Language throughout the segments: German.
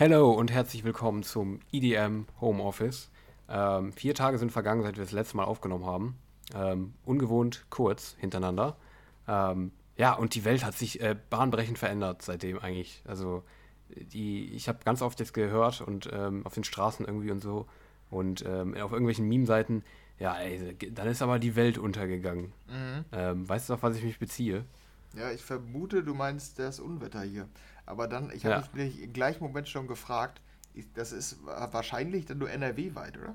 Hello und herzlich willkommen zum EDM Homeoffice. Ähm, vier Tage sind vergangen, seit wir das letzte Mal aufgenommen haben. Ähm, ungewohnt kurz hintereinander. Ähm, ja, und die Welt hat sich äh, bahnbrechend verändert seitdem eigentlich. Also die, ich habe ganz oft jetzt gehört und ähm, auf den Straßen irgendwie und so und ähm, auf irgendwelchen Meme-Seiten, ja, ey, dann ist aber die Welt untergegangen. Mhm. Ähm, weißt du, auf was ich mich beziehe? Ja, ich vermute, du meinst das Unwetter hier. Aber dann, ich habe ja. mich im gleichen Moment schon gefragt, das ist wahrscheinlich dann nur NRW-weit, oder?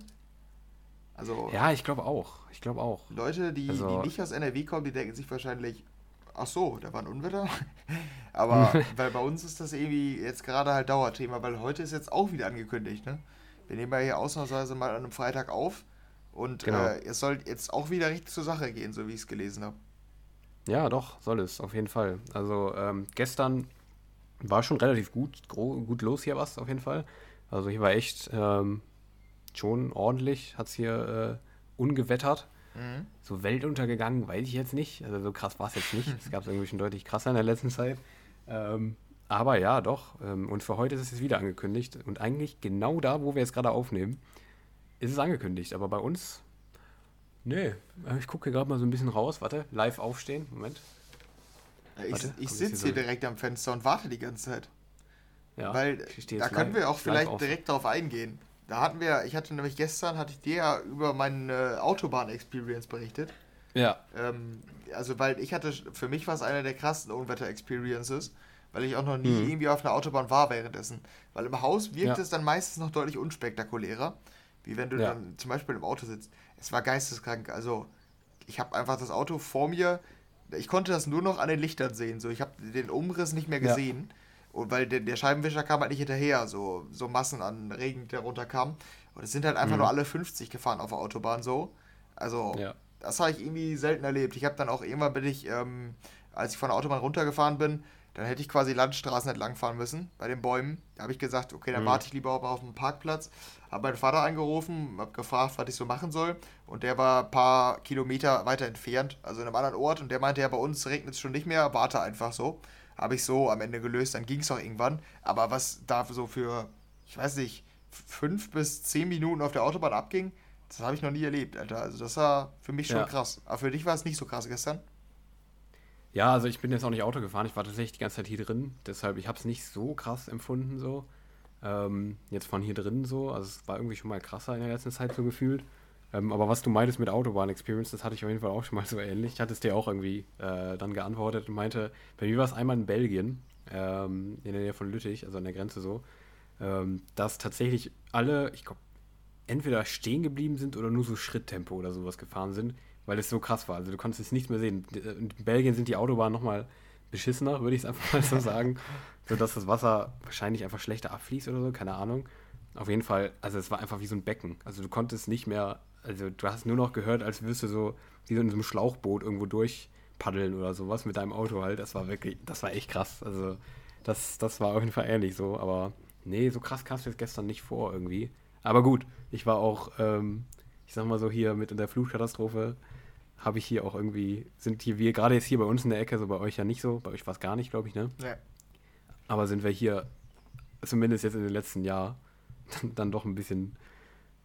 Also. Ja, ich glaube auch. Ich glaube auch. Leute, die, also, die nicht aus NRW kommen, die denken sich wahrscheinlich, ach so, da war ein Unwetter. Aber weil bei uns ist das irgendwie jetzt gerade halt Dauerthema, weil heute ist jetzt auch wieder angekündigt, ne? Wir nehmen ja hier ausnahmsweise mal an einem Freitag auf und genau. äh, es soll jetzt auch wieder richtig zur Sache gehen, so wie ich es gelesen habe. Ja, doch, soll es, auf jeden Fall. Also ähm, gestern war schon relativ gut, gut los hier was, auf jeden Fall. Also hier war echt ähm, schon ordentlich, hat es hier äh, ungewettert. Mhm. So Weltuntergegangen, weiß ich jetzt nicht. Also so krass war es jetzt nicht. Es gab es irgendwie schon deutlich krasser in der letzten Zeit. Ähm, aber ja, doch. Ähm, und für heute ist es jetzt wieder angekündigt. Und eigentlich genau da, wo wir jetzt gerade aufnehmen, ist es angekündigt. Aber bei uns, nee. Ich gucke gerade mal so ein bisschen raus. Warte, live aufstehen. Moment. Ja, ich, ich sitze hier so direkt am Fenster und warte die ganze Zeit. Ja, Weil da können wir auch vielleicht direkt darauf eingehen. Da hatten wir, ich hatte nämlich gestern, hatte ich dir ja über meine Autobahn-Experience berichtet. Ja. Ähm, also, weil ich hatte, für mich war es einer der krassen Unwetter-Experiences weil ich auch noch nie mhm. irgendwie auf einer Autobahn war währenddessen. Weil im Haus wirkt ja. es dann meistens noch deutlich unspektakulärer, wie wenn du ja. dann zum Beispiel im Auto sitzt. Es war geisteskrank. Also ich habe einfach das Auto vor mir, ich konnte das nur noch an den Lichtern sehen. So, ich habe den Umriss nicht mehr gesehen. Ja. Und weil der, der, Scheibenwischer kam halt nicht hinterher, so, so Massen an Regen, der runterkam. Und es sind halt einfach mhm. nur alle 50 gefahren auf der Autobahn so. Also, das habe ich irgendwie selten erlebt. Ich habe dann auch irgendwann bin ich, ähm, als ich von der Autobahn runtergefahren bin, dann hätte ich quasi Landstraßen entlang fahren müssen bei den Bäumen. Da habe ich gesagt, okay, dann mhm. warte ich lieber auf dem Parkplatz. Habe meinen Vater angerufen, habe gefragt, was ich so machen soll. Und der war ein paar Kilometer weiter entfernt, also in einem anderen Ort. Und der meinte, ja, bei uns regnet es schon nicht mehr, warte einfach so. Habe ich so am Ende gelöst, dann ging es auch irgendwann. Aber was da so für, ich weiß nicht, fünf bis zehn Minuten auf der Autobahn abging, das habe ich noch nie erlebt, Alter. Also das war für mich schon ja. krass. Aber für dich war es nicht so krass gestern? Ja, also ich bin jetzt auch nicht Auto gefahren, ich war tatsächlich die ganze Zeit hier drin, deshalb ich habe es nicht so krass empfunden so. Ähm, jetzt von hier drin so, also es war irgendwie schon mal krasser in der letzten Zeit so gefühlt. Ähm, aber was du meintest mit Autobahn-Experience, das hatte ich auf jeden Fall auch schon mal so ähnlich. Ich hatte es dir auch irgendwie äh, dann geantwortet und meinte, bei mir war es einmal in Belgien, ähm, in der Nähe von Lüttich, also an der Grenze so, ähm, dass tatsächlich alle, ich glaube, entweder stehen geblieben sind oder nur so Schritttempo oder sowas gefahren sind weil es so krass war. Also du konntest es nicht mehr sehen. In Belgien sind die Autobahnen nochmal beschissener, würde ich es einfach mal so sagen. Sodass das Wasser wahrscheinlich einfach schlechter abfließt oder so, keine Ahnung. Auf jeden Fall, also es war einfach wie so ein Becken. Also du konntest nicht mehr, also du hast nur noch gehört, als würdest du so wie so in so einem Schlauchboot irgendwo durchpaddeln oder sowas mit deinem Auto halt. Das war wirklich, das war echt krass. Also das, das war auf jeden Fall ähnlich so. Aber nee, so krass kam es jetzt gestern nicht vor irgendwie. Aber gut, ich war auch, ähm, ich sag mal so hier mit in der Flutkatastrophe habe ich hier auch irgendwie, sind hier wir gerade jetzt hier bei uns in der Ecke, so bei euch ja nicht so, bei euch war es gar nicht, glaube ich, ne? Ja. Aber sind wir hier, zumindest jetzt in den letzten Jahren, dann, dann doch ein bisschen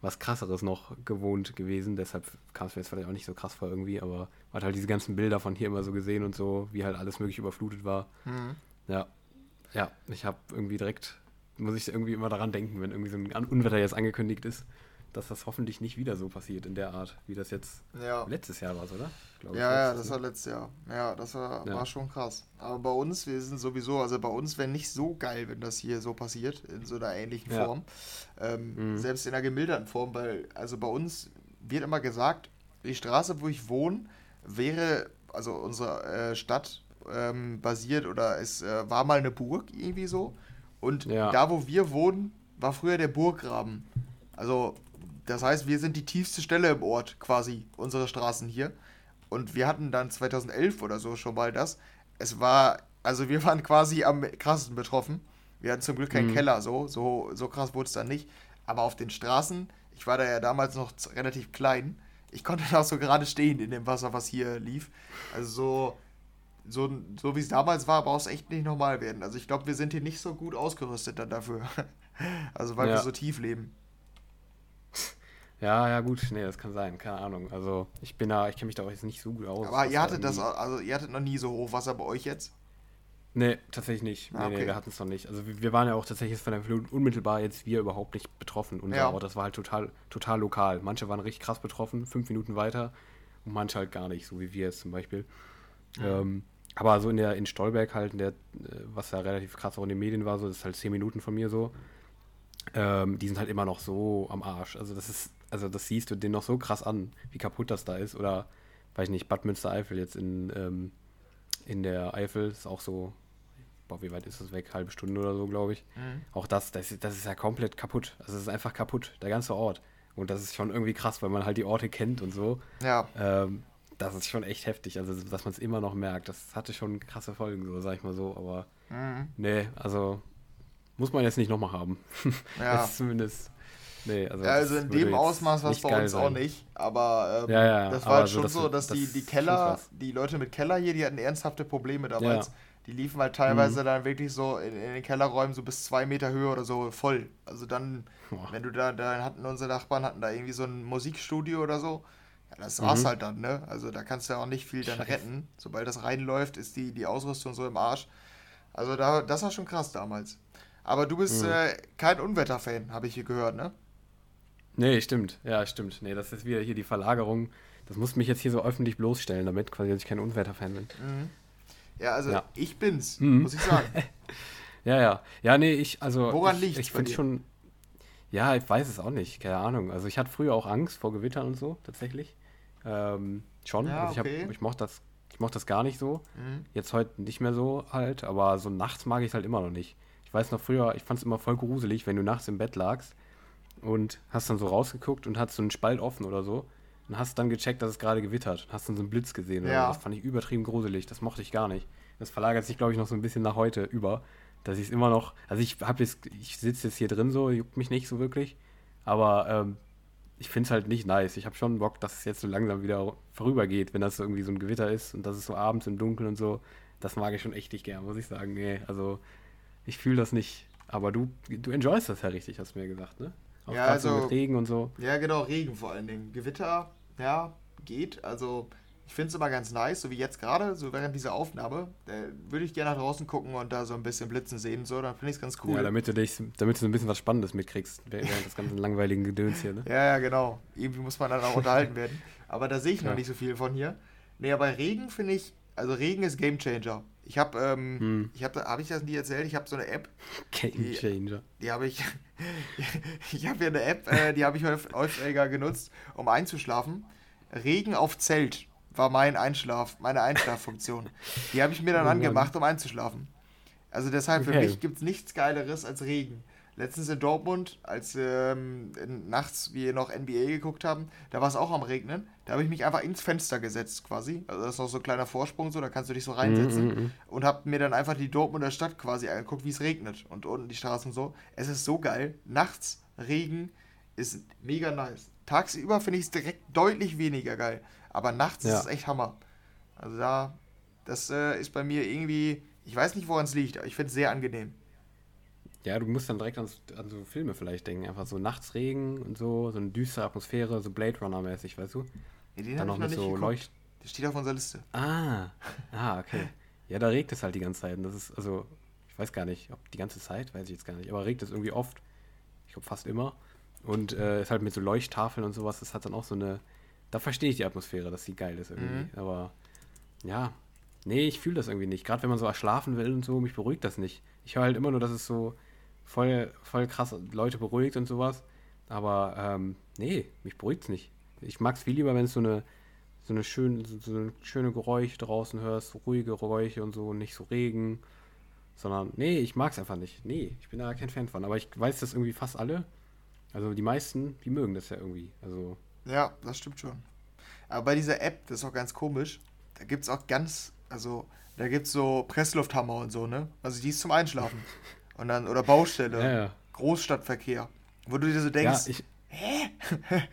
was krasseres noch gewohnt gewesen. Deshalb kam es mir jetzt vielleicht auch nicht so krass vor irgendwie, aber man hat halt diese ganzen Bilder von hier immer so gesehen und so, wie halt alles möglich überflutet war. Mhm. Ja. Ja, ich habe irgendwie direkt, muss ich irgendwie immer daran denken, wenn irgendwie so ein Unwetter jetzt angekündigt ist dass das hoffentlich nicht wieder so passiert in der Art, wie das jetzt ja. letztes Jahr war, oder? Glaube ja, ja, das war letztes Jahr. Ja, das war, ja. war schon krass. Aber bei uns, wir sind sowieso, also bei uns wäre nicht so geil, wenn das hier so passiert, in so einer ähnlichen ja. Form. Ähm, mhm. Selbst in einer gemilderten Form, weil, also bei uns wird immer gesagt, die Straße, wo ich wohne, wäre, also unsere äh, Stadt ähm, basiert oder es äh, war mal eine Burg irgendwie so. Und da, wo wir wohnen, war früher der Burggraben. Also das heißt, wir sind die tiefste Stelle im Ort quasi, unsere Straßen hier. Und wir hatten dann 2011 oder so schon mal das. Es war, also wir waren quasi am krassesten betroffen. Wir hatten zum Glück keinen mhm. Keller, so, so, so krass wurde es dann nicht. Aber auf den Straßen, ich war da ja damals noch relativ klein, ich konnte da so gerade stehen in dem Wasser, was hier lief. Also so, so, so wie es damals war, braucht es echt nicht normal werden. Also ich glaube, wir sind hier nicht so gut ausgerüstet dann dafür. also weil ja. wir so tief leben. Ja, ja, gut, nee, das kann sein, keine Ahnung. Also ich bin da, ich kenne mich da auch jetzt nicht so gut aus. Aber ihr hattet das, also ihr hattet noch nie so Hochwasser bei euch jetzt? Nee, tatsächlich nicht. Ah, nee, okay. nee, wir hatten es noch nicht. Also wir waren ja auch tatsächlich von der Flut unmittelbar jetzt wir überhaupt nicht betroffen. Unser ja. Ort, das war halt total, total lokal. Manche waren richtig krass betroffen, fünf Minuten weiter und manche halt gar nicht, so wie wir jetzt zum Beispiel. Mhm. Ähm, aber so in der in Stolberg halt, in der, äh, was ja relativ krass auch in den Medien war, so, das ist halt zehn Minuten von mir so. Ähm, die sind halt immer noch so am Arsch. Also das ist, also das siehst du denen noch so krass an, wie kaputt das da ist. Oder, weiß ich nicht, Bad Münstereifel jetzt in, ähm, in der Eifel ist auch so boah, wie weit ist das weg? Halbe Stunde oder so, glaube ich. Mhm. Auch das, das, das ist ja komplett kaputt. Also es ist einfach kaputt, der ganze Ort. Und das ist schon irgendwie krass, weil man halt die Orte kennt und so. Ja. Ähm, das ist schon echt heftig. Also, dass man es immer noch merkt. Das hatte schon krasse Folgen, so, sag ich mal so. Aber mhm. nee, also muss man jetzt nicht nochmal haben. Ja. das ist zumindest. Nee, also, ja, also in dem Ausmaß war es bei uns sein. auch nicht. Aber ähm, ja, ja, das war halt schon so, dass das die, die Keller, die Leute mit Keller hier, die hatten ernsthafte Probleme damals. Die liefen halt teilweise mhm. dann wirklich so in, in, den Kellerräumen so bis zwei Meter Höhe oder so voll. Also dann, Boah. wenn du da, dann hatten unsere Nachbarn hatten da irgendwie so ein Musikstudio oder so. Ja, das war's mhm. halt dann, ne? Also da kannst du ja auch nicht viel dann Scheiße. retten. Sobald das reinläuft, ist die, die Ausrüstung so im Arsch. Also da, das war schon krass damals. Aber du bist mhm. äh, kein Unwetterfan, habe ich hier gehört, ne? Nee, stimmt. Ja, stimmt. Nee, das ist wieder hier die Verlagerung. Das muss mich jetzt hier so öffentlich bloßstellen, damit quasi, ich kein Unwetterfan bin. Mhm. Ja, also ja. ich bin's, mhm. muss ich sagen. ja, ja. Ja, nee, ich, also. Woran liegt Ich, ich finde schon. Ja, ich weiß es auch nicht, keine Ahnung. Also ich hatte früher auch Angst vor Gewittern und so, tatsächlich. Ähm, schon. Ja, also ich, okay. hab, ich mochte das, ich mochte das gar nicht so. Mhm. Jetzt heute nicht mehr so halt, aber so nachts mag ich es halt immer noch nicht. Ich weiß noch früher, ich fand es immer voll gruselig, wenn du nachts im Bett lagst und hast dann so rausgeguckt und hast so einen Spalt offen oder so und hast dann gecheckt, dass es gerade gewittert. Hast dann so einen Blitz gesehen. Ja. Das fand ich übertrieben gruselig. Das mochte ich gar nicht. Das verlagert sich, glaube ich, noch so ein bisschen nach heute über. Dass ich es immer noch. Also ich habe jetzt, ich sitze jetzt hier drin so, juckt mich nicht so wirklich. Aber ähm, ich finde es halt nicht nice. Ich habe schon Bock, dass es jetzt so langsam wieder vorübergeht, wenn das so irgendwie so ein Gewitter ist und das ist so abends im Dunkeln und so. Das mag ich schon echt nicht gern, muss ich sagen. Nee, also ich fühle das nicht. Aber du, du enjoyst das ja richtig, hast du mir gesagt, ne? Auch ja, also mit Regen und so. Ja, genau, Regen vor allen Dingen. Gewitter ja, geht. Also ich finde es immer ganz nice, so wie jetzt gerade, so während dieser Aufnahme, würde ich gerne nach draußen gucken und da so ein bisschen Blitzen sehen, so, dann finde ich es ganz cool. Ja, damit du dich, damit du so ein bisschen was Spannendes mitkriegst, während des ganzen langweiligen Gedöns hier, ne? Ja, ja, genau. Irgendwie muss man dann auch unterhalten werden. Aber da sehe ich ja. noch nicht so viel von hier. Nee, aber Regen finde ich, also Regen ist Gamechanger. Ich habe, ähm, hm. ich habe, habe ich das nie erzählt? Ich habe so eine App. Gamechanger. Die, die habe ich, ich habe hier eine App, äh, die habe ich häufiger genutzt, um einzuschlafen. Regen auf Zelt war mein Einschlaf, meine Einschlaffunktion. Die habe ich mir dann oh angemacht, um einzuschlafen. Also deshalb okay. für mich gibt es nichts Geileres als Regen letztens in Dortmund, als ähm, nachts wir noch NBA geguckt haben, da war es auch am Regnen. Da habe ich mich einfach ins Fenster gesetzt quasi. Also das ist noch so ein kleiner Vorsprung, so da kannst du dich so reinsetzen. Mm -hmm. Und habe mir dann einfach die Dortmunder Stadt quasi angeguckt, wie es regnet. Und unten die Straßen so. Es ist so geil. Nachts Regen ist mega nice. Tagsüber finde ich es direkt deutlich weniger geil. Aber nachts ja. ist es echt Hammer. Also da, das äh, ist bei mir irgendwie, ich weiß nicht, woran es liegt, aber ich finde es sehr angenehm. Ja, du musst dann direkt an, an, so Filme vielleicht denken. Einfach so Nachtsregen und so, so eine düstere Atmosphäre, so Blade Runner-mäßig, weißt du? Ja, den dann noch, noch mit so Leucht. Der steht auf unserer Liste. Ah, ah, okay. Ja, da regt es halt die ganze Zeit. Und das ist, also, ich weiß gar nicht, ob die ganze Zeit, weiß ich jetzt gar nicht, aber regt es irgendwie oft. Ich glaube fast immer. Und äh, ist halt mit so Leuchttafeln und sowas, das hat dann auch so eine. Da verstehe ich die Atmosphäre, dass die geil ist irgendwie. Mhm. Aber ja, nee, ich fühle das irgendwie nicht. Gerade wenn man so erschlafen will und so, mich beruhigt das nicht. Ich höre halt immer nur, dass es so voll, voll krass Leute beruhigt und sowas. Aber ähm, nee, mich beruhigt es nicht. Ich mag es viel lieber, wenn es so eine, so eine schöne, so eine schöne Geräusche draußen hörst, so ruhige Geräusche und so, nicht so Regen. Sondern, nee, ich mag es einfach nicht. Nee, ich bin da kein Fan von. Aber ich weiß, dass irgendwie fast alle, also die meisten, die mögen das ja irgendwie. Also. Ja, das stimmt schon. Aber bei dieser App, das ist auch ganz komisch, da gibt es auch ganz, also da gibt es so Presslufthammer und so, ne? Also die ist zum Einschlafen. Und dann, oder Baustelle, ja, ja. Großstadtverkehr. Wo du dir so denkst, ja, ich, hä?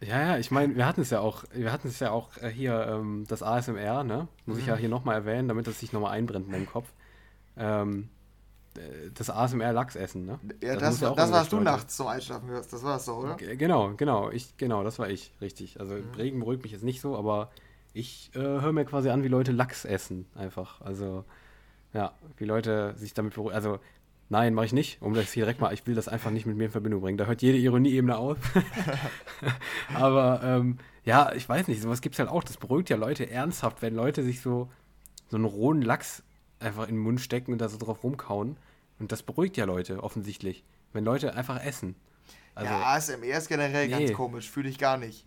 ja, ja, ich meine, wir hatten es ja auch, wir hatten es ja auch äh, hier, ähm, das ASMR, ne? Muss mhm. ich ja hier nochmal erwähnen, damit das sich nochmal einbrennt in meinem Kopf. Ähm, das ASMR-Lachsessen, ne? Ja, das, das, ja das warst du nachts zum Einschlafen hörst, das war's so, oder? Genau, genau, ich, genau, das war ich, richtig. Also mhm. Regen beruhigt mich jetzt nicht so, aber ich äh, höre mir quasi an, wie Leute Lachs essen, einfach. Also, ja, wie Leute sich damit beruhigen. Also, nein, mache ich nicht, um das hier direkt mal, ich will das einfach nicht mit mir in Verbindung bringen. Da hört jede Ironie-Ebene auf. aber, ähm, ja, ich weiß nicht, sowas gibt es halt auch. Das beruhigt ja Leute ernsthaft, wenn Leute sich so, so einen rohen Lachs einfach in den Mund stecken und da so drauf rumkauen. Und das beruhigt ja Leute, offensichtlich. Wenn Leute einfach essen. Also, ja, ASMR ist generell nee. ganz komisch, fühle ich gar nicht.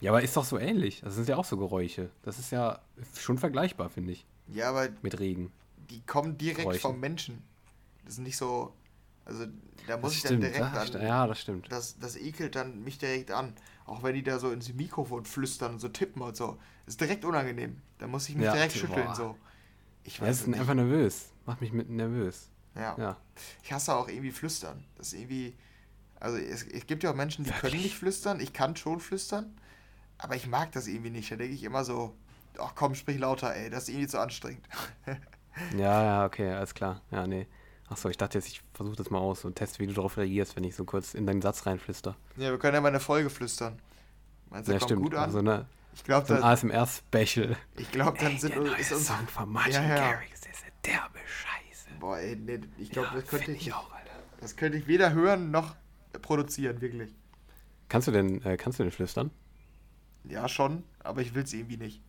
Ja, aber ist doch so ähnlich. Das sind ja auch so Geräusche. Das ist ja schon vergleichbar, finde ich. Ja, aber. Mit Regen. Die kommen direkt Geräuschen. vom Menschen. Das ist nicht so. Also, da muss das ich stimmt. dann direkt das, an. Ja, das stimmt. Das, das ekelt dann mich direkt an. Auch wenn die da so ins Mikrofon flüstern und so tippen und so. Das ist direkt unangenehm. Da muss ich mich ja, direkt schütteln, boah. so. Ich weiß ja, ist einfach nervös. Macht mich mit nervös. Ja. ja. Ich hasse auch irgendwie Flüstern. Das ist irgendwie. Also es, es gibt ja auch Menschen, die Wirklich? können nicht flüstern. Ich kann schon flüstern. Aber ich mag das irgendwie nicht. Da denke ich immer so, ach komm, sprich lauter, ey. Das ist irgendwie zu anstrengend. ja, ja, okay, alles klar. Ja, nee. Achso, ich dachte jetzt, ich versuche das mal aus und teste, wie du darauf reagierst, wenn ich so kurz in deinen Satz reinflüster. Ja, wir können ja mal eine Folge flüstern. Meinst du, ja, kommt stimmt. gut an? Also eine, ich glaube, so ein ASMR-Special. Ich glaube, dann ey, sind der ist uns Song von Martin ja, ja. Garrix, ist der derbe Scheiße. Boah, ey, nee, ich glaube, ja, das könnte ich, ich auch, Alter. Das könnte ich weder hören noch produzieren, wirklich. Kannst du denn, äh, kannst du denn flüstern? Ja, schon, aber ich will es irgendwie nicht.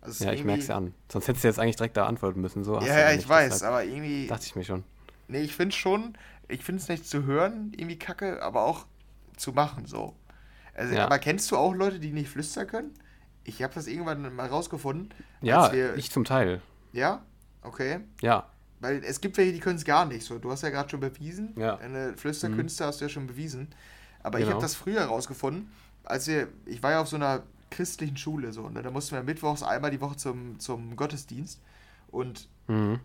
Also ja, ich merke es ja an. Sonst hättest du jetzt eigentlich direkt da antworten müssen. So ja, ja, ich weiß, aber irgendwie. Dachte ich mir schon. Nee, ich finde schon, ich finde es nicht zu hören, irgendwie kacke, aber auch zu machen, so. Also, ja. Aber kennst du auch Leute, die nicht flüstern können? Ich habe das irgendwann mal rausgefunden. Ja, wir, ich zum Teil. Ja? Okay. Ja. Weil es gibt welche, die können es gar nicht. So, du hast ja gerade schon bewiesen. Ja. Deine Flüsterkünste mhm. hast du ja schon bewiesen. Aber genau. ich habe das früher rausgefunden als wir, ich war ja auf so einer christlichen Schule so, ne? da mussten wir mittwochs einmal die Woche zum, zum Gottesdienst und mhm.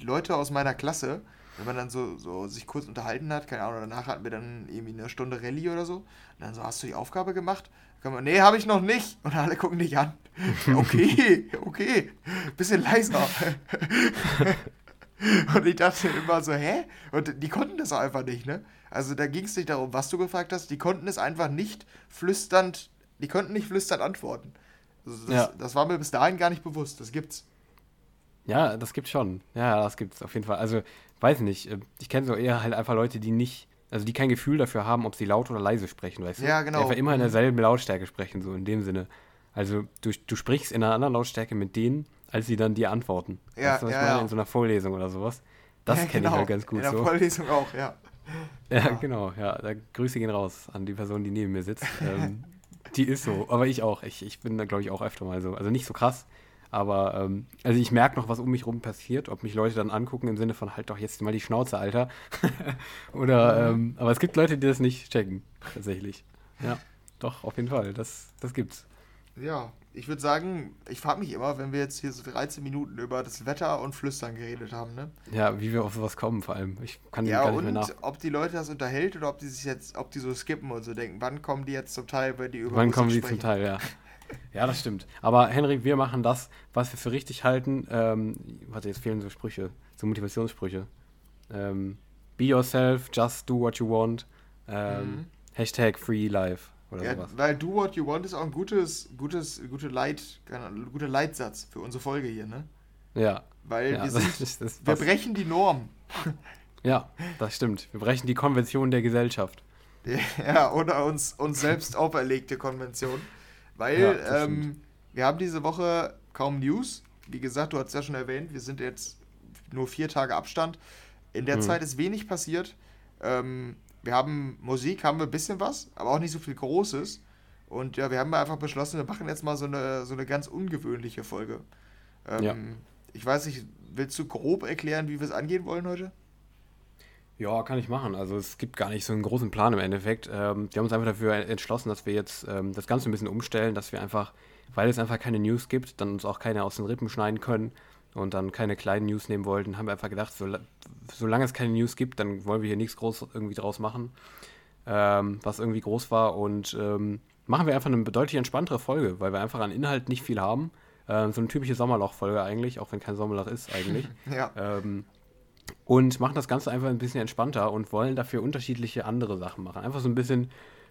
Leute aus meiner Klasse, wenn man dann so, so sich kurz unterhalten hat, keine Ahnung, danach hatten wir dann irgendwie eine Stunde Rallye oder so, und dann so, hast du die Aufgabe gemacht? Kann man, nee, habe ich noch nicht. Und alle gucken dich an. okay, okay, bisschen leiser. und ich dachte immer so, hä? Und die konnten das auch einfach nicht, ne? Also da ging es nicht darum, was du gefragt hast. Die konnten es einfach nicht flüsternd, die konnten nicht flüsternd antworten. Also das, ja. das war mir bis dahin gar nicht bewusst. Das gibt's. Ja, das gibt's schon. Ja, das gibt's auf jeden Fall. Also, weiß nicht. Äh, ich kenne so eher halt einfach Leute, die nicht, also die kein Gefühl dafür haben, ob sie laut oder leise sprechen, weißt du? Ja, genau. Die einfach immer in derselben Lautstärke sprechen, so in dem Sinne. Also, du, du sprichst in einer anderen Lautstärke mit denen, als sie dann dir antworten. Ja, weißt du, was ja? Ja. In so einer Vorlesung oder sowas. Das ja, kenne genau. ich halt ganz gut. In der so. Vorlesung auch, ja. Ja, ja, genau. Ja, da Grüße gehen raus an die Person, die neben mir sitzt. ähm, die ist so, aber ich auch. Ich, ich bin da, glaube ich, auch öfter mal so. Also nicht so krass, aber ähm, also ich merke noch, was um mich rum passiert, ob mich Leute dann angucken im Sinne von halt doch jetzt mal die Schnauze, Alter. Oder, ähm, aber es gibt Leute, die das nicht checken, tatsächlich. Ja, doch, auf jeden Fall. Das, das gibt's. Ja, ich würde sagen, ich frage mich immer, wenn wir jetzt hier so 13 Minuten über das Wetter und Flüstern geredet haben, ne? Ja, wie wir auf sowas kommen vor allem. Ich kann ja, gar nicht mehr nach. ob die Leute das unterhält oder ob die sich jetzt, ob die so skippen und so denken, wann kommen die jetzt zum Teil, wenn die über Wann kommen die zum Teil, ja. Ja, das stimmt. Aber Henrik, wir machen das, was wir für richtig halten. Ähm, warte, jetzt fehlen so Sprüche, so Motivationssprüche. Ähm, be yourself, just do what you want. Ähm, mhm. Hashtag free life oder ja, sowas. Weil Do What You Want ist auch ein gutes, gutes, gute Leit, guter Leitsatz für unsere Folge hier, ne? Ja. Weil ja, wir, sind, das, das wir brechen die Norm. Ja, das stimmt. Wir brechen die Konvention der Gesellschaft. Ja, oder uns, uns selbst auferlegte Konvention. Weil ja, ähm, wir haben diese Woche kaum News. Wie gesagt, du hast ja schon erwähnt, wir sind jetzt nur vier Tage Abstand. In der hm. Zeit ist wenig passiert. Ähm, wir haben Musik, haben wir ein bisschen was, aber auch nicht so viel Großes. Und ja, wir haben einfach beschlossen, wir machen jetzt mal so eine, so eine ganz ungewöhnliche Folge. Ähm, ja. Ich weiß nicht, willst du grob erklären, wie wir es angehen wollen heute? Ja, kann ich machen. Also es gibt gar nicht so einen großen Plan im Endeffekt. Ähm, wir haben uns einfach dafür entschlossen, dass wir jetzt ähm, das Ganze ein bisschen umstellen, dass wir einfach, weil es einfach keine News gibt, dann uns auch keine aus den Rippen schneiden können, und dann keine kleinen News nehmen wollten, haben wir einfach gedacht, so, solange es keine News gibt, dann wollen wir hier nichts groß irgendwie draus machen. ähm, was irgendwie groß war. Und ähm, machen wir einfach eine deutlich entspanntere Folge, weil wir einfach an Inhalt nicht viel haben. Ähm, so eine typische Sommerloch-Folge eigentlich, auch wenn kein Sommerloch ist eigentlich. ja. Ähm, und machen das Ganze einfach ein bisschen entspannter und wollen dafür unterschiedliche andere Sachen machen. Einfach so ein bisschen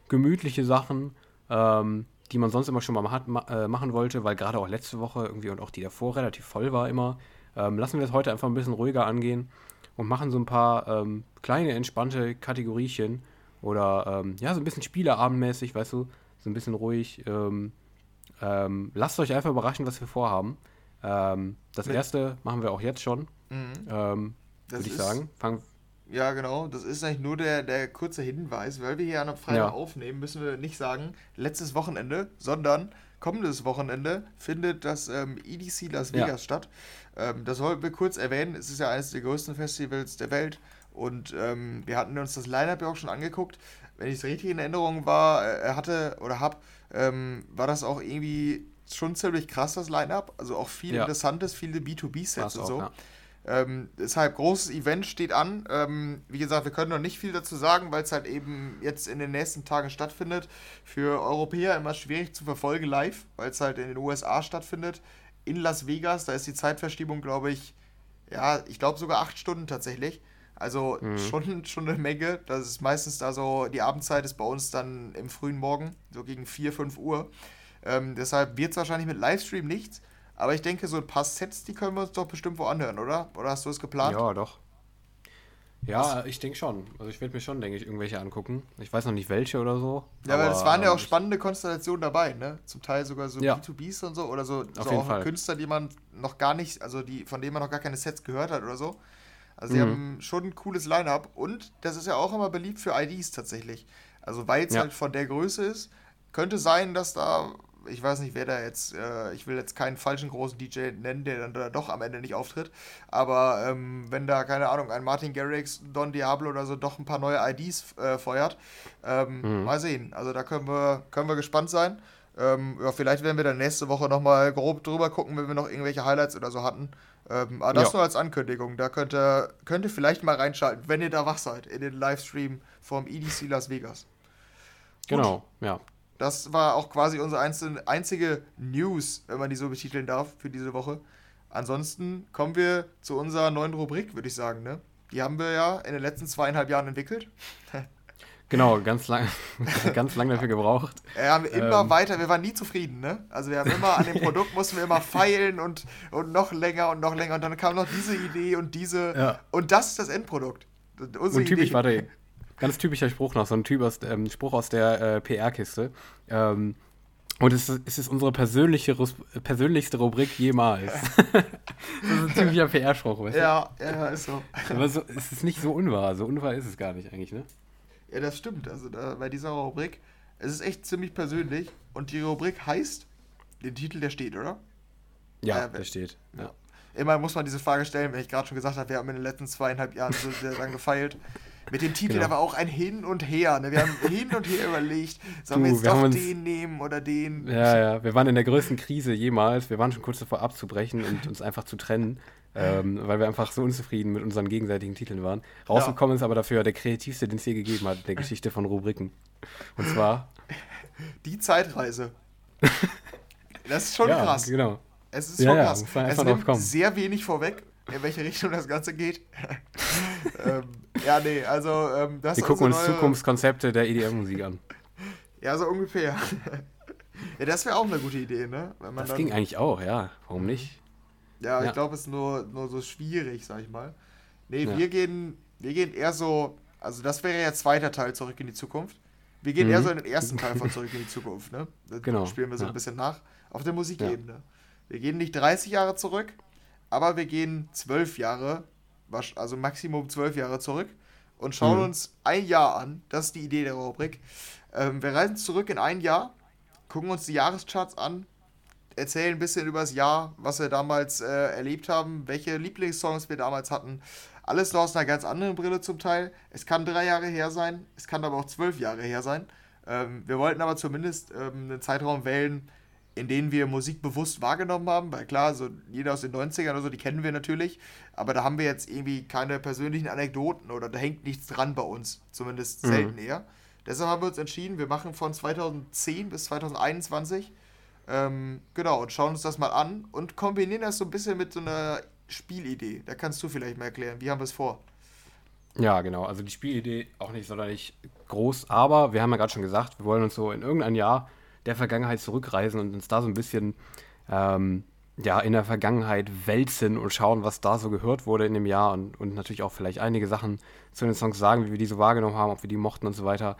gemütliche Sachen, ähm, die man sonst immer schon mal hat, ma äh, machen wollte, weil gerade auch letzte Woche irgendwie und auch die davor relativ voll war immer. Ähm, lassen wir das heute einfach ein bisschen ruhiger angehen und machen so ein paar ähm, kleine, entspannte Kategoriechen oder ähm, ja, so ein bisschen Spieleabendmäßig, weißt du, so ein bisschen ruhig. Ähm, ähm, lasst euch einfach überraschen, was wir vorhaben. Ähm, das erste machen wir auch jetzt schon, mhm. würde ich sagen. Fangen ja, genau. Das ist eigentlich nur der, der kurze Hinweis. Weil wir hier an einem Freitag ja. aufnehmen, müssen wir nicht sagen, letztes Wochenende, sondern kommendes Wochenende findet das ähm, EDC Las Vegas ja. statt. Ähm, das sollten wir kurz erwähnen. Es ist ja eines der größten Festivals der Welt. Und ähm, wir hatten uns das Line-Up ja auch schon angeguckt. Wenn ich es richtig in Erinnerung war, äh, hatte oder habe, ähm, war das auch irgendwie schon ziemlich krass, das Line-Up. Also auch viel ja. Interessantes, viele B2B-Sets und so. ja. Ähm, deshalb, großes Event steht an. Ähm, wie gesagt, wir können noch nicht viel dazu sagen, weil es halt eben jetzt in den nächsten Tagen stattfindet. Für Europäer immer schwierig zu verfolgen live, weil es halt in den USA stattfindet. In Las Vegas, da ist die Zeitverschiebung, glaube ich, ja, ich glaube sogar acht Stunden tatsächlich. Also mhm. schon, schon eine Menge. Das ist meistens da so, die Abendzeit ist bei uns dann im frühen Morgen, so gegen 4, 5 Uhr. Ähm, deshalb wird es wahrscheinlich mit Livestream nichts. Aber ich denke, so ein paar Sets, die können wir uns doch bestimmt wo anhören, oder? Oder hast du es geplant? Ja, doch. Ja, Was? ich denke schon. Also ich werde mir schon, denke ich, irgendwelche angucken. Ich weiß noch nicht welche oder so. Ja, aber es waren ja auch spannende Konstellationen dabei, ne? Zum Teil sogar so ja. B2Bs und so oder so, so auch Fall. Künstler, die man noch gar nicht, also die, von denen man noch gar keine Sets gehört hat oder so. Also sie mhm. haben schon ein cooles Line-up und das ist ja auch immer beliebt für IDs tatsächlich. Also weil es ja. halt von der Größe ist, könnte sein, dass da ich weiß nicht, wer da jetzt, äh, ich will jetzt keinen falschen großen DJ nennen, der dann da doch am Ende nicht auftritt, aber ähm, wenn da, keine Ahnung, ein Martin Garrix, Don Diablo oder so doch ein paar neue IDs äh, feuert, ähm, mhm. mal sehen. Also da können wir, können wir gespannt sein. Ähm, ja, vielleicht werden wir dann nächste Woche nochmal grob drüber gucken, wenn wir noch irgendwelche Highlights oder so hatten. Ähm, aber das ja. nur als Ankündigung. Da könnt ihr, könnt ihr vielleicht mal reinschalten, wenn ihr da wach seid, in den Livestream vom EDC Las Vegas. Genau, Gut. ja. Das war auch quasi unsere einzige News, wenn man die so betiteln darf, für diese Woche. Ansonsten kommen wir zu unserer neuen Rubrik, würde ich sagen. Ne? Die haben wir ja in den letzten zweieinhalb Jahren entwickelt. Genau, ganz lang, ganz lang dafür gebraucht. Wir haben immer ähm. weiter, wir waren nie zufrieden, ne? Also wir haben immer an dem Produkt mussten wir immer feilen und, und noch länger und noch länger und dann kam noch diese Idee und diese ja. und das ist das Endprodukt. Unsere und typisch, Idee. warte, Ganz typischer Spruch noch, so ein typ aus, ähm, Spruch aus der äh, PR-Kiste. Ähm, und es ist, es ist unsere persönliche, persönlichste Rubrik jemals. das ist ein typischer PR-Spruch, weißt du? Ja, ja, ist so. Aber so, es ist nicht so unwahr. So unwahr ist es gar nicht eigentlich, ne? Ja, das stimmt. Also da, bei dieser Rubrik, es ist echt ziemlich persönlich. Und die Rubrik heißt, den Titel, der steht, oder? Ja, äh, der steht. Ja. Immer muss man diese Frage stellen, wenn ich gerade schon gesagt habe, wir haben in den letzten zweieinhalb Jahren so sehr lang gefeilt. Mit dem Titel, genau. da war auch ein Hin und Her. Ne? Wir haben hin und her überlegt, sollen du, wir jetzt wir doch uns, den nehmen oder den? Ja, ja, wir waren in der größten Krise jemals. Wir waren schon kurz davor abzubrechen und uns einfach zu trennen, ähm, weil wir einfach so unzufrieden mit unseren gegenseitigen Titeln waren. Rausgekommen ja. ist aber dafür der kreativste, den es je gegeben hat, der Geschichte von Rubriken. Und zwar... Die Zeitreise. Das ist schon ja, krass. genau. Es ist schon ja, krass. Ja, es nimmt sehr wenig vorweg, in welche Richtung das Ganze geht. ähm, ja, nee, also ähm, das Wir gucken uns neue... Zukunftskonzepte der EDM-Musik an. Ja, so ungefähr. ja, das wäre auch eine gute Idee, ne? das dann... ging eigentlich auch, ja. Warum nicht? Ja, ja. ich glaube, es ist nur, nur so schwierig, sag ich mal. Nee, ja. wir, gehen, wir gehen eher so, also das wäre ja zweiter Teil Zurück in die Zukunft. Wir gehen mhm. eher so in den ersten Teil von Zurück in die Zukunft, ne? Das genau. spielen wir so ja. ein bisschen nach. Auf der Musikebene. Wir gehen nicht 30 Jahre zurück, aber wir gehen 12 Jahre also Maximum zwölf Jahre zurück und schauen mhm. uns ein Jahr an. Das ist die Idee der Rubrik. Ähm, wir reisen zurück in ein Jahr, gucken uns die Jahrescharts an, erzählen ein bisschen über das Jahr, was wir damals äh, erlebt haben, welche Lieblingssongs wir damals hatten. Alles noch aus einer ganz anderen Brille zum Teil. Es kann drei Jahre her sein, es kann aber auch zwölf Jahre her sein. Ähm, wir wollten aber zumindest ähm, einen Zeitraum wählen, in denen wir Musik bewusst wahrgenommen haben, weil klar, so jeder aus den 90ern oder so, die kennen wir natürlich, aber da haben wir jetzt irgendwie keine persönlichen Anekdoten oder da hängt nichts dran bei uns, zumindest mhm. selten eher. Deshalb haben wir uns entschieden, wir machen von 2010 bis 2021. Ähm, genau, und schauen uns das mal an und kombinieren das so ein bisschen mit so einer Spielidee. Da kannst du vielleicht mal erklären, wie haben wir es vor? Ja, genau. Also die Spielidee auch nicht sonderlich groß, aber wir haben ja gerade schon gesagt, wir wollen uns so in irgendein Jahr der Vergangenheit zurückreisen und uns da so ein bisschen ähm, ja, in der Vergangenheit wälzen und schauen, was da so gehört wurde in dem Jahr und, und natürlich auch vielleicht einige Sachen zu den Songs sagen, wie wir die so wahrgenommen haben, ob wir die mochten und so weiter.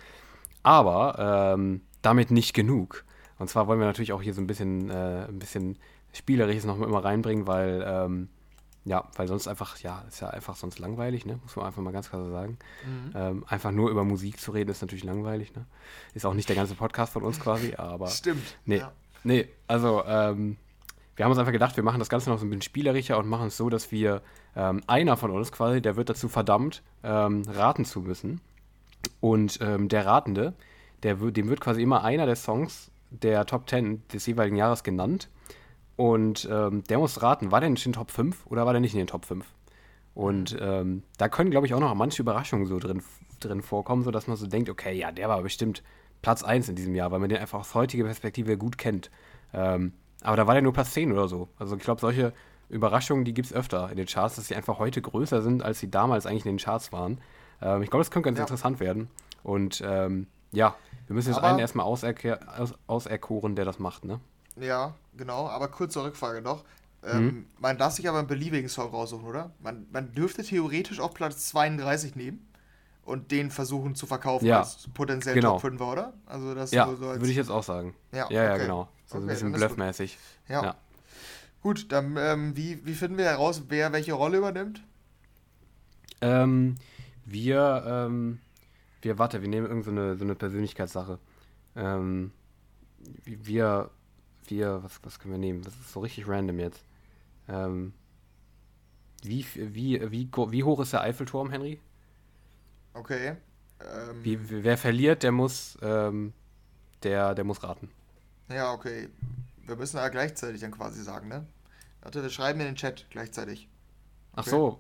Aber ähm, damit nicht genug. Und zwar wollen wir natürlich auch hier so ein bisschen, äh, ein bisschen Spielerisches noch immer reinbringen, weil, ähm, ja, weil sonst einfach, ja, ist ja einfach sonst langweilig, ne? Muss man einfach mal ganz klar so sagen. Mhm. Ähm, einfach nur über Musik zu reden, ist natürlich langweilig, ne? Ist auch nicht der ganze Podcast von uns quasi, aber. Stimmt. Nee. Ja. Nee, also, ähm, wir haben uns einfach gedacht, wir machen das Ganze noch so ein bisschen spielerischer und machen es so, dass wir ähm, einer von uns quasi, der wird dazu verdammt, ähm, raten zu müssen. Und ähm, der Ratende, der, dem wird quasi immer einer der Songs der Top 10 des jeweiligen Jahres genannt. Und ähm, der muss raten, war der in den Top 5 oder war der nicht in den Top 5? Und ähm, da können, glaube ich, auch noch manche Überraschungen so drin, drin vorkommen, sodass man so denkt, okay, ja, der war bestimmt Platz 1 in diesem Jahr, weil man den einfach aus heutiger Perspektive gut kennt. Ähm, aber da war der nur Platz 10 oder so. Also ich glaube, solche Überraschungen, die gibt es öfter in den Charts, dass sie einfach heute größer sind, als sie damals eigentlich in den Charts waren. Ähm, ich glaube, das könnte ganz ja. interessant werden. Und ähm, ja, wir müssen jetzt aber, einen erstmal aus auserkoren, der das macht, ne? Ja, genau. Aber kurze Rückfrage noch. Ähm, mhm. Man darf sich aber einen beliebigen Song raussuchen, oder? Man, man dürfte theoretisch auch Platz 32 nehmen und den versuchen zu verkaufen ja, als potenziell genau. Top 5 oder? Also das ja, so, so würde ich jetzt auch sagen. Ja, ja, okay. ja genau. So okay, ein bisschen bluffmäßig. Ja. ja. Gut, dann ähm, wie, wie finden wir heraus, wer welche Rolle übernimmt? Ähm, wir, ähm, wir, warte, wir nehmen irgendeine so, so eine Persönlichkeitssache. Ähm, wir, wir, was, was können wir nehmen? Das ist so richtig random jetzt. Ähm, wie, wie, wie, wie hoch ist der Eiffelturm, Henry? Okay. Ähm, wie, wer verliert, der muss, ähm, der, der muss raten. Ja, okay. Wir müssen ja gleichzeitig dann quasi sagen, ne? Warte, wir schreiben in den Chat gleichzeitig. Okay. Ach so.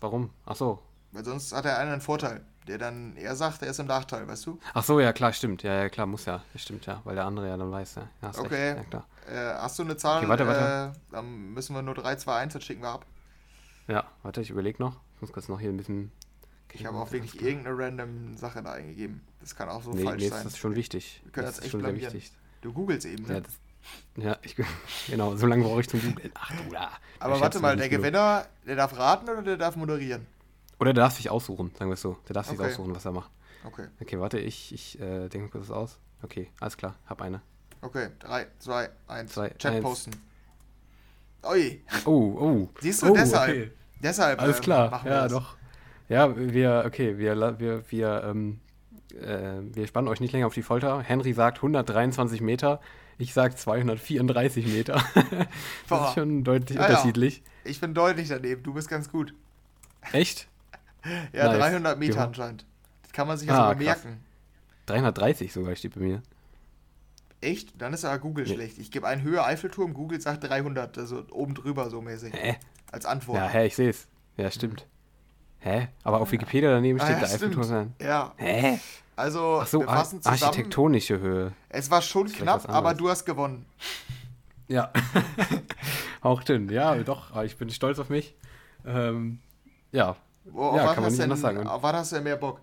Warum? Ach so. Weil sonst hat er einen einen Vorteil, der dann, er sagt, er ist im Nachteil, weißt du? Ach so, ja klar, stimmt. Ja, ja klar, muss ja. Stimmt, ja. Weil der andere ja dann weiß, ja. ja okay. Ja, klar. Äh, hast du eine Zahl? Okay, warte, warte. Äh, dann müssen wir nur 3, 2, 1, dann schicken wir ab. Ja, warte, ich überlege noch. Ich muss kurz noch hier ein bisschen ich habe auch wirklich irgendeine random Sache da eingegeben. Das kann auch so nee, falsch nee, sein. Das ist schon wichtig. Wir können das, das echt schon sehr wichtig. Du googelst eben, ne? Ja, das, ja ich, genau, so lange brauche ich zum Googeln. Ach du da. Aber warte mal, der Gewinner, der darf raten oder der darf moderieren? Oder der darf sich aussuchen, sagen wir es so. Der darf sich okay. aussuchen, was er macht. Okay. Okay, warte, ich, ich äh, denke kurz aus. Okay, alles klar, hab eine. Okay, 3, 2, 1. Chat eins. posten. Ui. Oh, oh. Siehst du, oh, deshalb. Okay. Deshalb. Alles äh, klar, ja, das. doch. Ja, wir, okay, wir, wir, wir, ähm, äh, wir spannen euch nicht länger auf die Folter. Henry sagt 123 Meter, ich sag 234 Meter. das ist schon deutlich ah, unterschiedlich. Ja. Ich bin deutlich daneben, du bist ganz gut. Echt? ja, nice. 300 Meter ja. anscheinend. Das kann man sich ja ah, sogar merken. 330 sogar steht bei mir. Echt? Dann ist aber Google ja. schlecht. Ich gebe einen höher Eiffelturm, Google sagt 300, also oben drüber so mäßig. Hä? Als Antwort. Ja, hä, ich sehe es. Ja, stimmt. Hä? Aber auf Wikipedia daneben steht ah, ja, der Eiffelturm. Ja. Hä? Also, so, wir fassen zusammen. architektonische Höhe. Es war schon knapp, aber du hast gewonnen. Ja. Auch dünn. Ja, doch. Ich bin stolz auf mich. Ähm, ja. Wo, ja, kann man nicht anders sagen. Auf was hast du mehr Bock?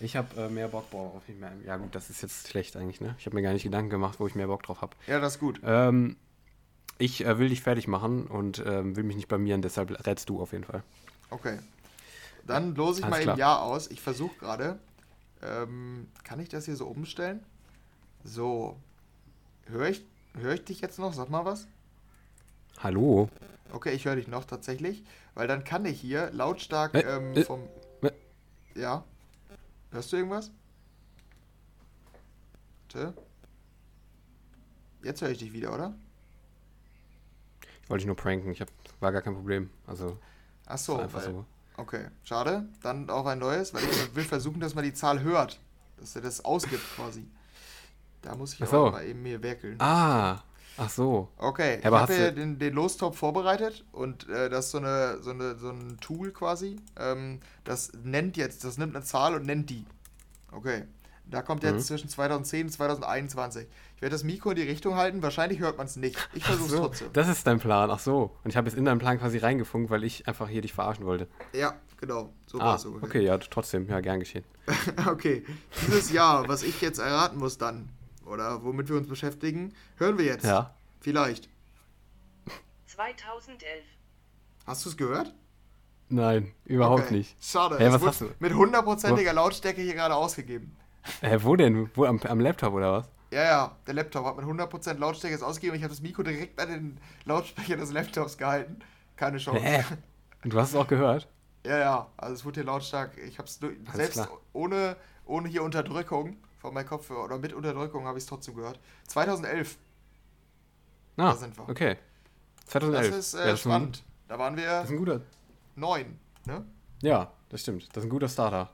Ich habe äh, mehr Bock boah, auf mehr. Ja gut, das ist jetzt schlecht eigentlich, ne? Ich habe mir gar nicht Gedanken gemacht, wo ich mehr Bock drauf habe. Ja, das ist gut. Ähm, ich äh, will dich fertig machen und ähm, will mich nicht blamieren, deshalb rätst du auf jeden Fall. Okay. Dann lose ich Alles mal klar. im Jahr aus. Ich versuche gerade. Ähm, kann ich das hier so umstellen? So. Höre ich, hör ich dich jetzt noch? Sag mal was. Hallo. Okay, ich höre dich noch tatsächlich. Weil dann kann ich hier lautstark äh, ähm, äh, vom. Äh. Ja. Hörst du irgendwas? Bitte? Jetzt höre ich dich wieder, oder? Ich wollte dich nur pranken. Ich hab, war gar kein Problem. Also. Ach so, weil, so. Okay, schade. Dann auch ein neues, weil ich will versuchen, dass man die Zahl hört. Dass er das ausgibt quasi. Da muss ich so. auch mal eben mir werkeln. Ah, ach so. Okay, ich habe hier den, den Lostop vorbereitet und äh, das ist so, eine, so, eine, so ein Tool quasi. Ähm, das nennt jetzt, das nimmt eine Zahl und nennt die. Okay. Da kommt jetzt mhm. zwischen 2010 und 2021. Ich werde das Mikro in die Richtung halten, wahrscheinlich hört man es nicht. Ich versuche es so, trotzdem. Das ist dein Plan, ach so. Und ich habe jetzt in deinen Plan quasi reingefunkt, weil ich einfach hier dich verarschen wollte. Ja, genau. So ah, war es ungefähr. Okay, ja, trotzdem, ja, gern geschehen. okay, dieses Jahr, was ich jetzt erraten muss dann, oder womit wir uns beschäftigen, hören wir jetzt. Ja. Vielleicht. 2011. Hast du es gehört? Nein, überhaupt okay. nicht. Schade. Hey, was hast du? Mit hundertprozentiger Lautstärke hier gerade ausgegeben. Hä, wo denn? Wo, am, am Laptop oder was? Ja, ja, der Laptop hat mit 100% Lautstärke jetzt ausgegeben. Ich habe das Mikro direkt an den Lautsprecher des Laptops gehalten. Keine Chance. Hä? Du hast es auch gehört? Ja, ja, also es wurde hier lautstark. Ich habe es selbst ohne, ohne hier Unterdrückung von meinem Kopfhörer oder mit Unterdrückung habe ich es trotzdem gehört. 2011. Ah, da sind wir. okay. 2011. Das ist äh, ja, das spannend. Ein, da waren wir das ist ein guter. neun, ne? Ja, das stimmt. Das ist ein guter Starter.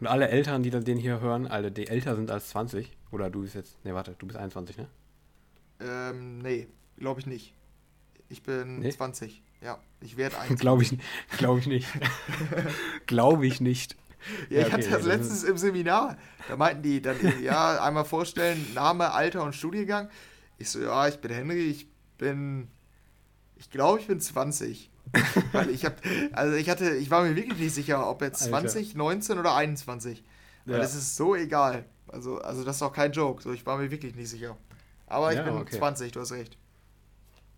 Und alle Eltern, die den hier hören, alle, die älter sind als 20, oder du bist jetzt, ne, warte, du bist 21, ne? Ähm, nee, glaube ich nicht. Ich bin nee? 20, ja. Ich werde 21. glaube ich, glaub ich nicht. glaube ich nicht. Ja, ich okay, hatte das ja, letztens im Seminar. Da meinten die dann, ja, einmal vorstellen, Name, Alter und Studiengang. Ich so, ja, ich bin Henry, ich bin, ich glaube, ich bin 20. Weil ich habe, also ich hatte, ich war mir wirklich nicht sicher, ob jetzt 20, Alter. 19 oder 21. Weil ja. das ist so egal. Also, also das ist auch kein Joke. So, ich war mir wirklich nicht sicher. Aber ich ja, bin okay. 20, du hast recht.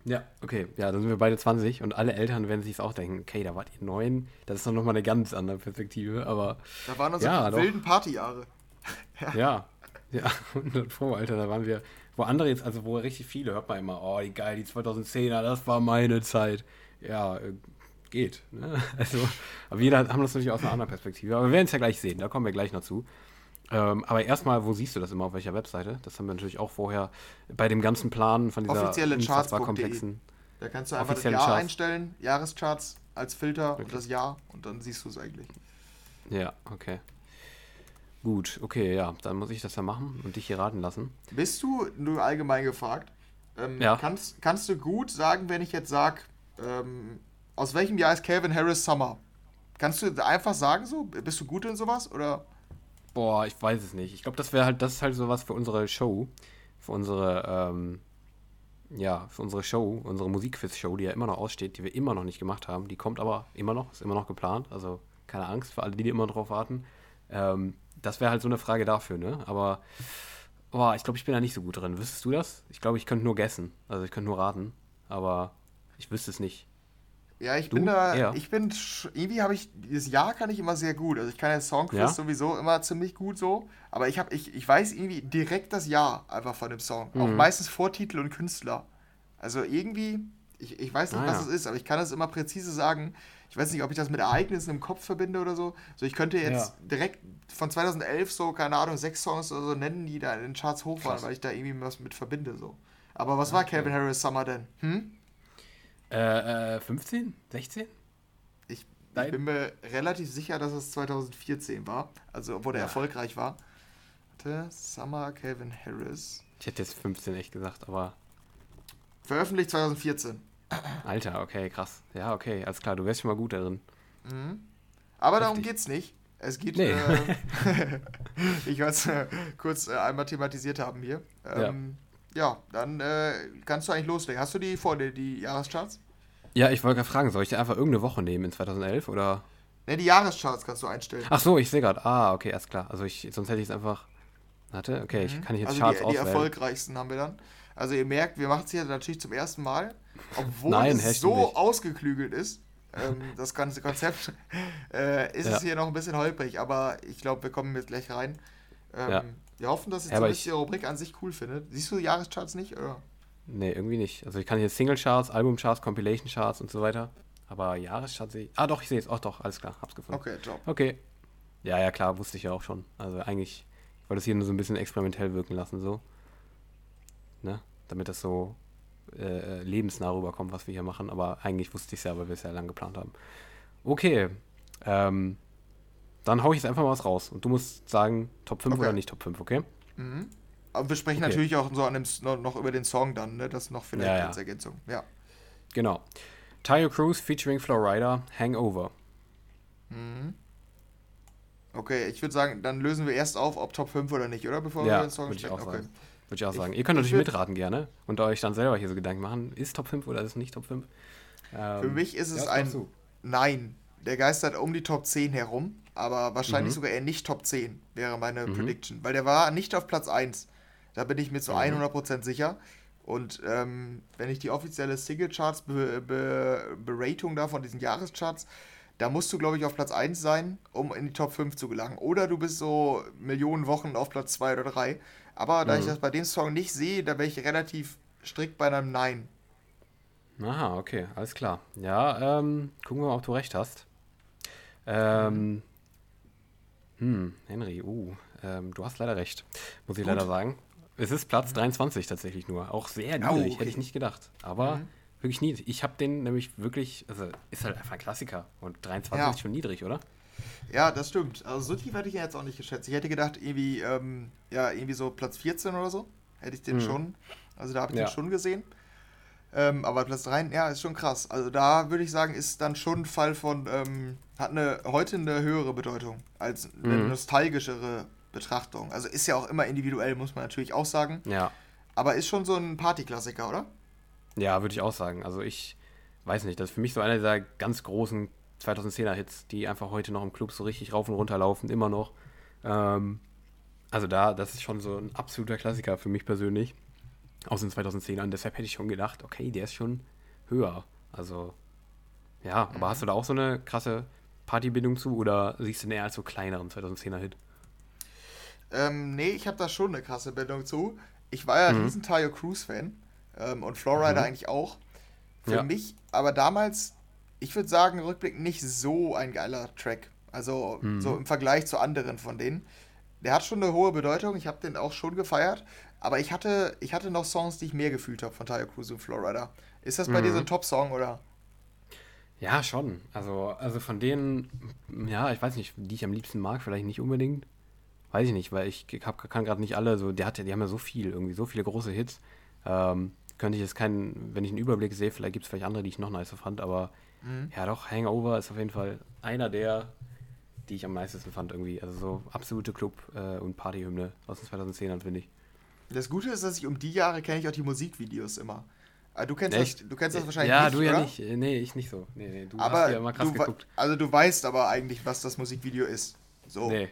Ja, okay. Ja, dann sind wir beide 20 und alle Eltern werden sich auch denken, okay, da wart ihr neun. Das ist doch nochmal eine ganz andere Perspektive, aber. Da waren unsere ja, wilden Partyjahre. ja. ja. Ja, 100 Pro, Alter, da waren wir, wo andere jetzt, also wo richtig viele, hört man immer, oh, die geil, die 2010er, das war meine Zeit ja, äh, geht. Ne? Also, aber wir haben das natürlich aus einer anderen Perspektive. Aber wir werden es ja gleich sehen, da kommen wir gleich noch zu. Ähm, aber erstmal, wo siehst du das immer, auf welcher Webseite? Das haben wir natürlich auch vorher bei dem ganzen Plan von dieser offizielle komplexen. Da kannst du einfach das Jahr Charts. einstellen, Jahrescharts als Filter okay. und das Jahr und dann siehst du es eigentlich. Ja, okay. Gut, okay, ja, dann muss ich das ja machen und dich hier raten lassen. Bist du nur allgemein gefragt? Ähm, ja. kannst, kannst du gut sagen, wenn ich jetzt sage, ähm, aus welchem Jahr ist Calvin Harris Summer? Kannst du einfach sagen so? Bist du gut in sowas? Oder? Boah, ich weiß es nicht. Ich glaube, das wäre halt, das ist halt sowas für unsere Show. Für unsere, ähm, ja, für unsere Show, unsere Musikquiz-Show, die ja immer noch aussteht, die wir immer noch nicht gemacht haben. Die kommt aber immer noch, ist immer noch geplant. Also keine Angst für alle, die, die immer drauf warten. Ähm, das wäre halt so eine Frage dafür, ne? Aber boah, ich glaube, ich bin da nicht so gut drin. Wüsstest du das? Ich glaube, ich könnte nur guessen. Also ich könnte nur raten. Aber ich wüsste es nicht. Ja, ich du? bin da, ja. ich bin, irgendwie habe ich, dieses Jahr kann ich immer sehr gut. Also ich kann ja Songquiz ja? sowieso immer ziemlich gut so, aber ich habe, ich, ich weiß irgendwie direkt das Jahr einfach von dem Song. Mhm. Auch meistens Vortitel und Künstler. Also irgendwie, ich, ich weiß nicht, ah, was es ist, aber ich kann es immer präzise sagen. Ich weiß nicht, ob ich das mit Ereignissen im Kopf verbinde oder so. So, ich könnte jetzt ja. direkt von 2011 so, keine Ahnung, sechs Songs oder so nennen, die da in den Charts hoch waren, weil ich da irgendwie was mit verbinde so. Aber was okay. war Calvin Harris Summer denn? Hm? Äh, 15? Äh, 16? Ich, ich, bin mir relativ sicher, dass es 2014 war. Also, obwohl er ja. erfolgreich war. Warte, Summer Calvin Harris. Ich hätte jetzt 15 echt gesagt, aber. Veröffentlicht 2014. Alter, okay, krass. Ja, okay, alles klar, du wärst schon mal gut darin. Mhm. Aber Richtig. darum geht's nicht. Es geht. Nee. Äh, ich wollte es äh, kurz äh, einmal thematisiert haben hier. Ähm, ja. ja. dann äh, kannst du eigentlich loslegen. Hast du die vor dir, die Jahrescharts? Ja, ich wollte gerade fragen, soll ich dir einfach irgendeine Woche nehmen in 2011 oder? Ne, die Jahrescharts kannst du einstellen. Ach so, ich sehe gerade. Ah, okay, alles klar. Also ich, sonst hätte ich es einfach. Warte, okay, mhm. ich kann ich jetzt also Charts die, auswählen. Die erfolgreichsten haben wir dann. Also ihr merkt, wir machen es hier natürlich zum ersten Mal, obwohl Nein, es so nicht. ausgeklügelt ist. Ähm, das ganze Konzept äh, ist ja. es hier noch ein bisschen holprig, aber ich glaube, wir kommen jetzt gleich rein. Ähm, ja. Wir hoffen, dass ihr ja, die Rubrik an sich cool findet. Siehst du die Jahrescharts nicht? Oder? Nee, irgendwie nicht. Also ich kann hier Single-Charts, Album-Charts, Compilation-Charts und so weiter. Aber Jahrescharts sehe ich. Ah doch, ich sehe es. Ach doch, alles klar, hab's gefunden. Okay, top. Okay. Ja, ja, klar, wusste ich ja auch schon. Also eigentlich, ich wollte es hier nur so ein bisschen experimentell wirken lassen, so. Ne? Damit das so äh, lebensnah rüberkommt, was wir hier machen. Aber eigentlich wusste ich es ja, weil wir es ja lang geplant haben. Okay. Ähm, dann hau ich jetzt einfach mal was raus. Und du musst sagen, Top 5 okay. oder nicht Top 5, okay? Mhm. Aber wir sprechen okay. natürlich auch so an dem, noch, über den Song dann, ne? Das noch vielleicht ja, ja. als Ergänzung. Ja. Genau. Tayo Cruz featuring Florida, Hangover. Mhm. Okay, ich würde sagen, dann lösen wir erst auf, ob Top 5 oder nicht, oder? Bevor ja, wir den Song würde ich okay. Würde ich auch sagen. Ihr könnt natürlich mitraten gerne und euch dann selber hier so Gedanken machen, ist Top 5 oder ist es nicht Top 5? Ähm, Für mich ist es ja, ein Nein. Der geistert um die Top 10 herum, aber wahrscheinlich mhm. sogar eher nicht Top 10, wäre meine mhm. Prediction. Weil der war nicht auf Platz 1. Da bin ich mir zu mhm. 100% sicher. Und ähm, wenn ich die offizielle Single-Charts-Beratung be be da von diesen Jahrescharts, da musst du, glaube ich, auf Platz 1 sein, um in die Top 5 zu gelangen. Oder du bist so Millionen Wochen auf Platz 2 oder 3. Aber da mhm. ich das bei dem Song nicht sehe, da wäre ich relativ strikt bei einem Nein. Aha, okay, alles klar. Ja, ähm, gucken wir mal, ob du recht hast. Ähm, hm, Henry, uh, ähm, du hast leider recht, muss ich Gut. leider sagen. Es ist Platz 23 tatsächlich nur. Auch sehr niedrig, oh, okay. hätte ich nicht gedacht. Aber mhm. wirklich niedrig. Ich habe den nämlich wirklich, also ist halt einfach ein Klassiker. Und 23 ja. ist schon niedrig, oder? Ja, das stimmt. Also so tief hätte ich ihn jetzt auch nicht geschätzt. Ich hätte gedacht, irgendwie, ähm, ja, irgendwie so Platz 14 oder so. Hätte ich den mhm. schon. Also da habe ich ja. den schon gesehen. Ähm, aber Platz 3, ja, ist schon krass. Also da würde ich sagen, ist dann schon ein Fall von, ähm, hat eine heute eine höhere Bedeutung als eine mhm. nostalgischere Betrachtung. Also ist ja auch immer individuell, muss man natürlich auch sagen. Ja. Aber ist schon so ein Partyklassiker, oder? Ja, würde ich auch sagen. Also ich weiß nicht, das ist für mich so einer dieser ganz großen 2010er Hits, die einfach heute noch im Club so richtig rauf und runter laufen, immer noch. Ähm, also da, das ist schon so ein absoluter Klassiker für mich persönlich aus den 2010ern. Deshalb hätte ich schon gedacht, okay, der ist schon höher. Also, ja, aber mhm. hast du da auch so eine krasse Partybindung zu oder siehst du den eher als so kleineren 2010er-Hit? Ähm, nee, ich habe da schon eine krasse Bindung zu. Ich war ja ein mhm. riesen Tayo Cruise-Fan ähm, und Flowrider mhm. eigentlich auch. Für ja. mich, aber damals, ich würde sagen, rückblickend nicht so ein geiler Track. Also mhm. so im Vergleich zu anderen von denen. Der hat schon eine hohe Bedeutung, ich habe den auch schon gefeiert, aber ich hatte, ich hatte noch Songs, die ich mehr gefühlt habe von Tayo Cruz und Florida. Ist das bei dir so ein mhm. Top-Song oder? Ja, schon. Also, also von denen, ja, ich weiß nicht, die ich am liebsten mag, vielleicht nicht unbedingt. Weiß ich nicht, weil ich hab, kann gerade nicht alle so, der hat, die haben ja so viel, irgendwie so viele große Hits. Ähm, könnte ich jetzt keinen, wenn ich einen Überblick sehe, vielleicht gibt es vielleicht andere, die ich noch nicer fand, aber mhm. ja doch, Hangover ist auf jeden Fall einer der, die ich am meisten fand irgendwie. Also so absolute Club- äh, und Partyhymne aus den 2010ern, finde ich. Das Gute ist, dass ich um die Jahre kenne ich auch die Musikvideos immer. Ah, du kennst, das, du kennst das wahrscheinlich ja, nicht, Ja, du ja nicht. Nee, ich nicht so. Nee, nee, du aber hast ja immer krass geguckt. Also du weißt aber eigentlich, was das Musikvideo ist. So. Nee.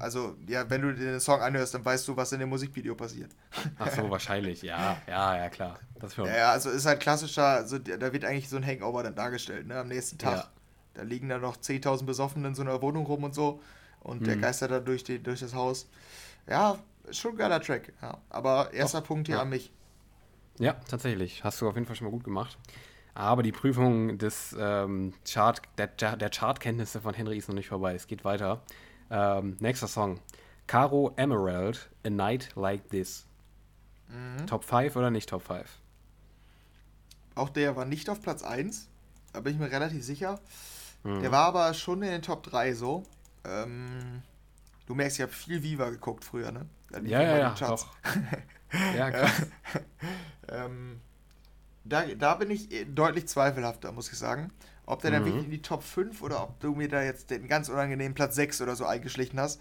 Also, ja, wenn du den Song anhörst, dann weißt du, was in dem Musikvideo passiert. Ach so, wahrscheinlich, ja, ja, ja, klar. Das schon. Ja, also ist halt klassischer, also da wird eigentlich so ein Hangover dann dargestellt, ne, am nächsten Tag. Ja. Da liegen dann noch 10.000 Besoffene in so einer Wohnung rum und so und mhm. der geistert dann durch, die, durch das Haus. Ja, schon ein geiler Track. Ja. Aber erster Doch, Punkt hier ja. an mich. Ja, tatsächlich. Hast du auf jeden Fall schon mal gut gemacht. Aber die Prüfung des ähm, Chart, der, der Chartkenntnisse von Henry ist noch nicht vorbei. Es geht weiter. Ähm, nächster Song. Caro Emerald, A Night Like This. Mhm. Top 5 oder nicht Top 5? Auch der war nicht auf Platz 1. Da bin ich mir relativ sicher. Mhm. Der war aber schon in den Top 3 so. Ähm, du merkst, ich habe viel Viva geguckt früher, ne? Ja, ja, ja, doch. ja, krass. ähm, da, da bin ich deutlich zweifelhafter, muss ich sagen. Ob der mhm. dann wirklich in die Top 5 oder ob du mir da jetzt den ganz unangenehmen Platz 6 oder so eingeschlichen hast.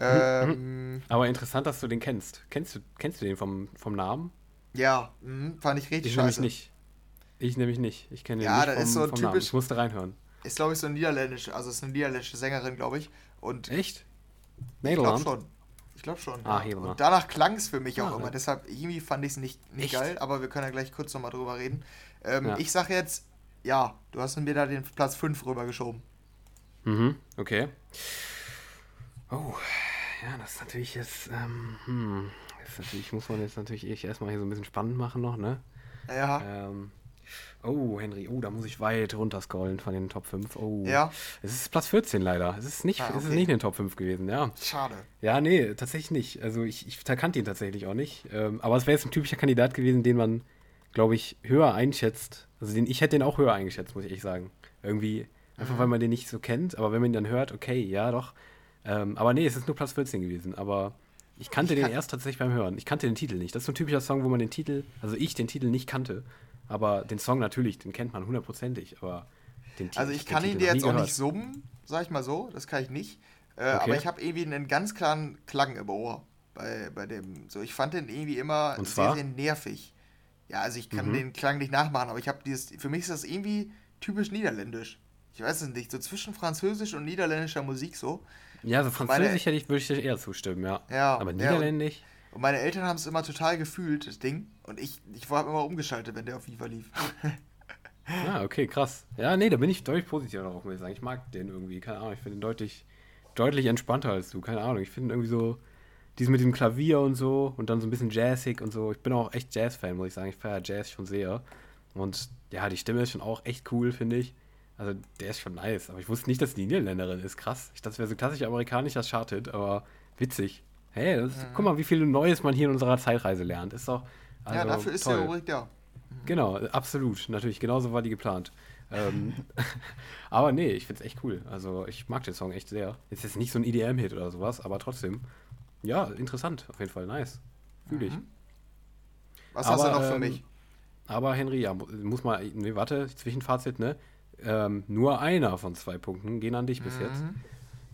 Ähm, Aber interessant, dass du den kennst. Kennst du, kennst du den vom, vom Namen? Ja, mh, fand ich richtig ich scheiße. Nämlich nicht. Ich nämlich nicht. Ich kenne den ja, nicht vom, ist so vom typisch, Namen. Ich musste reinhören. Ist, glaube ich, so eine niederländische, also ist eine niederländische Sängerin, glaube ich. Und Echt? Nederland? Ich glaube schon. Ich glaube schon. Ah, ja. Und danach klang es für mich ah, auch immer. Deshalb irgendwie fand ich es nicht, nicht geil, aber wir können ja gleich kurz nochmal drüber reden. Ähm, ja. Ich sage jetzt, ja, du hast mir da den Platz 5 rübergeschoben. Mhm, okay. Oh, ja, das ist natürlich jetzt, ähm, hm, das ist natürlich, muss man jetzt natürlich erstmal hier so ein bisschen spannend machen noch, ne? Ja. Ähm, Oh, Henry, oh, da muss ich weit runter scrollen von den Top 5. Oh. Ja. Es ist Platz 14 leider. Es ist nicht, ah, okay. es ist nicht in den Top 5 gewesen, ja. Schade. Ja, nee, tatsächlich nicht. Also ich, ich kannte ihn tatsächlich auch nicht. Ähm, aber es wäre jetzt ein typischer Kandidat gewesen, den man, glaube ich, höher einschätzt. Also den, ich hätte den auch höher eingeschätzt, muss ich echt sagen. Irgendwie, einfach mhm. weil man den nicht so kennt, aber wenn man ihn dann hört, okay, ja doch. Ähm, aber nee, es ist nur Platz 14 gewesen. Aber ich kannte ich den erst tatsächlich beim Hören. Ich kannte den Titel nicht. Das ist so ein typischer Song, wo man den Titel, also ich den Titel nicht kannte. Aber den Song natürlich, den kennt man hundertprozentig. Aber den Also ich kann ihn dir jetzt auch nicht summen, sag ich mal so, das kann ich nicht. Äh, okay. Aber ich habe irgendwie einen ganz klaren Klang im Ohr bei, bei dem. So, ich fand den irgendwie immer sehr, sehr nervig. Ja, also ich kann mhm. den Klang nicht nachmachen, aber ich habe dieses. Für mich ist das irgendwie typisch niederländisch. Ich weiß es nicht, so zwischen Französisch und niederländischer Musik so. Ja, so Französisch hätte ich, würde ich dir eher zustimmen, ja. Ja. Aber Niederländisch. Ja, und meine Eltern haben es immer total gefühlt, das Ding. Und ich, ich habe immer umgeschaltet, wenn der auf FIFA lief. ja, okay, krass. Ja, nee, da bin ich deutlich positiver darauf, muss ich sagen. Ich mag den irgendwie, keine Ahnung, ich finde ihn deutlich, deutlich entspannter als du, keine Ahnung. Ich finde irgendwie so, dies mit dem Klavier und so und dann so ein bisschen jazzig und so. Ich bin auch echt Jazz-Fan, muss ich sagen. Ich feiere Jazz schon sehr. Und ja, die Stimme ist schon auch echt cool, finde ich. Also der ist schon nice. Aber ich wusste nicht, dass die Niederländerin ist. Krass. Ich dachte, es wäre so klassisch amerikanisch, das chartet, aber witzig. Hey, das, mhm. guck mal, wie viel Neues man hier in unserer Zeitreise lernt. Ist doch. Also, ja, dafür ist toll. der Rubrik da. Mhm. Genau, absolut. Natürlich, genauso war die geplant. ähm, aber nee, ich finde es echt cool. Also ich mag den Song echt sehr. Ist jetzt nicht so ein EDM-Hit oder sowas, aber trotzdem. Ja, interessant, auf jeden Fall. Nice. Fühle ich. Mhm. Was aber, hast du noch für ähm, mich? Aber Henry, ja, muss mal, nee, warte, Zwischenfazit, ne? Ähm, nur einer von zwei Punkten gehen an dich bis mhm. jetzt.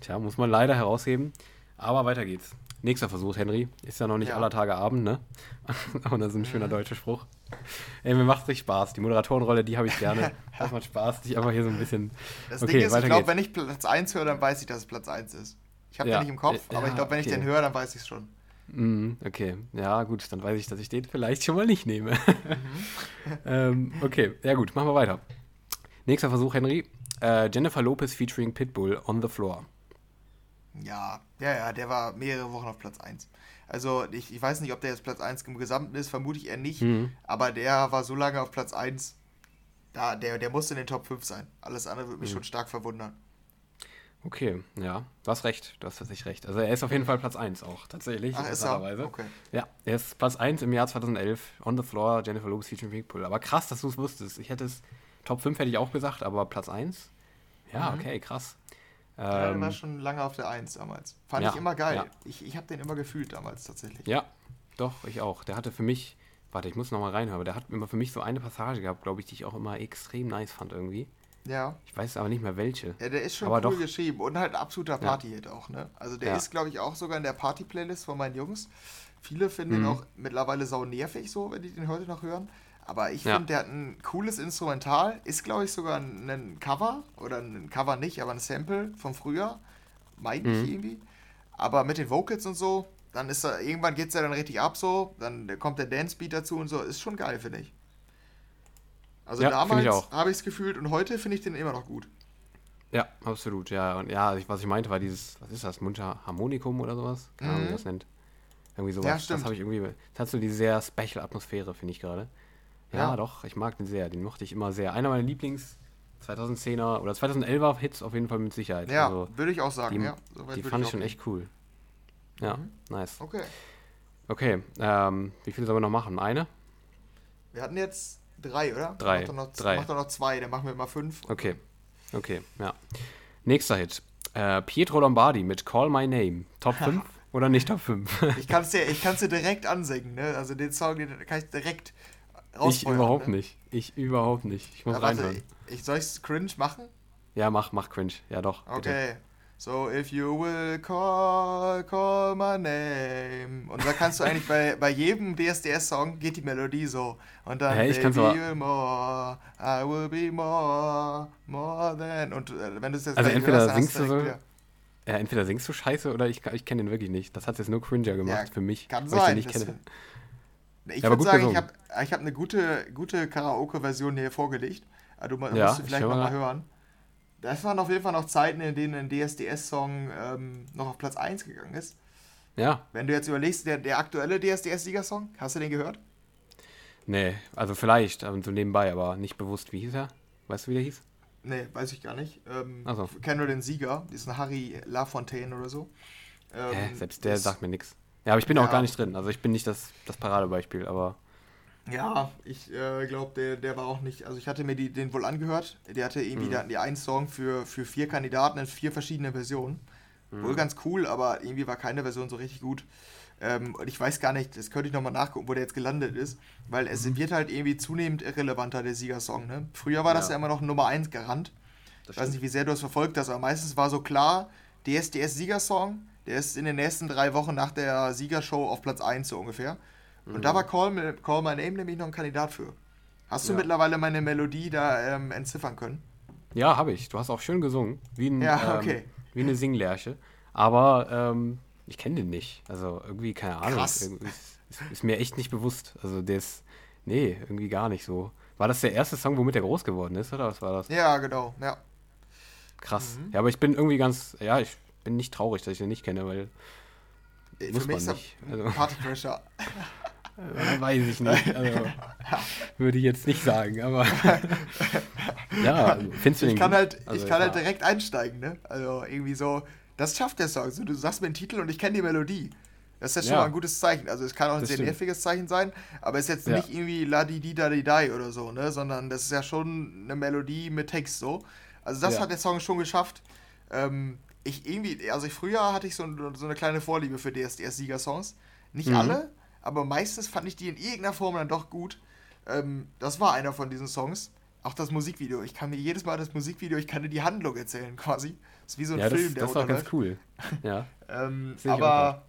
Tja, muss man leider herausheben. Aber weiter geht's. Nächster Versuch, Henry. Ist ja noch nicht ja. aller Tage Abend, ne? Und das ist ein schöner mhm. deutscher Spruch. Ey, mir macht es Spaß. Die Moderatorenrolle, die habe ich gerne. Das macht Spaß, dich einfach hier so ein bisschen. Das okay, Ding ist, ich glaube, wenn ich Platz 1 höre, dann weiß ich, dass es Platz 1 ist. Ich habe ja. den nicht im Kopf, äh, aber ich glaube, wenn okay. ich den höre, dann weiß ich es schon. Mm, okay, ja, gut, dann weiß ich, dass ich den vielleicht schon mal nicht nehme. Mhm. ähm, okay, ja, gut, machen wir weiter. Nächster Versuch, Henry. Äh, Jennifer Lopez featuring Pitbull on the Floor. Ja, ja, ja, der war mehrere Wochen auf Platz 1. Also ich, ich weiß nicht, ob der jetzt Platz 1 im Gesamten ist, vermute ich eher nicht, mhm. aber der war so lange auf Platz 1, da, der, der muss in den Top 5 sein. Alles andere würde mich mhm. schon stark verwundern. Okay, ja, du hast recht, du hast tatsächlich recht. Also er ist auf jeden Fall Platz 1 auch, tatsächlich. Ach, ist er? Okay. Ja, er ist Platz 1 im Jahr 2011, On the Floor, Jennifer Lopez featuring Pitbull. Aber krass, dass du es wusstest. Ich hätte es, Top 5 hätte ich auch gesagt, aber Platz 1? Ja, mhm. okay, krass. Ja, der war ähm, schon lange auf der 1 damals. Fand ja, ich immer geil. Ja. Ich, ich habe den immer gefühlt damals tatsächlich. Ja, doch, ich auch. Der hatte für mich, warte, ich muss nochmal reinhören, aber der hat immer für mich so eine Passage gehabt, glaube ich, die ich auch immer extrem nice fand irgendwie. Ja. Ich weiß aber nicht mehr welche. Ja, der ist schon aber cool doch. geschrieben und halt ein absoluter Party-Hit auch, ne? Also der ist, glaube ich, auch sogar in der Party-Playlist von meinen Jungs. Viele finden mhm. ihn auch mittlerweile sau nervig so, wenn die den heute noch hören. Aber ich ja. finde, der hat ein cooles Instrumental. Ist, glaube ich, sogar ein, ein, Cover. Oder ein Cover nicht, aber ein Sample von früher. Meine ich mhm. irgendwie. Aber mit den Vocals und so, dann ist er, irgendwann geht es ja dann richtig ab so. Dann kommt der Dance-Beat dazu und so. Ist schon geil, finde ich. Also ja, damals habe ich es gefühlt und heute finde ich den immer noch gut. Ja, absolut, ja. Und ja, was ich meinte, war dieses, was ist das, Mundharmonikum oder sowas? Keine Ahnung, mhm. wie das nennt. Irgendwie sowas. Ja, stimmt. Das habe ich irgendwie. Das hat so diese sehr special Atmosphäre, finde ich gerade. Ja, ja, doch, ich mag den sehr. Den mochte ich immer sehr. Einer meiner Lieblings 2010er oder 2011er Hits auf jeden Fall mit Sicherheit. Ja, also, würde ich auch sagen, die, ja. die fand ich schon echt cool. Ja, mhm. nice. Okay. Okay, ähm, wie viele sollen wir noch machen? Eine? Wir hatten jetzt drei, oder? Drei. Mach doch noch, drei. Mach doch noch zwei, dann machen wir mal fünf. Okay. Okay, ja. Nächster Hit. Äh, Pietro Lombardi mit Call My Name. Top 5 oder nicht Top 5? ich kann es dir, dir direkt ansingen, ne? Also den Song, den kann ich direkt ich überhaupt ne? nicht. Ich überhaupt nicht. Ich muss ja, reinhören. Warte, ich, soll ich cringe machen? Ja, mach, mach cringe. Ja, doch. Okay. Bitte. So, if you will call, call my name. Und da kannst du eigentlich bei, bei jedem DSDS-Song geht die Melodie so. Und dann, hey, ich baby will more, I will be more, more than. Und äh, wenn du es jetzt Also entweder hörst, singst du so, ja, entweder singst du scheiße oder ich, ich kenne den wirklich nicht. Das hat jetzt nur Cringer gemacht ja, für mich. Kann sein. Ich, den nicht ich ja, würde sagen, ich habe ich hab eine gute, gute Karaoke-Version hier vorgelegt. Also, du ja, musst du vielleicht nochmal hören. Das waren auf jeden Fall noch Zeiten, in denen ein DSDS-Song ähm, noch auf Platz 1 gegangen ist. Ja. Wenn du jetzt überlegst, der, der aktuelle DSDS-Siegersong, hast du den gehört? Nee, also vielleicht, so nebenbei, aber nicht bewusst. Wie hieß er? Weißt du, wie der hieß? Nee, weiß ich gar nicht. Ähm, so. Ich kenne nur den Sieger, diesen Harry Lafontaine oder so. Ähm, Hä, selbst der sagt mir nichts. Ja, aber ich bin ja. auch gar nicht drin. Also ich bin nicht das, das Paradebeispiel, aber. Ja, ich äh, glaube, der, der war auch nicht. Also ich hatte mir die, den wohl angehört. Der hatte irgendwie, mhm. hatten die einen Song für, für vier Kandidaten in vier verschiedenen Versionen. Mhm. Wohl ganz cool, aber irgendwie war keine Version so richtig gut. Ähm, und ich weiß gar nicht, das könnte ich nochmal nachgucken, wo der jetzt gelandet ist, weil es mhm. wird halt irgendwie zunehmend irrelevanter, der Siegersong. Ne? Früher war das ja. ja immer noch Nummer 1 Garant. Ich weiß nicht, wie sehr du das verfolgt hast, aber meistens war so klar, DSDS-Siegersong, der ist in den nächsten drei Wochen nach der Siegershow auf Platz 1 so ungefähr. Und mhm. da war Call, Call My Name nämlich noch ein Kandidat für. Hast du ja. mittlerweile meine Melodie da ähm, entziffern können? Ja, habe ich. Du hast auch schön gesungen. Wie, ein, ja, okay. ähm, wie eine Singlerche. Aber ähm, ich kenne den nicht. Also irgendwie, keine Ahnung. Krass. Ist, ist, ist, mir echt nicht bewusst. Also der ist, nee, irgendwie gar nicht so. War das der erste Song, womit er groß geworden ist, oder was war das? Ja, genau, ja. Krass. Mhm. Ja, aber ich bin irgendwie ganz, ja, ich bin nicht traurig, dass ich den nicht kenne, weil Für muss man nicht. Also, Partycrasher. Äh, weiß ich nicht. Also, würde ich jetzt nicht sagen, aber. ja, findest du den ich kann halt, also, Ich kann halt direkt einsteigen, ne? Also irgendwie so, das schafft der Song. Also, du sagst mir den Titel und ich kenne die Melodie. Das ist ja schon ja. mal ein gutes Zeichen. Also es kann auch ein das sehr stimmt. nerviges Zeichen sein, aber es ist jetzt ja. nicht irgendwie la di di da di dai oder so, ne? Sondern das ist ja schon eine Melodie mit Text so. Also das ja. hat der Song schon geschafft. Ähm, ich irgendwie, also früher hatte ich so, so eine kleine Vorliebe für DSDS-Sieger-Songs. Nicht mhm. alle, aber meistens fand ich die in irgendeiner Form dann doch gut. Ähm, das war einer von diesen Songs. Auch das Musikvideo. Ich kann mir jedes Mal das Musikvideo, ich kann dir die Handlung erzählen quasi. Das ist wie so ein ja, Film, das, der Das war ganz cool. Ja. ähm, aber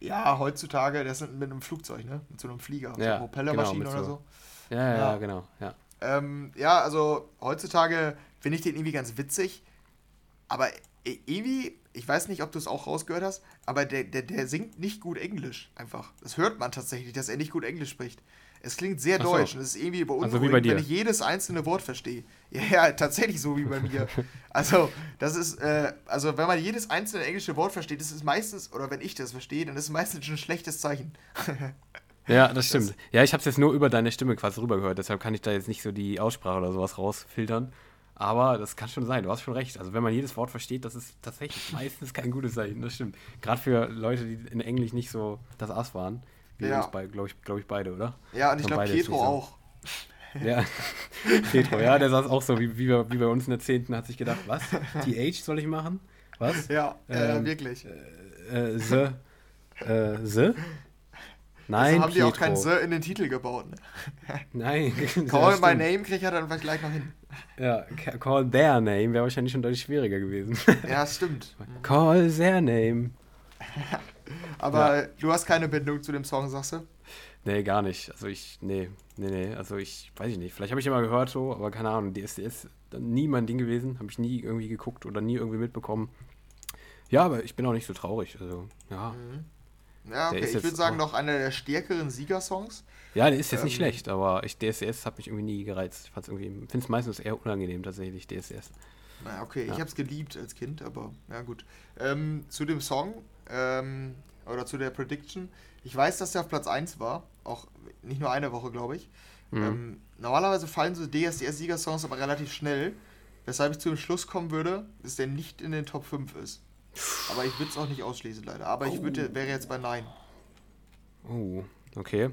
ja, heutzutage, das ist mit einem Flugzeug, ne? Mit so einem Flieger, ja, so Propellermaschine genau, oder so. Ja, ja, ja, genau. Ja. Ähm, ja, also heutzutage finde ich den irgendwie ganz witzig. Aber irgendwie, ich weiß nicht, ob du es auch rausgehört hast, aber der, der, der singt nicht gut Englisch einfach. Das hört man tatsächlich, dass er nicht gut Englisch spricht. Es klingt sehr so. deutsch und es ist irgendwie beunruhigend, also wenn ich jedes einzelne Wort verstehe. Ja, ja, tatsächlich so wie bei mir. also, das ist, äh, also wenn man jedes einzelne englische Wort versteht, das ist meistens, oder wenn ich das verstehe, dann ist es meistens schon ein schlechtes Zeichen. ja, das stimmt. Das, ja, ich habe es jetzt nur über deine Stimme quasi rübergehört, deshalb kann ich da jetzt nicht so die Aussprache oder sowas rausfiltern. Aber das kann schon sein, du hast schon recht. Also wenn man jedes Wort versteht, das ist tatsächlich meistens kein gutes Zeichen, das stimmt. Gerade für Leute, die in Englisch nicht so das Ass waren. Wir ja. uns, glaube ich, glaub ich, beide, oder? Ja, und ich glaube, Pietro so. auch. Ja, Pietro, ja, der saß auch so, wie, wie, bei, wie bei uns in der 10. hat sich gedacht, was? TH soll ich machen? Was? Ja, äh, ähm, äh, wirklich. Äh, the, äh, the? Nein, also haben die auch kein The in den Titel gebaut. Ne? Nein. Call my name kriegt er dann vielleicht gleich noch hin. Ja, call their name wäre wahrscheinlich schon deutlich schwieriger gewesen. Ja, stimmt. Call their name. Aber ja. du hast keine Bindung zu dem Song, sagst du? Nee, gar nicht. Also ich, nee, nee, nee. Also ich weiß ich nicht. Vielleicht habe ich immer gehört so, aber keine Ahnung. DSDS ist nie mein Ding gewesen. Habe ich nie irgendwie geguckt oder nie irgendwie mitbekommen. Ja, aber ich bin auch nicht so traurig. Also, ja. Mhm. Ja, okay. Ich würde sagen, noch einer der stärkeren Siegersongs. Ja, der ist jetzt ähm, nicht schlecht, aber ich, DSDS hat mich irgendwie nie gereizt. Ich finde es meistens eher unangenehm tatsächlich, DSDS. Na, okay, ja. ich habe es geliebt als Kind, aber ja gut. Ähm, zu dem Song, ähm, oder zu der Prediction. Ich weiß, dass der auf Platz 1 war, auch nicht nur eine Woche, glaube ich. Mhm. Ähm, normalerweise fallen so DSDS-Siegersongs aber relativ schnell, weshalb ich zu dem Schluss kommen würde, dass der nicht in den Top 5 ist. Aber ich würde es auch nicht ausschließen, leider. Aber oh. ich würde, wäre jetzt bei Nein. Oh, okay.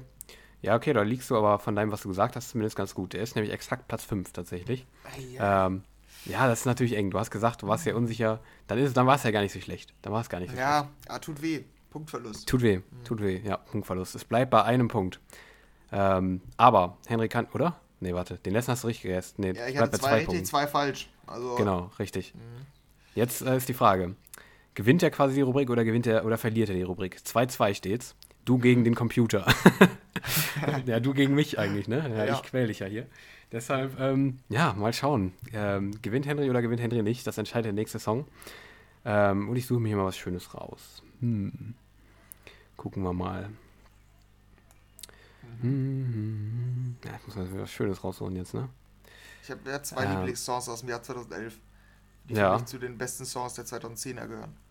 Ja, okay, da liegst du aber von deinem, was du gesagt hast, zumindest ganz gut. Der ist nämlich exakt Platz 5 tatsächlich. Ja. Ähm, ja, das ist natürlich eng. Du hast gesagt, du warst ja unsicher. Dann, dann war es ja gar nicht so schlecht. Dann war es gar nicht so ja, schlecht. Ja, tut weh. Punktverlust. Tut weh, mhm. tut weh, ja, Punktverlust. Es bleibt bei einem Punkt. Ähm, aber Henry kann, oder? Nee, warte, den letzten hast du richtig gegessen. Nee, ja, ich hatte zwei, zwei richtig, zwei falsch. Also, genau, richtig. Mhm. Jetzt äh, ist die Frage: Gewinnt er quasi die Rubrik oder gewinnt er oder verliert er die Rubrik? 2-2 steht's. Du gegen den Computer. ja, du gegen mich eigentlich, ne? Ja, ja. Ich quäle dich ja hier. Deshalb, ähm, ja, mal schauen. Ähm, gewinnt Henry oder gewinnt Henry nicht? Das entscheidet der nächste Song. Ähm, und ich suche mir hier mal was Schönes raus. Hm. Gucken wir mal. Mhm. Ja, ich muss mal was Schönes rausholen jetzt, ne? Ich habe ja zwei ähm. Lieblingssongs aus dem Jahr 2011, die ja. für mich zu den besten Songs der 2010er gehören.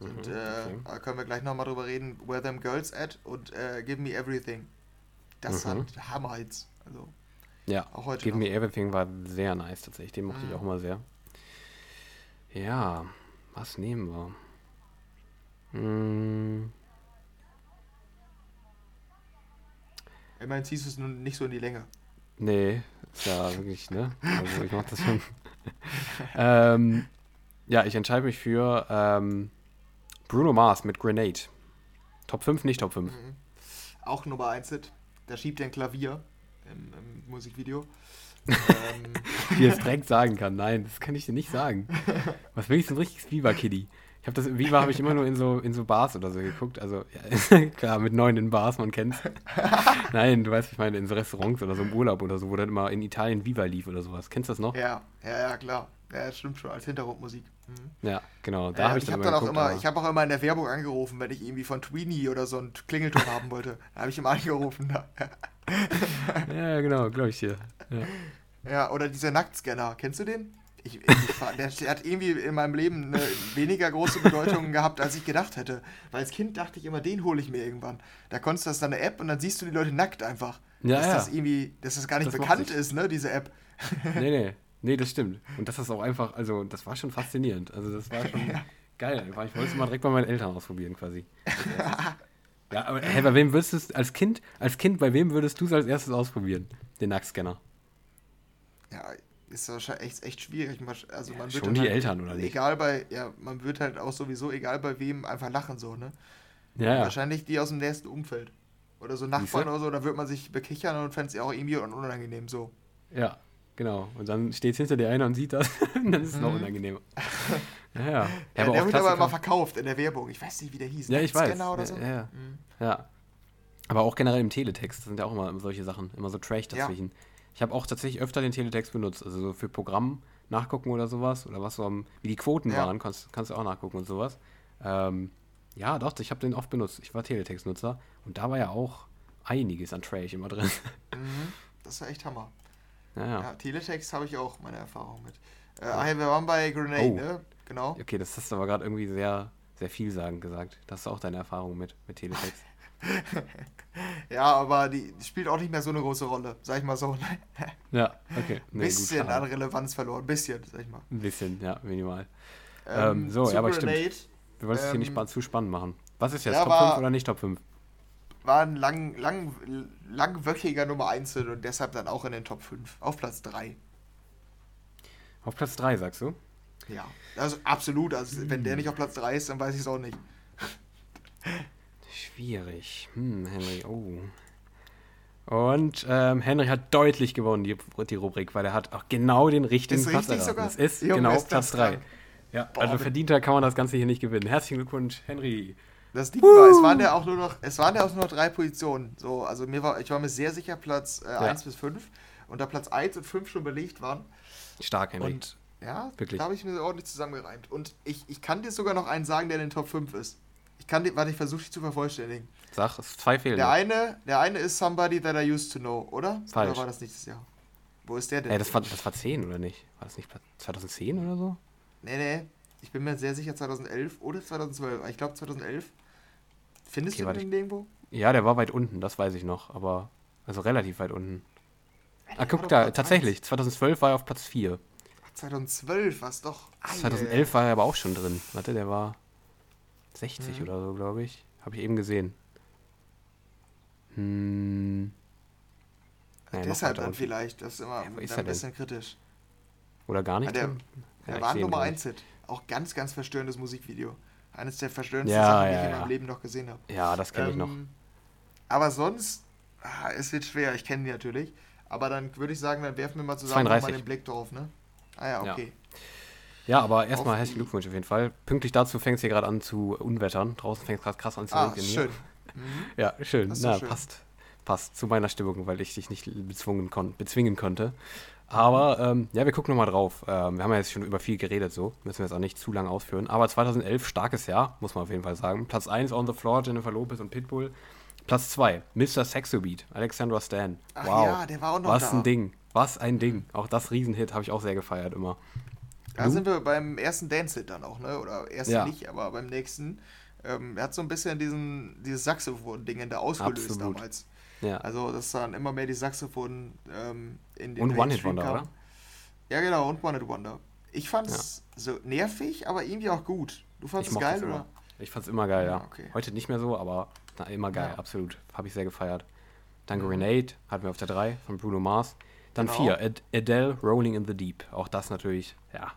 Und mhm, äh, da können wir gleich nochmal drüber reden. Where Them Girls At und äh, Give Me Everything. Das mhm. hat Hammerhits. Also, ja, auch heute Give noch. Me Everything war sehr nice tatsächlich. Den mochte mhm. ich auch immer sehr. Ja, was nehmen wir? Hm. Immerhin ziehst du es nun nicht so in die Länge. Nee, ist ja wirklich, ne? Also ich mach das schon. ähm, ja, ich entscheide mich für ähm, Bruno Mars mit Grenade. Top 5, nicht Top 5. Mhm. Auch Nummer 1 Hit. Da schiebt er ein Klavier im, im Musikvideo. ähm. Wie er es direkt sagen kann. Nein, das kann ich dir nicht sagen. Was will ich so ein richtiges Biber-Kitty? Ich habe das Viva habe ich immer nur in so in so Bars oder so geguckt. Also ja, klar, mit neun in Bars, man kennt's. Nein, du weißt, ich meine in so Restaurants oder so im Urlaub oder so, wo dann immer in Italien Viva lief oder sowas. Kennst du das noch? Ja, ja, ja, klar. Ja, das stimmt schon, als Hintergrundmusik. Mhm. Ja, genau. Da ja, habe ich, ich hab dann auch immer, ich habe auch immer in der Werbung angerufen, wenn ich irgendwie von Tweenie oder so einen Klingelton haben wollte. Da habe ich immer angerufen. Da. ja, genau, glaube ich hier. Ja. ja, oder dieser Nacktscanner, kennst du den? Ich, ich, der, der, hat irgendwie in meinem Leben eine weniger große Bedeutung gehabt, als ich gedacht hätte. Weil als Kind dachte ich immer, den hole ich mir irgendwann. Da konntest du das dann eine App und dann siehst du die Leute nackt einfach. Ja, dass ja. das irgendwie, dass das gar nicht das bekannt ist, ne, diese App. Nee, nee. Nee, das stimmt. Und das ist auch einfach, also das war schon faszinierend. Also das war schon ja. geil einfach. Ich wollte es mal direkt bei meinen Eltern ausprobieren quasi. ja, aber hey, bei wem würdest du es als Kind, als Kind, bei wem würdest du es als erstes ausprobieren? Den Nackscanner. Ja, ist wahrscheinlich echt, echt schwierig. Also man ja, wird schon die halt, Eltern, oder nicht? Egal bei, ja, man wird halt auch sowieso, egal bei wem, einfach lachen so, ne? Ja, ja. Wahrscheinlich die aus dem nächsten Umfeld. Oder so Nachbarn oder so, da wird man sich bekichern und fände es auch irgendwie unangenehm so. Ja, genau. Und dann steht hinter dir einer und sieht das, und dann ist es mhm. noch unangenehmer. ja, ja. ja, der wird aber immer verkauft in der Werbung. Ich weiß nicht, wie der hieß. Ja, ich weiß. Oder so. ja, ja. Mhm. ja. Aber auch generell im Teletext sind ja auch immer solche Sachen, immer so Trash dazwischen. Ja. Ich habe auch tatsächlich öfter den Teletext benutzt, also so für Programm nachgucken oder sowas oder was so am, wie die Quoten ja. waren, kannst, kannst du auch nachgucken und sowas. Ähm, ja, doch, ich habe den oft benutzt. Ich war Teletext-Nutzer und da war ja auch einiges an Trash immer drin. Mhm, das war echt Hammer. Ja, ja. ja Teletext habe ich auch meine Erfahrung mit. Äh, ach, wir waren bei Grenade, oh. ne? Genau. Okay, das hast du aber gerade irgendwie sehr, sehr vielsagend gesagt. Das ist auch deine Erfahrung mit, mit Teletext. ja, aber die spielt auch nicht mehr so eine große Rolle, sag ich mal so. ja, okay. Ein nee, bisschen gut, an Relevanz verloren, ein bisschen, sag ich mal. Ein bisschen, ja, minimal. Ähm, ähm, so, ja, aber Grenade, stimmt. Wir wollen es ähm, hier nicht ähm, zu spannend machen. Was ist jetzt, ja, Top 5 oder nicht Top 5? War ein lang, lang, langwöchiger Nummer 1 und deshalb dann auch in den Top 5. Auf Platz 3. Auf Platz 3, sagst du? Ja, also absolut. Also, hm. wenn der nicht auf Platz 3 ist, dann weiß ich es auch nicht. Schwierig. Hm, Henry, oh. Und ähm, Henry hat deutlich gewonnen, die, die Rubrik, weil er hat auch genau den richtigen ist Platz erraten. Sogar? Es ist Junge, genau ist Platz 3. Ja, Boah, also verdienter kann man das Ganze hier nicht gewinnen. Herzlichen Glückwunsch, Henry. Das Ding war, es waren ja auch nur noch, es waren ja auch nur noch drei Positionen. So, also mir war, ich war mir sehr sicher, Platz äh, ja. 1 bis 5. Und da Platz 1 und 5 schon belegt waren. Stark, Henry. Und ja, Wirklich. da habe ich mir ordentlich zusammengereimt. Und ich, ich kann dir sogar noch einen sagen, der in den Top 5 ist. Ich kann dir, warte, ich versuche dich zu vervollständigen. Sag, es zwei Fehler. Der eine, der eine ist Somebody That I Used to Know, oder? Falsch. Oder war das nächstes Jahr? Wo ist der denn? Ey, das war, das war 10, oder nicht? War das nicht 2010 oder so? Nee, nee. Ich bin mir sehr sicher 2011 oder 2012. Ich glaube 2011. Findest okay, du den irgendwo? Ja, der war weit unten, das weiß ich noch. Aber, also relativ weit unten. ah, guck da, tatsächlich. 1. 2012 war er auf Platz 4. Ach, 2012 war es doch. 2011 war er aber auch schon drin. Warte, der war 60 mhm. oder so, glaube ich. Habe ich eben gesehen. Hm. Naja, Deshalb dann vielleicht. Das ist immer ja, ist ein bisschen kritisch. Oder gar nicht? Ja, der, der war Nummer 1 Hit. Auch ganz, ganz verstörendes Musikvideo. Eines der verstörendsten ja, Sachen, die ich in meinem Leben noch gesehen habe. Ja, das kenne ähm, ich noch. Ähm, aber sonst, ah, es wird schwer, ich kenne die natürlich. Aber dann würde ich sagen, dann werfen wir mal zusammen 32. mal den Blick drauf, ne? Ah ja, okay. Ja, ja aber erstmal herzlichen Glückwunsch auf jeden Fall. Pünktlich dazu fängt es hier gerade an zu unwettern. Draußen fängt es gerade krass an zu ah, regnen. schön. Mhm. Ja, schön. Na, schön. passt. Passt zu meiner Stimmung, weil ich dich nicht bezwungen kon bezwingen konnte. Aber ähm, ja, wir gucken nochmal drauf. Ähm, wir haben ja jetzt schon über viel geredet, so müssen wir jetzt auch nicht zu lange ausführen. Aber 2011, starkes Jahr, muss man auf jeden Fall sagen. Platz 1 On the Floor, Jennifer Lopez und Pitbull. Platz 2, Mr. Sexobeat, Alexandra Stan. Ach wow. ja, der war auch noch Was da. ein Ding. Was ein Ding. Auch das Riesenhit habe ich auch sehr gefeiert immer. Da du? sind wir beim ersten Dance-Hit dann auch, ne? Oder erst ja. nicht, aber beim nächsten. Ähm, er hat so ein bisschen diesen, dieses Saxophon-Ding da ausgelöst Absolut. damals. Ja. Also, dass dann immer mehr die Saxophon ähm, in den Und One Hit Wonder, oder? Ja, genau, und One Hit Wonder. Ich fand es ja. so nervig, aber irgendwie auch gut. Du fandest es geil, oder? Ich fand es immer geil, ja. ja. Okay. Heute nicht mehr so, aber na, immer geil, ja. absolut. Habe ich sehr gefeiert. Dann mhm. Grenade hatten wir auf der 3 von Bruno Mars. Dann 4, genau. Ad Adele, Rolling in the Deep. Auch das natürlich, ja,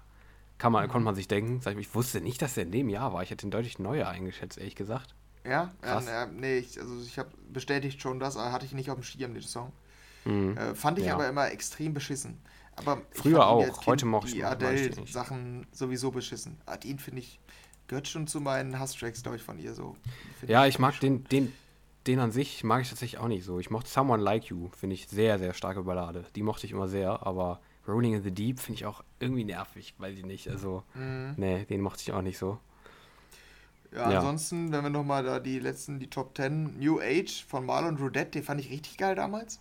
kann man, mhm. konnte man sich denken. Ich wusste nicht, dass er in dem Jahr war. Ich hätte ihn deutlich neuer eingeschätzt, ehrlich gesagt. Ja, Krass. Äh, nee, ich, also ich habe bestätigt schon das, aber hatte ich nicht auf dem Schirm, den Song. Mhm. Äh, fand ich ja. aber immer extrem beschissen. Aber Früher auch, heute mochte ich die Adele-Sachen sowieso beschissen. Ah, den finde ich, gehört schon zu meinen Hasstracks, glaube ich, von ihr so. Ja, ich mag den, den, den an sich mag ich tatsächlich auch nicht so. Ich mochte Someone Like You, finde ich sehr, sehr starke Ballade. Die mochte ich immer sehr, aber Rolling in the Deep finde ich auch irgendwie nervig, weiß ich nicht. Also, mhm. nee, den mochte ich auch nicht so. Ja, ja. ansonsten, wenn wir nochmal da die letzten, die Top 10, New Age von Marlon Rodette, den fand ich richtig geil damals.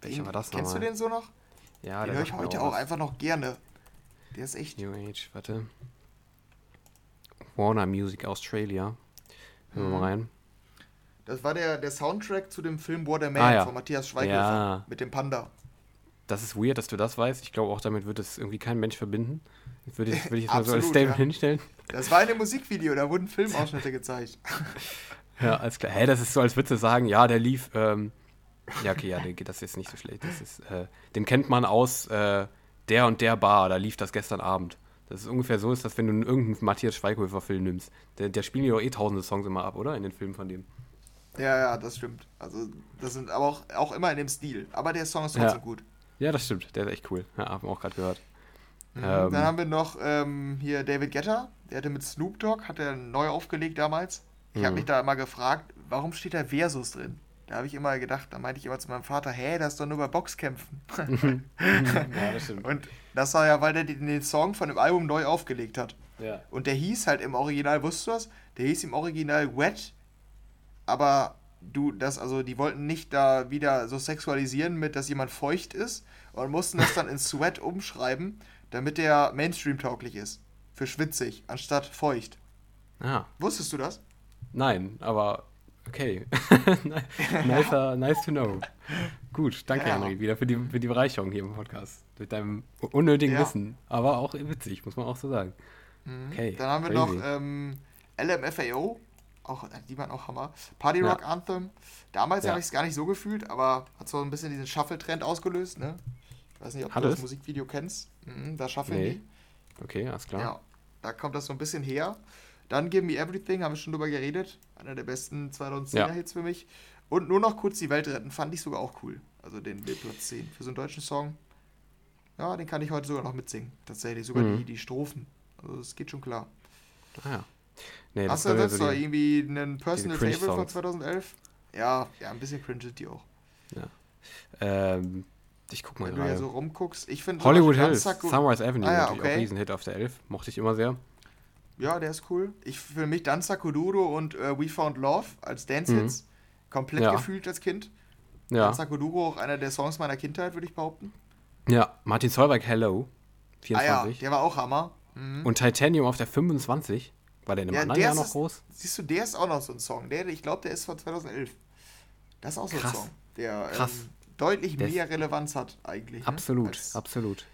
Welcher war das Kennst nochmal? du den so noch? Ja, den höre ich heute auch, auch einfach noch gerne. Der ist echt. New Age, warte. Warner Music Australia. Hören wir mal mhm. rein. Das war der, der Soundtrack zu dem Film Waterman ah, ja. von Matthias Schweighöfer ja. mit dem Panda. Das ist weird, dass du das weißt. Ich glaube auch, damit wird es irgendwie kein Mensch verbinden. Würde ich, würde ich jetzt mal so als Statement ja. hinstellen. Das war in einem Musikvideo, da wurden Filmausschnitte gezeigt. ja, alles klar. Hä, hey, das ist so, als würdest du sagen, ja, der lief. Ähm, ja, okay, ja, das ist jetzt nicht so schlecht. Das ist, äh, den kennt man aus äh, der und der Bar, da lief das gestern Abend. Das ist ungefähr so, ist das, wenn du irgendeinen Matthias Schweighöfer-Film nimmst. Der, der spielen ja doch eh tausende Songs immer ab, oder? In den Filmen von dem. Ja, ja, das stimmt. Also, das sind aber auch, auch immer in dem Stil. Aber der Song ist trotzdem ja. gut. Ja, das stimmt. Der ist echt cool. Ja, haben wir auch gerade gehört. Mhm. Ähm, dann haben wir noch ähm, hier David Guetta. Der hatte mit Snoop Dogg, hat er neu aufgelegt damals. Ich habe mhm. mich da immer gefragt, warum steht da Versus drin? Da habe ich immer gedacht, da meinte ich immer zu meinem Vater, hä, das ist doch nur bei Boxkämpfen. ja, das stimmt. Und das war ja, weil der den Song von dem Album neu aufgelegt hat. Ja. Und der hieß halt im Original, wusstest du das? Der hieß im Original Wet, aber du, das, also die wollten nicht da wieder so sexualisieren mit, dass jemand feucht ist und mussten das dann in Sweat umschreiben, damit der Mainstream-tauglich ist. Für schwitzig, anstatt feucht. Ah. Wusstest du das? Nein, aber Okay. nice, nice to know. Gut, danke, ja. Henry, wieder für die, für die Bereicherung hier im Podcast. Mit deinem unnötigen ja. Wissen. Aber auch witzig, muss man auch so sagen. Mhm. Okay. Dann haben wir crazy. noch ähm, LMFAO. Auch, die waren auch Hammer. Party Rock ja. Anthem. Damals habe ich es gar nicht so gefühlt, aber hat so ein bisschen diesen Shuffle-Trend ausgelöst, ne? Ich weiß nicht, ob hat du es? das Musikvideo kennst. Mhm, da shuffle nee. die. Okay, alles klar. Ja, da kommt das so ein bisschen her. Dann Give Me Everything, haben wir schon drüber geredet. Einer der besten 2010er-Hits ja. für mich. Und nur noch kurz die Welt retten, fand ich sogar auch cool. Also den Platz 10 für so einen deutschen Song. Ja, den kann ich heute sogar noch mitsingen. Tatsächlich, sogar mhm. die, die Strophen. Also das geht schon klar. Ah ja. Nee, Hast du sonst noch irgendwie einen Personal Favorite von 2011? Ja, ja, ein bisschen cringe sind die auch. Ja. Ähm, ich guck mal Wenn du ja so rumguckst, ich finde Hollywood Hills, Sunrise Avenue, ah, ja, okay. auch Riesenhit auf der 11. Mochte ich immer sehr. Ja, der ist cool. Ich für mich Danza Kuduro und äh, We Found Love als Dance-Hits. Mhm. Komplett ja. gefühlt als Kind. Ja. Danza Kuduro auch einer der Songs meiner Kindheit, würde ich behaupten. Ja, Martin Solveig Hello. 24. Ah ja, der war auch Hammer. Mhm. Und Titanium auf der 25. War der in einem ja, anderen Jahr noch ist, groß? Siehst du, der ist auch noch so ein Song. Der, ich glaube, der ist von 2011. Das ist auch so Krass. ein Song, der ähm, deutlich der mehr Relevanz hat eigentlich. Ne? Absolut, als, absolut.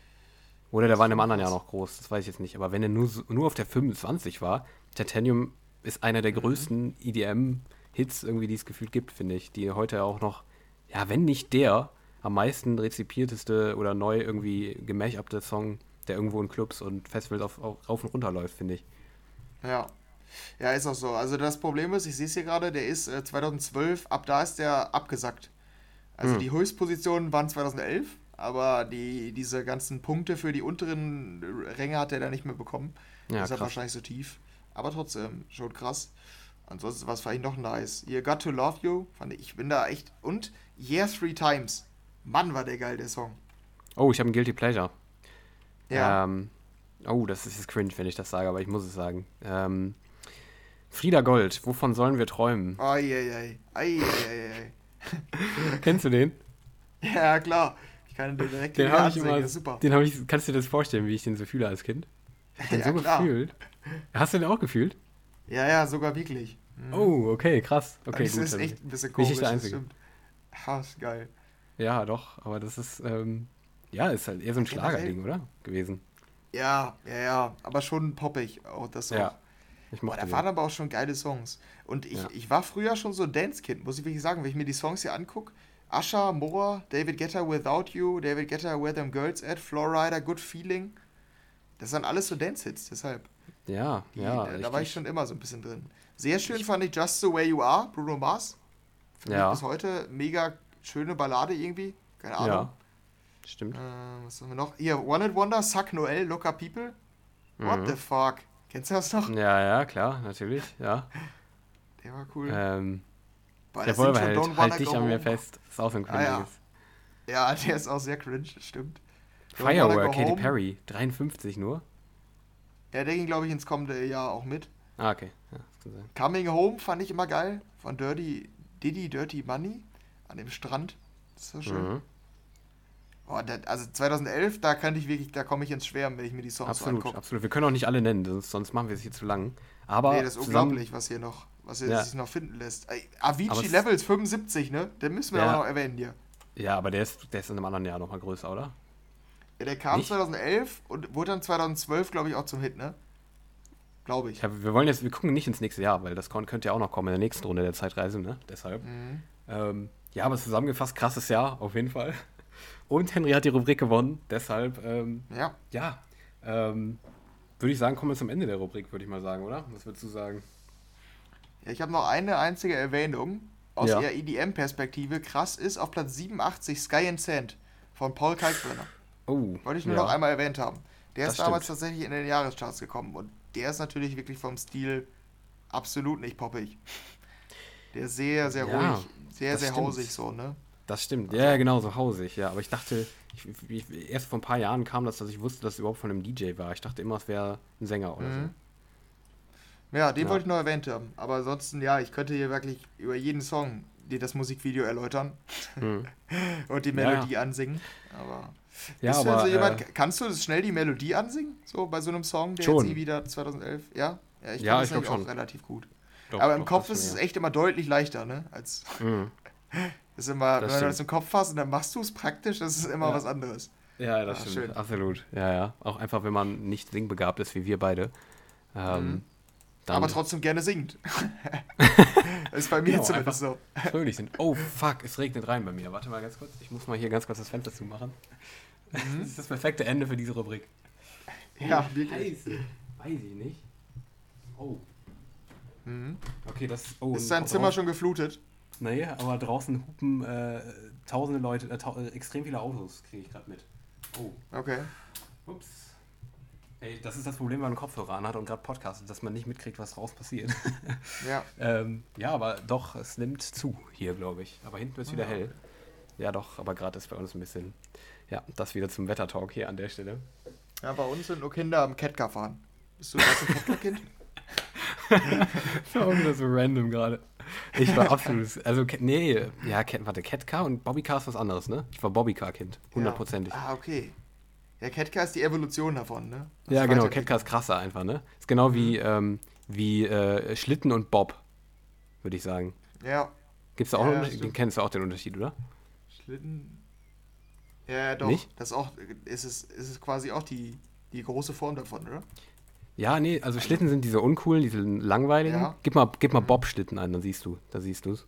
Oder der war in einem anderen Jahr noch groß, das weiß ich jetzt nicht. Aber wenn er nur, nur auf der 25 war, Titanium ist einer der mhm. größten EDM-Hits irgendwie, die es gefühlt gibt, finde ich. Die heute auch noch, ja, wenn nicht der, am meisten rezipierteste oder neu irgendwie gematch-upte Song, der irgendwo in Clubs und Festivals auf, auf, rauf und runter läuft, finde ich. Ja. Ja, ist auch so. Also das Problem ist, ich sehe es hier gerade, der ist äh, 2012, ab da ist der abgesackt. Also hm. die Höchstpositionen waren 2011 aber die, diese ganzen Punkte für die unteren Ränge hat er da nicht mehr bekommen. Ja, ist wahrscheinlich so tief. Aber trotzdem, schon krass. Ansonsten war es vielleicht noch nice. You Got to Love You, fand ich, ich bin da echt. Und Yeah Three Times. Mann, war der geil, der Song. Oh, ich habe ein Guilty Pleasure. Ja. Ähm, oh, das ist cringe, wenn ich das sage, aber ich muss es sagen. Ähm, Frieda Gold, wovon sollen wir träumen? Ai, ai, ai. Kennst du den? Ja, klar kann den direkt den habe ich immer, super. Den habe ich, kannst du dir das vorstellen, wie ich den so fühle als Kind? Ich den ja, so klar. gefühlt. Hast du den auch gefühlt? Ja, ja, sogar wirklich. Mhm. Oh, okay, krass. Okay, das gut, ist echt ein bisschen komisch. Nicht der Einzige. Stimmt. Ha, ist geil. Ja, doch, aber das ist, ähm, ja, ist halt eher so ein Schlagerding, oder? Gewesen. Ja, ja, ja, aber schon poppig. Auch das ja. Ich Boah, da waren aber auch schon geile Songs. Und ich, ja. ich war früher schon so ein Dance-Kind, muss ich wirklich sagen. Wenn ich mir die Songs hier angucke, Asha, Moore, David Guetta Without You, David Guetta Where Them Girls At, Florida, Good Feeling. Das sind alles so Dance-Hits, deshalb. Ja, Die, ja. Da, da, war ich schon immer so ein bisschen drin. Sehr schön ich fand ich Just the Way You Are, Bruno Mars. Für ja. mich bis heute mega schöne Ballade irgendwie. Keine Ahnung. Ja, stimmt. Äh, was haben wir noch? Hier, One and Wonder, Suck Noel, Look Up People. What mhm. the fuck? Kennst du das noch? Ja, ja, klar, natürlich, ja. Der war cool. Ähm, Boah, der Revolver hält, halt dich an mir fest. Ist auch so ein cringiges. Ah, ja. ja, der ist auch sehr cringe, stimmt. Firework, Katy Perry, 53 nur. Ja, der ging, glaube ich, ins kommende Jahr auch mit. Ah, okay. Ja, Coming Home fand ich immer geil. Von Dirty, Diddy Dirty Money an dem Strand. Das ist so schön. Mhm. Oh, das, also 2011, da kann ich wirklich, da komme ich ins Schwärmen, wenn ich mir die Songs absolut, so angucke. Absolut, wir können auch nicht alle nennen, sonst, sonst machen wir es hier zu lang. Aber nee, das ist unglaublich, was hier noch, was hier ja. sich noch finden lässt. Avicii Levels 75, ne? Den müssen wir ja. auch noch erwähnen hier. Ja, aber der ist, der ist in einem anderen Jahr nochmal größer, oder? Ja, der kam nicht? 2011 und wurde dann 2012, glaube ich, auch zum Hit, ne? Glaube ich. Ja, wir wollen jetzt, wir gucken nicht ins nächste Jahr, weil das könnte ja auch noch kommen in der nächsten Runde der Zeitreise, ne? Deshalb. Mhm. Ähm, ja, aber zusammengefasst, krasses Jahr, auf jeden Fall. Und Henry hat die Rubrik gewonnen, deshalb, ähm, ja. Ja. Ähm, würde ich sagen, kommen wir zum Ende der Rubrik, würde ich mal sagen, oder? Was würdest du sagen? Ja, ich habe noch eine einzige Erwähnung aus ja. eher EDM-Perspektive. Krass ist auf Platz 87 Sky and Sand von Paul Kalkbrenner. Oh. Wollte ich nur ja. noch einmal erwähnt haben. Der das ist damals stimmt. tatsächlich in den Jahrescharts gekommen und der ist natürlich wirklich vom Stil absolut nicht poppig. Der ist sehr, sehr ruhig, sehr, sehr stimmt. hausig so, ne? Das stimmt, ja, genau, so hausig, ja. Aber ich dachte, ich, ich, erst vor ein paar Jahren kam das, dass ich wusste, dass es überhaupt von einem DJ war. Ich dachte immer, es wäre ein Sänger oder mhm. so. Ja, den ja. wollte ich noch erwähnt haben. Aber ansonsten, ja, ich könnte hier wirklich über jeden Song dir das Musikvideo erläutern mhm. und die Melodie ja. ansingen. Aber ja, aber, so jemand, äh, kannst du schnell die Melodie ansingen? So bei so einem Song, der schon. jetzt wieder 2011, ja? Ja, ich, ja, ich glaube schon. relativ gut. Doch, aber im doch, Kopf ist es echt immer deutlich leichter, ne? Als mhm. ist immer, das wenn du das im Kopf hast und dann machst du es praktisch, das ist immer ja. was anderes. Ja, das Ach, stimmt. Schön. Absolut. Ja, ja. Auch einfach, wenn man nicht singbegabt ist wie wir beide. Ähm, mhm. aber trotzdem gerne singt. ist bei mir genau, zumindest so. Fröhlich sind. Oh fuck, es regnet rein bei mir. Warte mal ganz kurz. Ich muss mal hier ganz kurz das Fenster zumachen. Mhm. Das ist das perfekte Ende für diese Rubrik. Ja, oh, wirklich. Scheiße. Weiß ich nicht. Oh. Mhm. Okay, das. Oh, ist dein Zimmer schon geflutet? Nee, aber draußen hupen äh, tausende Leute, äh, ta äh, extrem viele Autos, kriege ich gerade mit. Oh. Okay. Ups. Ey, das ist das Problem, wenn man einen Kopfhörer anhat und gerade podcastet, dass man nicht mitkriegt, was raus passiert. ja. ähm, ja, aber doch, es nimmt zu hier, glaube ich. Aber hinten wird es wieder ja. hell. Ja, doch, aber gerade ist bei uns ein bisschen ja, das wieder zum Wettertalk hier an der Stelle. Ja, bei uns sind nur Kinder am Catcar fahren. Bist du das ein Catcar-Kind? Warum das so random gerade? Ich war absolut, also nee, ja, warte, Catcar und Bobbycar ist was anderes, ne? Ich war Bobbycar-Kind, hundertprozentig. Ja. Ah, okay. Ja, Catcar ist die Evolution davon, ne? Das ja, genau, Catcar ist krasser einfach, ne? Ist genau wie, mhm. ähm, wie äh, Schlitten und Bob, würde ich sagen. Ja. Gibt's da auch ja, einen Unterschied? Den kennst du auch den Unterschied, oder? Schlitten, ja, doch. Nicht? Das ist, auch, ist, es, ist es quasi auch die, die große Form davon, oder? Ja, nee, also Schlitten sind diese uncoolen, diese langweiligen. Ja. Gib mal, gib mal. Bob-Schlitten ein, dann siehst du, da siehst du es.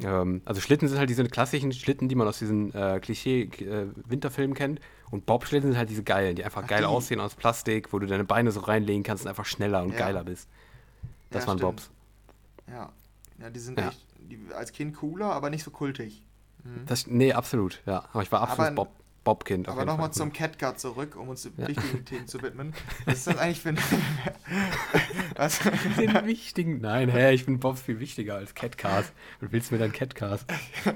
Ähm, also Schlitten sind halt diese klassischen Schlitten, die man aus diesen äh, Klischee-Winterfilmen äh, kennt. Und Bob-Schlitten sind halt diese geilen, die einfach Ach, geil die. aussehen aus Plastik, wo du deine Beine so reinlegen kannst und einfach schneller und ja. geiler bist. Das ja, waren stimmt. Bobs. Ja. Ja, die sind echt die, als Kind cooler, aber nicht so kultig. Mhm. Das, nee, absolut, ja. Aber ich war absolut Bob, Bobkind. Aber nochmal zum Catcar zurück, um uns ja. wichtigen Themen zu widmen. Was ist das eigentlich für ein. Was? Den wichtigen. Nein, hä, ich finde Bobs viel wichtiger als Catcars. Was willst du mir dann Catcars?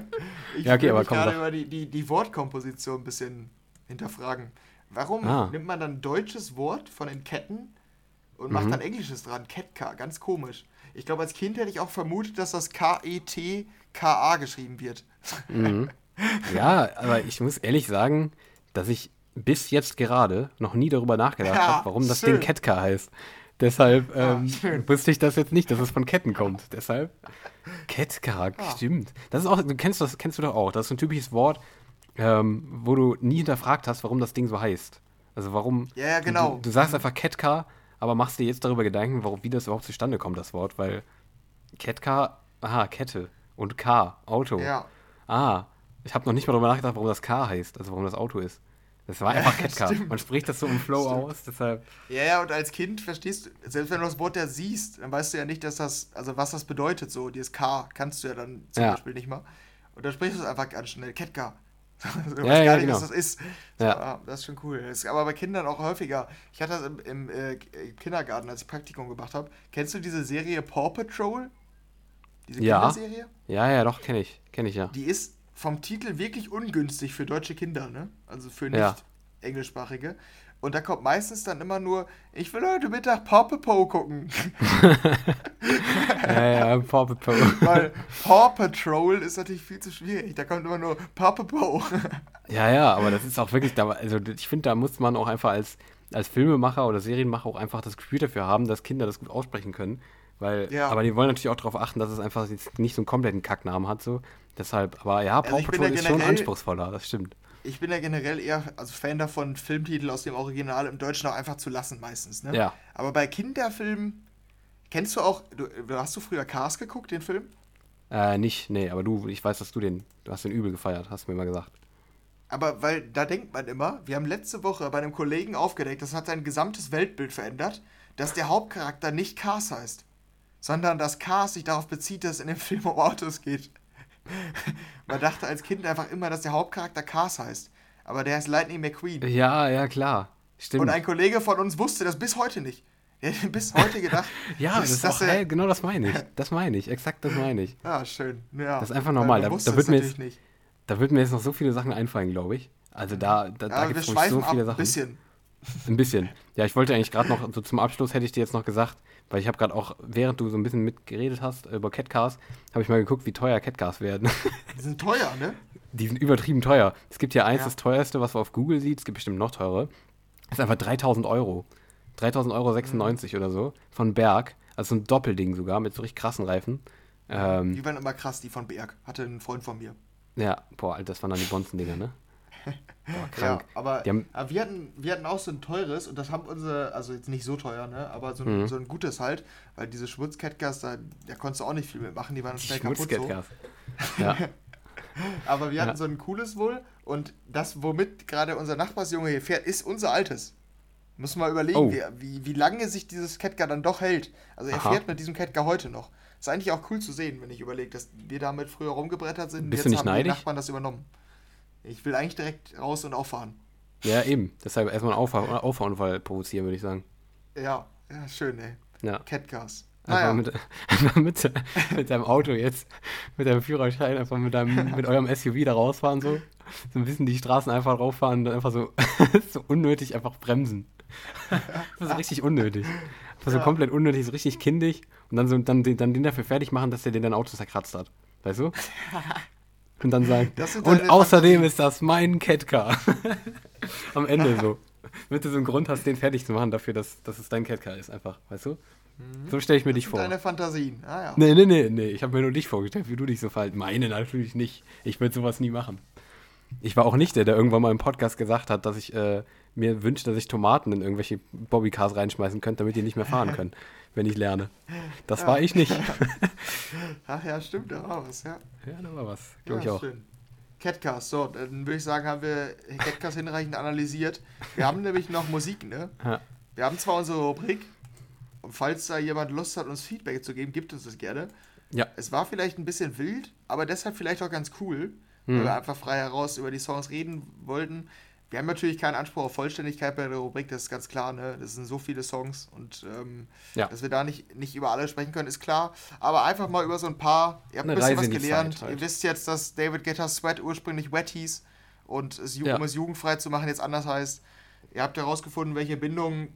ich ja, okay, aber komm. gerade über die, die, die Wortkomposition ein bisschen hinterfragen. Warum ah. nimmt man dann ein deutsches Wort von den Ketten und macht mhm. dann Englisches dran? Catcar, ganz komisch. Ich glaube, als Kind hätte ich auch vermutet, dass das K-E-T-K-A geschrieben wird. Mhm. Ja, aber ich muss ehrlich sagen, dass ich bis jetzt gerade noch nie darüber nachgedacht ja, habe, warum das schön. Ding Ketka heißt. Deshalb ähm, ja, wusste ich das jetzt nicht, dass es von Ketten kommt. Deshalb Ketka, ja. stimmt. Das ist auch, du kennst das, kennst du doch auch. Das ist ein typisches Wort, ähm, wo du nie hinterfragt hast, warum das Ding so heißt. Also warum? Ja, genau. Du, du sagst einfach Ketka, aber machst dir jetzt darüber Gedanken, warum, wie das überhaupt zustande kommt, das Wort, weil Ketka, aha, Kette und K, Auto. Ja. Ah, ich habe noch nicht mal darüber nachgedacht, warum das Car heißt, also warum das Auto ist. Das war einfach ja, Catcar. Man spricht das so im Flow stimmt. aus, deshalb. Ja, ja, und als Kind verstehst du, selbst wenn du das Wort ja siehst, dann weißt du ja nicht, dass das, also was das bedeutet, so, dieses K kannst du ja dann zum ja. Beispiel nicht mal. Und dann sprichst du es einfach ganz schnell, Catcar. Also, du ja, weißt ja, gar nicht, genau. was das ist. So, ja. Ah, das ist schon cool. Das ist aber bei Kindern auch häufiger. Ich hatte das im, im äh, Kindergarten, als ich Praktikum gemacht habe. Kennst du diese Serie Paw Patrol? Diese ja. Kinderserie? Ja, ja, doch, kenne ich. Kenne ich, ja. Die ist vom Titel wirklich ungünstig für deutsche Kinder, ne? Also für nicht ja. englischsprachige. Und da kommt meistens dann immer nur, ich will heute Mittag Paw Patrol gucken. ja, ja, Paw Patrol. Weil Paw Patrol ist natürlich viel zu schwierig. Da kommt immer nur Paw Patrol. ja, ja, aber das ist auch wirklich, also ich finde, da muss man auch einfach als, als Filmemacher oder Serienmacher auch einfach das Gefühl dafür haben, dass Kinder das gut aussprechen können. Weil, ja. aber die wollen natürlich auch darauf achten, dass es einfach jetzt nicht so einen kompletten Kacknamen hat. So. Deshalb, aber ja, Paw also Patrol ist schon anspruchsvoller, das stimmt ich bin ja generell eher also Fan davon, Filmtitel aus dem Original im Deutschen auch einfach zu lassen meistens. Ne? Ja. Aber bei Kinderfilmen, kennst du auch, du, hast du früher Cars geguckt, den Film? Äh, nicht, nee, aber du, ich weiß, dass du den, du hast den übel gefeiert, hast du mir mal gesagt. Aber weil da denkt man immer, wir haben letzte Woche bei einem Kollegen aufgedeckt, das hat sein gesamtes Weltbild verändert, dass der Hauptcharakter nicht Cars heißt, sondern dass Cars sich darauf bezieht, dass es in dem Film um Autos geht. Man dachte als Kind einfach immer, dass der Hauptcharakter Cars heißt. Aber der heißt Lightning McQueen. Ja, ja, klar. Stimmt. Und ein Kollege von uns wusste das bis heute nicht. Er hat bis heute gedacht. ja, das ist auch, hey, genau das meine ich. Das meine ich, exakt das meine ich. Ja, schön. Ja. Das ist einfach normal. Da, da, wird mir jetzt, da wird mir jetzt noch so viele Sachen einfallen, glaube ich. Also da, da, ja, da gibt es so viele Sachen. Ein bisschen. Ein bisschen. Ja, ich wollte eigentlich gerade noch, so zum Abschluss hätte ich dir jetzt noch gesagt, weil ich habe gerade auch, während du so ein bisschen mitgeredet hast über Catcars, habe ich mal geguckt, wie teuer Catcars werden. Die sind teuer, ne? Die sind übertrieben teuer. Es gibt ja eins, ja. das teuerste, was man auf Google sieht, es gibt bestimmt noch teure. Das ist einfach 3000 Euro. 3000 Euro 96 mhm. oder so. Von Berg. Also so ein Doppelding sogar, mit so richtig krassen Reifen. Ähm, die waren immer krass, die von Berg. Hatte ein Freund von mir. Ja, boah, das waren dann die Bonzen-Dinger, ne? Boah, krank. Ja, aber, haben, aber, wir, hatten, wir hatten auch so ein teures und das haben unsere, also jetzt nicht so teuer, ne? Aber so ein, mhm. so ein gutes halt, weil diese Schmutzcatcars, da, da konntest du auch nicht viel mitmachen, die waren schnell kaputt. So. Ja. aber wir hatten ja. so ein cooles wohl und das, womit gerade unser Nachbarsjunge hier fährt, ist unser altes. Muss mal überlegen, oh. wie, wie, wie lange sich dieses Catcar dann doch hält. Also er Aha. fährt mit diesem Catcar heute noch. Ist eigentlich auch cool zu sehen, wenn ich überlege, dass wir damit früher rumgebrettert sind. Bist jetzt du nicht haben neidisch? die Nachbarn das übernommen. Ich will eigentlich direkt raus und auffahren. Ja, eben. Deshalb erstmal einen Auffahr Auffahrunfall provozieren, würde ich sagen. Ja, ja, schön, ey. Ja. Catcars. Einfach, mit, einfach mit, mit deinem Auto jetzt, mit deinem Führerschein, einfach mit, deinem, mit eurem SUV da rausfahren, so. So ein bisschen die Straßen einfach rauffahren und dann einfach so, so unnötig einfach bremsen. Das ist richtig unnötig. Einfach so ja. komplett unnötig, so richtig kindig und dann, so, dann, dann den dafür fertig machen, dass der den dein Auto zerkratzt hat. Weißt du? Und dann sagen, und außerdem Fantasie. ist das mein Catcar. Am Ende so. Damit du so einen Grund hast, den fertig zu machen dafür, dass, dass es dein Catcar ist, einfach, weißt du? Mhm. So stelle ich mir das dich vor. Deine Fantasien, ah ja. Nee, nee, nee, nee. Ich habe mir nur dich vorgestellt, wie du dich so verhalten. Meine natürlich nicht. Ich würde sowas nie machen. Ich war auch nicht der, der irgendwann mal im Podcast gesagt hat, dass ich äh, mir wünsche, dass ich Tomaten in irgendwelche Bobbycars reinschmeißen könnte, damit die nicht mehr fahren können, wenn ich lerne. Das ja. war ich nicht. Ach ja, stimmt, da war was, ja. Ja, da war was, glaube ja, ich auch. Schön. Catcast, so, dann würde ich sagen, haben wir Catcast hinreichend analysiert. Wir haben nämlich noch Musik, ne? Ja. Wir haben zwar unsere Rubrik, und falls da jemand Lust hat, uns Feedback zu geben, gibt uns das gerne. Ja. Es war vielleicht ein bisschen wild, aber deshalb vielleicht auch ganz cool, mhm. weil wir einfach frei heraus über die Songs reden wollten. Wir haben natürlich keinen Anspruch auf Vollständigkeit bei der Rubrik, das ist ganz klar. Ne? Das sind so viele Songs und ähm, ja. dass wir da nicht, nicht über alle sprechen können, ist klar. Aber einfach mal über so ein paar. Ihr habt ein bisschen was gelernt. Halt. Ihr wisst jetzt, dass David Guetta Sweat ursprünglich Wet hieß und es, ja. um es jugendfrei zu machen, jetzt anders heißt. Ihr habt herausgefunden, welche Bindung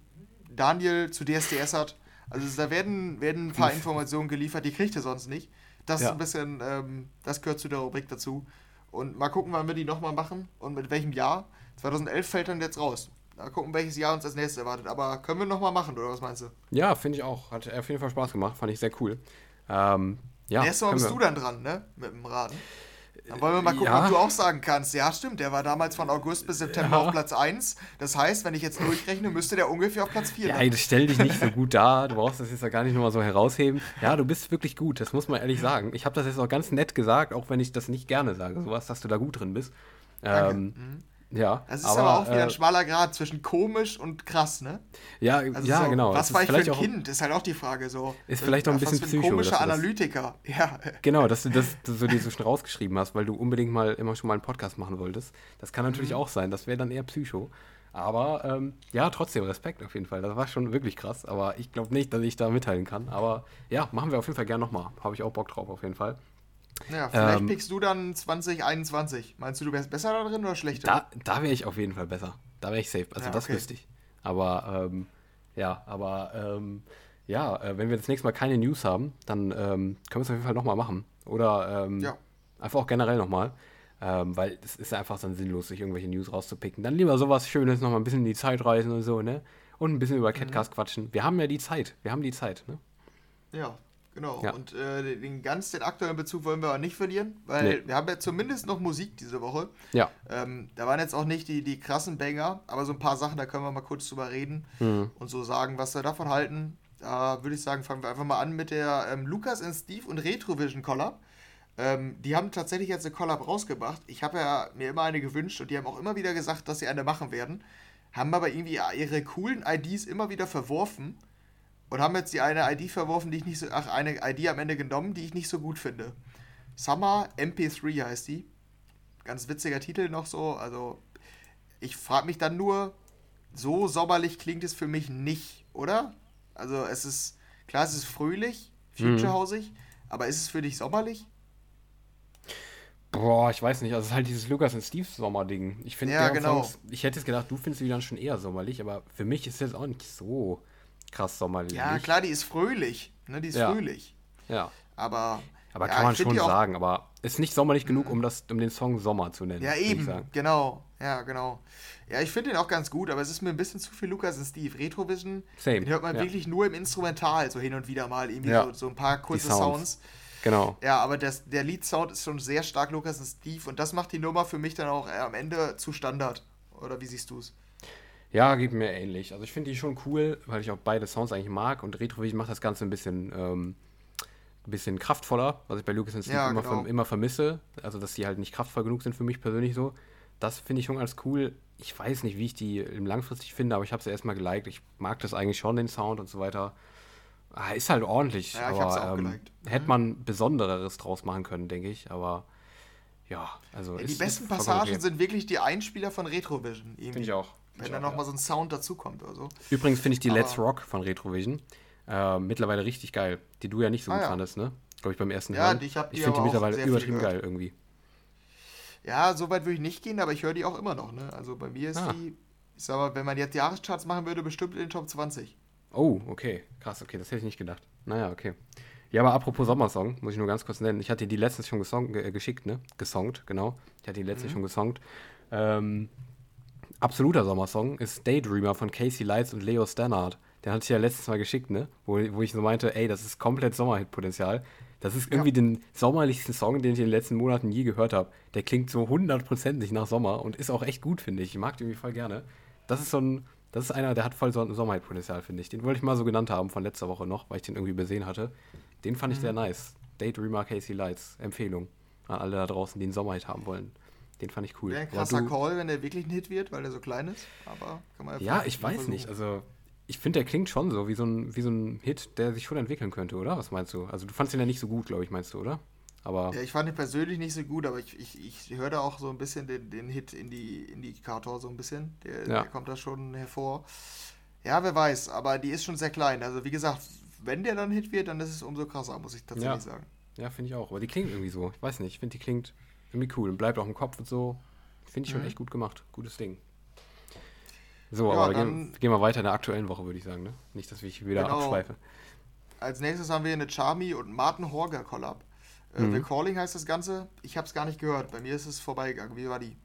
Daniel zu DSDS hat. Also da werden, werden ein paar Informationen geliefert, die kriegt ihr sonst nicht. Das ja. ist ein bisschen, ähm, das gehört zu der Rubrik dazu. Und mal gucken, wann wir die nochmal machen und mit welchem Jahr. 2011 fällt dann jetzt raus. Mal gucken, welches Jahr uns als nächstes erwartet. Aber können wir nochmal machen, oder was meinst du? Ja, finde ich auch. Hat auf jeden Fall Spaß gemacht. Fand ich sehr cool. Ähm, ja, Nächstes Mal bist wir. du dann dran, ne? Mit dem Raten. Dann wollen wir mal gucken, ja. ob du auch sagen kannst. Ja, stimmt, der war damals von August bis September ja. auf Platz 1. Das heißt, wenn ich jetzt durchrechne, müsste der ungefähr auf Platz 4 sein. Ja, stell dich nicht so gut dar. Du brauchst das jetzt ja gar nicht nochmal so herausheben. Ja, du bist wirklich gut, das muss man ehrlich sagen. Ich habe das jetzt auch ganz nett gesagt, auch wenn ich das nicht gerne sage. Sowas, dass du da gut drin bist. Ähm, mhm. Ja. Das ist aber, aber auch wieder ein äh, schmaler Grad zwischen komisch und krass, ne? Ja, also ja, so, genau. Was war ich für ein Kind? Ist halt auch die Frage so. Ist vielleicht auch ein bisschen psycho. Ein komischer Analytiker, ja. Genau, dass du das dass du dir so schon rausgeschrieben hast, weil du unbedingt mal immer schon mal einen Podcast machen wolltest. Das kann natürlich mhm. auch sein. Das wäre dann eher psycho. Aber ähm, ja, trotzdem Respekt auf jeden Fall. Das war schon wirklich krass. Aber ich glaube nicht, dass ich da mitteilen kann. Aber ja, machen wir auf jeden Fall gerne nochmal. Habe ich auch Bock drauf auf jeden Fall. Ja, vielleicht ähm, pickst du dann 2021. Meinst du, du wärst besser darin oder schlechter? Da, da wäre ich auf jeden Fall besser. Da wäre ich safe. Also ja, das okay. wüsste ich. Aber ähm, ja, aber ähm, ja, äh, wenn wir das nächste Mal keine News haben, dann ähm, können wir es auf jeden Fall nochmal machen. Oder ähm, ja. einfach auch generell nochmal. Ähm, weil es ist einfach dann sinnlos, sich irgendwelche News rauszupicken. Dann lieber sowas Schönes, nochmal ein bisschen in die Zeit reisen und so, ne? Und ein bisschen über Catcast mhm. quatschen. Wir haben ja die Zeit. Wir haben die Zeit, ne? Ja, Genau. Ja. Und äh, den ganz den aktuellen Bezug wollen wir aber nicht verlieren, weil nee. wir haben ja zumindest noch Musik diese Woche. Ja. Ähm, da waren jetzt auch nicht die, die krassen Banger, aber so ein paar Sachen, da können wir mal kurz drüber reden mhm. und so sagen, was wir davon halten. Da würde ich sagen, fangen wir einfach mal an mit der ähm, Lukas und Steve und Retrovision Collab. Ähm, die haben tatsächlich jetzt eine Collab rausgebracht. Ich habe ja mir immer eine gewünscht und die haben auch immer wieder gesagt, dass sie eine machen werden. Haben aber irgendwie ihre coolen IDs immer wieder verworfen und haben jetzt die eine ID verworfen, die ich nicht so. Ach, eine ID am Ende genommen, die ich nicht so gut finde. Summer MP3 heißt die. Ganz witziger Titel noch so. Also, ich frage mich dann nur, so sommerlich klingt es für mich nicht, oder? Also, es ist. Klar, es ist fröhlich, futurehausig, mhm. aber ist es für dich sommerlich? Boah, ich weiß nicht. Also, es ist halt dieses Lukas und Steve Sommer-Ding. Ich finde, ja, genau. Songs, ich hätte jetzt gedacht, du findest sie dann schon eher sommerlich, aber für mich ist es jetzt auch nicht so krass sommerlich. Ja, klar, die ist fröhlich. Ne, die ist ja. fröhlich. Ja. Aber. Aber ja, kann man schon sagen, aber ist nicht sommerlich genug, um, das, um den Song Sommer zu nennen. Ja, eben, genau. Ja, genau. Ja, ich finde den auch ganz gut, aber es ist mir ein bisschen zu viel Lukas und Steve. Retrovision, Same. den hört man ja. wirklich nur im Instrumental, so hin und wieder mal, irgendwie ja. so, so, ein paar kurze Sounds. Sounds. Genau. Ja, aber das, der Lead-Sound ist schon sehr stark Lukas und Steve und das macht die Nummer für mich dann auch äh, am Ende zu Standard. Oder wie siehst du es? Ja, geht mir ähnlich. Also ich finde die schon cool, weil ich auch beide Sounds eigentlich mag und Retrovision macht das Ganze ein bisschen, ähm, ein bisschen kraftvoller, was ich bei Lucas Steve ja, immer, genau. immer vermisse. Also dass die halt nicht kraftvoll genug sind für mich persönlich so. Das finde ich schon ganz cool. Ich weiß nicht, wie ich die langfristig finde, aber ich habe sie erstmal geliked. Ich mag das eigentlich schon, den Sound und so weiter. Ah, ist halt ordentlich, ja, aber ähm, hätte mhm. man Besondereres draus machen können, denke ich. Aber ja, also. Ja, die besten Passagen okay. sind wirklich die Einspieler von Retrovision. Finde ich auch. Wenn da nochmal ja. so ein Sound dazukommt oder so. Übrigens finde ich die Aber Let's Rock von Retrovision äh, mittlerweile richtig geil. Die du ja nicht so ah, gut ja. fandest, ne? Glaube ich beim ersten ja, Hören. Ich, ich finde die mittlerweile übertrieben geil irgendwie. Ja, so weit würde ich nicht gehen, aber ich höre die auch immer noch, ne? Also bei mir ist ah. die, ich sag mal, wenn man jetzt Jahrescharts machen würde, bestimmt in den Top 20. Oh, okay. Krass, okay, das hätte ich nicht gedacht. Naja, okay. Ja, aber apropos Sommersong, muss ich nur ganz kurz nennen. Ich hatte die letztens schon gesong, äh, geschickt, ne? Gesongt, genau. Ich hatte die letztens mhm. schon gesongt. Ähm, absoluter Sommersong ist Daydreamer von Casey Lights und Leo Stannard. Den hatte ich ja letztes Mal geschickt, ne? Wo, wo ich so meinte, ey, das ist komplett Sommerhit-Potenzial. Das ist irgendwie ja. den sommerlichsten Song, den ich in den letzten Monaten je gehört habe. Der klingt so hundertprozentig nach Sommer und ist auch echt gut, finde ich. Ich mag den irgendwie voll gerne. Das ist so ein, das ist einer, der hat voll so ein Sommerhit-Potenzial, finde ich. Den wollte ich mal so genannt haben von letzter Woche noch, weil ich den irgendwie übersehen hatte. Den fand ich mhm. sehr nice. Daydreamer Casey Lights. Empfehlung an alle da draußen, die einen Sommerhit haben wollen. Den fand ich cool. Wäre ein krasser du, Call, wenn der wirklich ein Hit wird, weil der so klein ist. Aber kann man ja Ja, ich weiß versuchen. nicht. Also, ich finde, der klingt schon so wie so, ein, wie so ein Hit, der sich schon entwickeln könnte, oder? Was meinst du? Also, du fandest ihn ja nicht so gut, glaube ich, meinst du, oder? Aber ja, ich fand ihn persönlich nicht so gut, aber ich, ich, ich höre da auch so ein bisschen den, den Hit in die Indikator, so ein bisschen. Der, ja. der kommt da schon hervor. Ja, wer weiß, aber die ist schon sehr klein. Also, wie gesagt, wenn der dann Hit wird, dann ist es umso krasser, muss ich tatsächlich ja. sagen. Ja, finde ich auch. Aber die klingt irgendwie so. Ich weiß nicht, ich finde, die klingt irgendwie cool und bleibt auch im Kopf und so. Finde ich schon mhm. echt gut gemacht. Gutes Ding. So, ja, aber gehen, gehen wir weiter in der aktuellen Woche, würde ich sagen. Ne? Nicht, dass ich wieder genau. abschweife. Als nächstes haben wir eine Charmy und Martin Horger Collab. Äh, mhm. The Calling heißt das Ganze. Ich habe es gar nicht gehört. Bei mir ist es vorbeigegangen. Wie war die?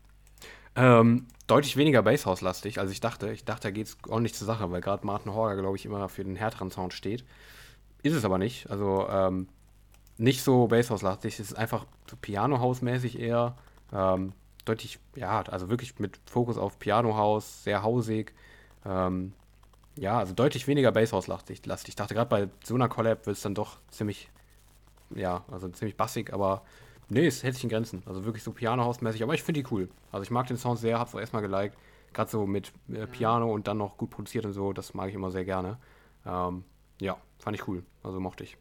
Ähm, deutlich weniger Basshouse-lastig, als ich dachte. Ich dachte, da geht es ordentlich zur Sache, weil gerade Martin Horger, glaube ich, immer für den härteren Sound steht. Ist es aber nicht. Also ähm, nicht so Basshouse-lastig. Es ist einfach so Piano-Haus-mäßig eher. Ähm, deutlich, ja, also wirklich mit Fokus auf Piano-Haus, sehr hausig. Ähm, ja, also deutlich weniger Basshouse-lastig. Ich dachte gerade bei so einer Collab wird es dann doch ziemlich, ja, also ziemlich bassig, aber Nee, es hält sich in Grenzen. Also wirklich so Piano-Hausmäßig, aber ich finde die cool. Also ich mag den Sound sehr, hab's auch erstmal geliked. Gerade so mit äh, Piano und dann noch gut produziert und so, das mag ich immer sehr gerne. Ähm, ja, fand ich cool. Also mochte ich.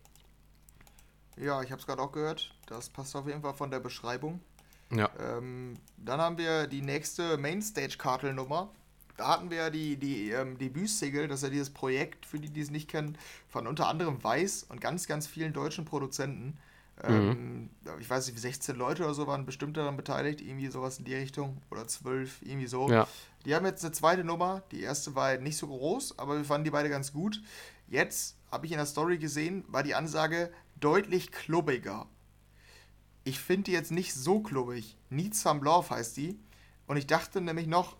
Ja, ich habe es gerade auch gehört. Das passt auf jeden Fall von der Beschreibung. Ja. Ähm, dann haben wir die nächste Mainstage-Kartelnummer. Da hatten wir die, die ähm, Debütsingle, das ist ja dieses Projekt, für die, die es nicht kennen, von unter anderem Weiß und ganz, ganz vielen deutschen Produzenten. Mhm. Ähm, ich weiß nicht, 16 Leute oder so waren bestimmt daran beteiligt, irgendwie sowas in die Richtung. Oder 12, irgendwie so. Ja. Die haben jetzt eine zweite Nummer. Die erste war nicht so groß, aber wir fanden die beide ganz gut. Jetzt habe ich in der Story gesehen, war die Ansage deutlich klubbiger. Ich finde die jetzt nicht so klubbig. Some Love heißt die. Und ich dachte nämlich noch,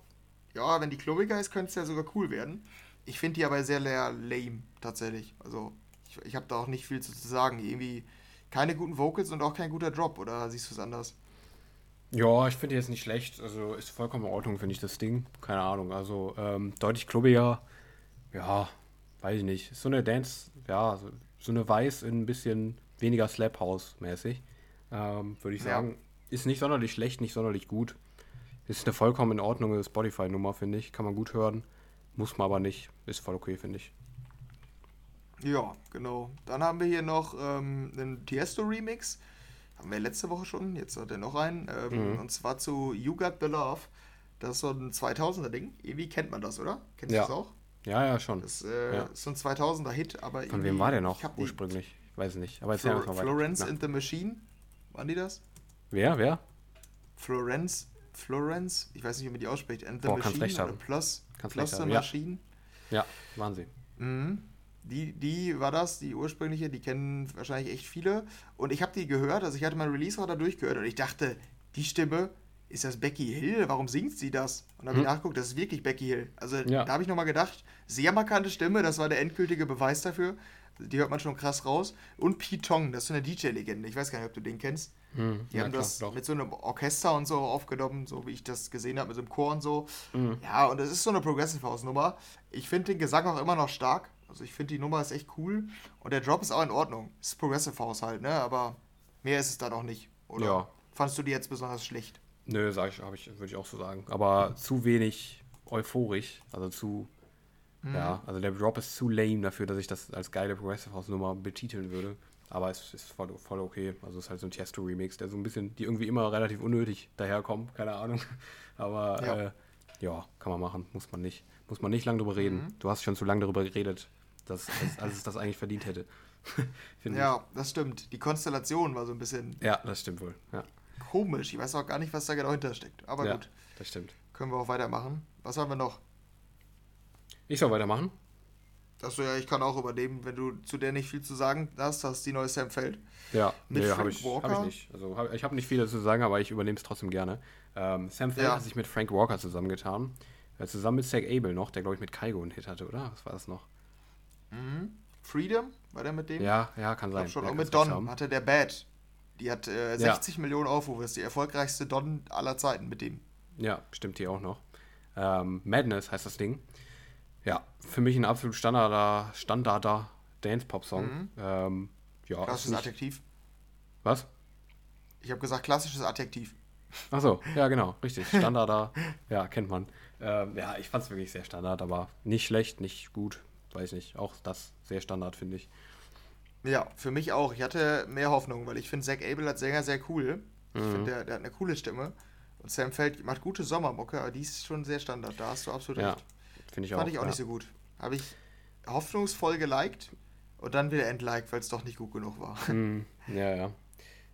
ja, wenn die klubbiger ist, könnte es ja sogar cool werden. Ich finde die aber sehr lame, tatsächlich. Also, ich, ich habe da auch nicht viel zu sagen. Irgendwie keine guten Vocals und auch kein guter Drop, oder siehst du es anders? Ja, ich finde jetzt nicht schlecht. Also ist vollkommen in Ordnung, finde ich, das Ding. Keine Ahnung. Also ähm, deutlich klubbiger. Ja, weiß ich nicht. Ist so eine Dance, ja, so, so eine Weiß in ein bisschen weniger Slap House-mäßig. Ähm, Würde ich sagen. Ja. Ist nicht sonderlich schlecht, nicht sonderlich gut. Ist eine vollkommen in Ordnung Spotify-Nummer, finde ich. Kann man gut hören. Muss man aber nicht. Ist voll okay, finde ich. Ja, genau. Dann haben wir hier noch ähm, einen Tiesto-Remix. Haben wir letzte Woche schon, jetzt hat er noch einen. Ähm, mhm. Und zwar zu You Got the Love. Das ist so ein 2000er-Ding. Irgendwie kennt man das, oder? Kennst ja. du das auch? Ja, ja, schon. Das äh, ja. ist so ein 2000er-Hit, aber Von wem war der noch ursprünglich? Ich weiß nicht. Aber Flor Florence and the Machine? Waren die das? Wer? Wer? Florence. Florence? Ich weiß nicht, wie man die ausspricht. And the Boah, Machine recht haben. Plus, kannst plus the Machine? Ja. ja, waren sie. Mhm. Die, die war das, die ursprüngliche, die kennen wahrscheinlich echt viele. Und ich habe die gehört, also ich hatte mein Release-Radar durchgehört und ich dachte, die Stimme, ist das Becky Hill? Warum singt sie das? Und dann habe hm. ich nachgeguckt, das ist wirklich Becky Hill. Also ja. da habe ich nochmal gedacht, sehr markante Stimme, das war der endgültige Beweis dafür. Die hört man schon krass raus. Und Pete Tong, das ist so eine DJ-Legende. Ich weiß gar nicht, ob du den kennst. Hm. Die ja, haben klar, das doch. mit so einem Orchester und so aufgenommen, so wie ich das gesehen habe, mit so einem Chor und so. Mhm. Ja, und das ist so eine Progressive House-Nummer. Ich finde den Gesang auch immer noch stark. Also ich finde die Nummer ist echt cool und der Drop ist auch in Ordnung. Ist Progressive House halt, ne? Aber mehr ist es dann auch nicht. Oder ja. fandest du die jetzt besonders schlecht? Nö, sag ich, ich, würde ich auch so sagen. Aber zu wenig euphorisch, also zu, mhm. ja, also der Drop ist zu lame dafür, dass ich das als geile Progressive House Nummer betiteln würde. Aber es ist voll, voll okay. Also es ist halt so ein Tiesto Remix, der so ein bisschen, die irgendwie immer relativ unnötig daherkommt, keine Ahnung. Aber ja. Äh, ja, kann man machen, muss man nicht. Muss man nicht lange drüber reden. Mhm. Du hast schon zu lange darüber geredet, dass, dass, als es das eigentlich verdient hätte. ja, ich. das stimmt. Die Konstellation war so ein bisschen. Ja, das stimmt wohl. Ja. Komisch. Ich weiß auch gar nicht, was da genau hintersteckt. Aber ja, gut. Das stimmt. Können wir auch weitermachen. Was haben wir noch? Ich soll weitermachen. Achso, ja, ich kann auch übernehmen, wenn du zu der nicht viel zu sagen hast, dass die neue Sam fällt. Ja, mit nee, habe ich, hab ich nicht. Also hab, ich habe nicht viel dazu zu sagen, aber ich übernehme es trotzdem gerne. Ähm, Sam Feld ja. hat sich mit Frank Walker zusammengetan. Ja, zusammen mit Zach Abel noch, der glaube ich mit Kaigo einen Hit hatte, oder? Was war das noch? Mhm. Freedom? War der mit dem? Ja, ja, kann sein. Schon. Ja, und mit Don hatte der Bad. Die hat äh, 60 ja. Millionen Aufrufe. Ist die erfolgreichste Don aller Zeiten mit dem. Ja, stimmt hier auch noch. Ähm, Madness heißt das Ding. Ja, für mich ein absolut standarder, standarder Dance-Pop-Song. Mhm. Ähm, ja, klassisches Adjektiv. Was? Ich habe gesagt, klassisches Adjektiv. Achso, ja, genau, richtig. Standarder, ja, kennt man. Ähm, ja, ich fand es wirklich sehr standard, aber nicht schlecht, nicht gut, weiß nicht. Auch das sehr standard, finde ich. Ja, für mich auch. Ich hatte mehr Hoffnung, weil ich finde Zack Abel als Sänger sehr cool. Ich mhm. finde, der, der, hat eine coole Stimme. Und Sam Feld macht gute Sommermucke, aber die ist schon sehr Standard. Da hast du absolut ja, recht. Finde ich Fand auch. Fand ich auch ja. nicht so gut. Habe ich hoffnungsvoll geliked und dann wieder entliked, weil es doch nicht gut genug war. Mhm. Ja, ja.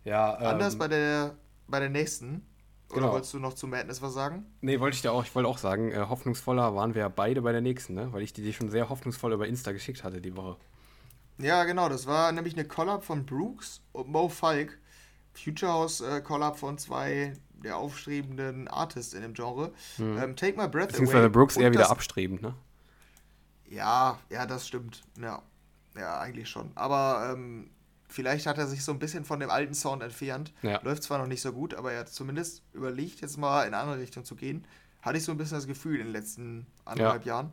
ja Anders ähm, bei der, bei der nächsten. Oder genau. wolltest du noch zu Madness was sagen? Nee, wollte ich dir auch. Ich wollte auch sagen, äh, hoffnungsvoller waren wir ja beide bei der nächsten, ne? Weil ich die dir schon sehr hoffnungsvoll über Insta geschickt hatte die Woche. Ja, genau. Das war nämlich eine Collab von Brooks und Mo Falk. Future House äh, Collab von zwei der aufstrebenden Artists in dem Genre. Hm. Ähm, Take My Breath Beziehungsweise Away. Brooks eher wieder abstrebend, ne? Ja, ja, das stimmt. Ja, ja eigentlich schon. Aber ähm, Vielleicht hat er sich so ein bisschen von dem alten Sound entfernt. Ja. Läuft zwar noch nicht so gut, aber er hat zumindest überlegt, jetzt mal in eine andere Richtung zu gehen. Hatte ich so ein bisschen das Gefühl in den letzten anderthalb ja. Jahren.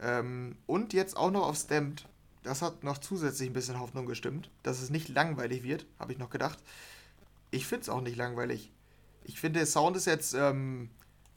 Ähm, und jetzt auch noch auf Stamped. Das hat noch zusätzlich ein bisschen Hoffnung gestimmt, dass es nicht langweilig wird, habe ich noch gedacht. Ich finde es auch nicht langweilig. Ich finde, der Sound ist jetzt, ähm,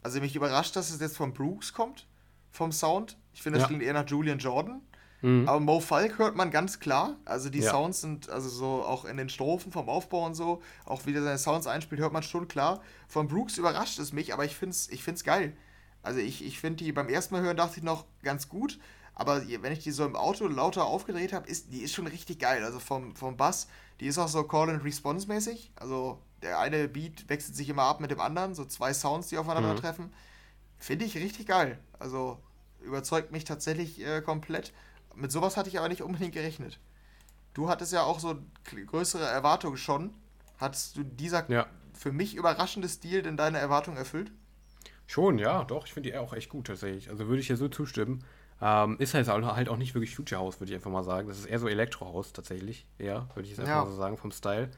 also mich überrascht, dass es jetzt von Brooks kommt, vom Sound. Ich finde, das ja. klingt eher nach Julian Jordan. Mhm. Aber Mo Falk hört man ganz klar. Also die ja. Sounds sind, also so auch in den Strophen vom Aufbau und so, auch wie der seine Sounds einspielt, hört man schon klar. Von Brooks überrascht es mich, aber ich finde es ich find's geil. Also ich, ich finde die beim ersten Mal hören dachte ich noch ganz gut, aber wenn ich die so im Auto lauter aufgedreht habe, ist die ist schon richtig geil. Also vom, vom Bass, die ist auch so Call and Response mäßig. Also der eine Beat wechselt sich immer ab mit dem anderen, so zwei Sounds, die aufeinandertreffen. Mhm. Finde ich richtig geil. Also überzeugt mich tatsächlich äh, komplett. Mit sowas hatte ich aber nicht unbedingt gerechnet. Du hattest ja auch so größere Erwartungen schon. Hattest du dieser ja. für mich überraschende Stil denn deine Erwartungen erfüllt? Schon, ja, doch. Ich finde die auch echt gut tatsächlich. Also würde ich hier so zustimmen. Ähm, ist halt, halt auch nicht wirklich Future House, würde ich einfach mal sagen. Das ist eher so Elektro House tatsächlich. Eher, würde ich jetzt einfach ja. mal so sagen, vom Style.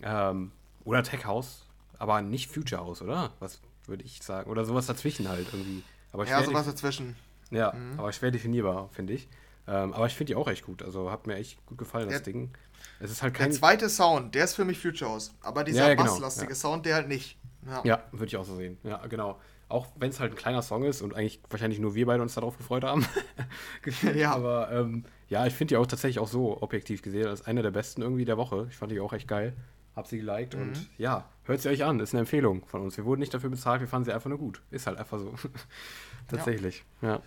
Ähm, oder Tech House, aber nicht Future House, oder? Was würde ich sagen? Oder sowas dazwischen halt irgendwie. Aber ja, sowas dazwischen. Ja, mhm. aber schwer definierbar, finde ich. Ähm, aber ich finde die auch echt gut. Also hat mir echt gut gefallen, das der, Ding. Es ist halt kein. Der zweite Sound, der ist für mich Future House. Aber dieser ja, ja, genau, basslastige ja. Sound, der halt nicht. Ja, ja würde ich auch so sehen. Ja, genau. Auch wenn es halt ein kleiner Song ist und eigentlich wahrscheinlich nur wir beide uns darauf gefreut haben. ja. Aber ähm, ja, ich finde die auch tatsächlich auch so objektiv gesehen als einer der besten irgendwie der Woche. Ich fand die auch echt geil. Hab sie geliked mhm. und ja, hört sie euch an. Ist eine Empfehlung von uns. Wir wurden nicht dafür bezahlt, wir fanden sie einfach nur gut. Ist halt einfach so. tatsächlich, ja.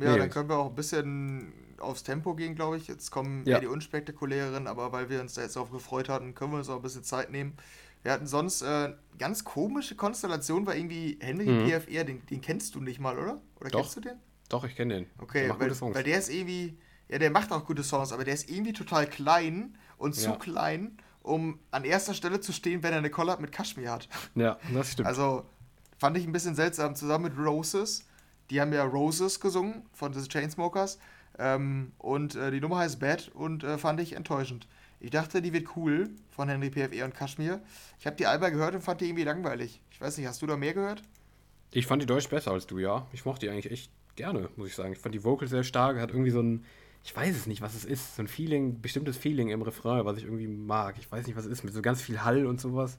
Ja, nee. dann können wir auch ein bisschen aufs Tempo gehen, glaube ich. Jetzt kommen ja. die unspektakulären, aber weil wir uns da jetzt darauf gefreut hatten, können wir uns auch ein bisschen Zeit nehmen. Wir hatten sonst äh, ganz komische Konstellation, weil irgendwie Henry mhm. PFR, den, den, kennst du nicht mal, oder? Oder Doch. kennst du den? Doch, ich kenne den. Okay, der weil, weil, der ist irgendwie, ja, der macht auch gute Songs, aber der ist irgendwie total klein und zu ja. klein, um an erster Stelle zu stehen, wenn er eine Collab mit Kashmir hat. Ja, das stimmt. Also fand ich ein bisschen seltsam, zusammen mit Roses. Die haben ja Roses gesungen von The Chainsmokers. Ähm, und äh, die Nummer heißt Bad und äh, fand ich enttäuschend. Ich dachte, die wird cool von Henry PFE und Kashmir. Ich habe die Alba gehört und fand die irgendwie langweilig. Ich weiß nicht, hast du da mehr gehört? Ich fand die Deutsch besser als du, ja. Ich mochte die eigentlich echt gerne, muss ich sagen. Ich fand die Vocals sehr stark, hat irgendwie so ein, ich weiß es nicht, was es ist, so ein Feeling, bestimmtes Feeling im Refrain, was ich irgendwie mag. Ich weiß nicht, was es ist, mit so ganz viel Hall und sowas.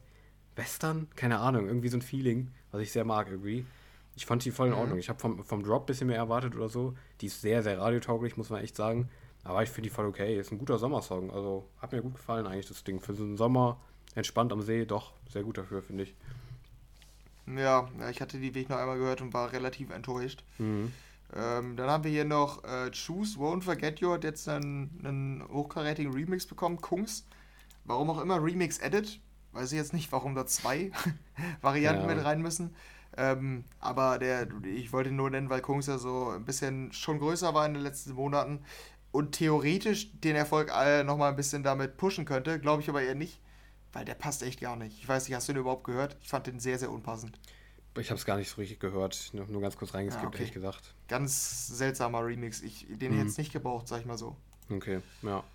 Western? Keine Ahnung, irgendwie so ein Feeling, was ich sehr mag irgendwie. Ich fand die voll in mhm. Ordnung. Ich habe vom, vom Drop ein bisschen mehr erwartet oder so. Die ist sehr, sehr radiotauglich, muss man echt sagen. Aber ich finde die voll okay. Ist ein guter Sommersong. Also hat mir gut gefallen eigentlich das Ding. Für so einen Sommer entspannt am See, doch sehr gut dafür, finde ich. Ja, ich hatte die Weg noch einmal gehört und war relativ enttäuscht. Mhm. Ähm, dann haben wir hier noch äh, Choose Won't Forget You, hat jetzt einen, einen hochkarätigen Remix bekommen, Kungs. Warum auch immer Remix Edit. Weiß ich jetzt nicht, warum da zwei Varianten ja. mit rein müssen. Ähm, aber der, ich wollte ihn nur nennen, weil Kungs ja so ein bisschen schon größer war in den letzten Monaten und theoretisch den Erfolg nochmal ein bisschen damit pushen könnte. Glaube ich aber eher nicht, weil der passt echt gar nicht. Ich weiß nicht, hast du den überhaupt gehört? Ich fand den sehr, sehr unpassend. Ich habe es gar nicht so richtig gehört, nur, nur ganz kurz reingeskippt, ja, okay. ehrlich gesagt. Ganz seltsamer Remix. Ich, den hätte es nicht gebraucht, sag ich mal so. Okay, ja.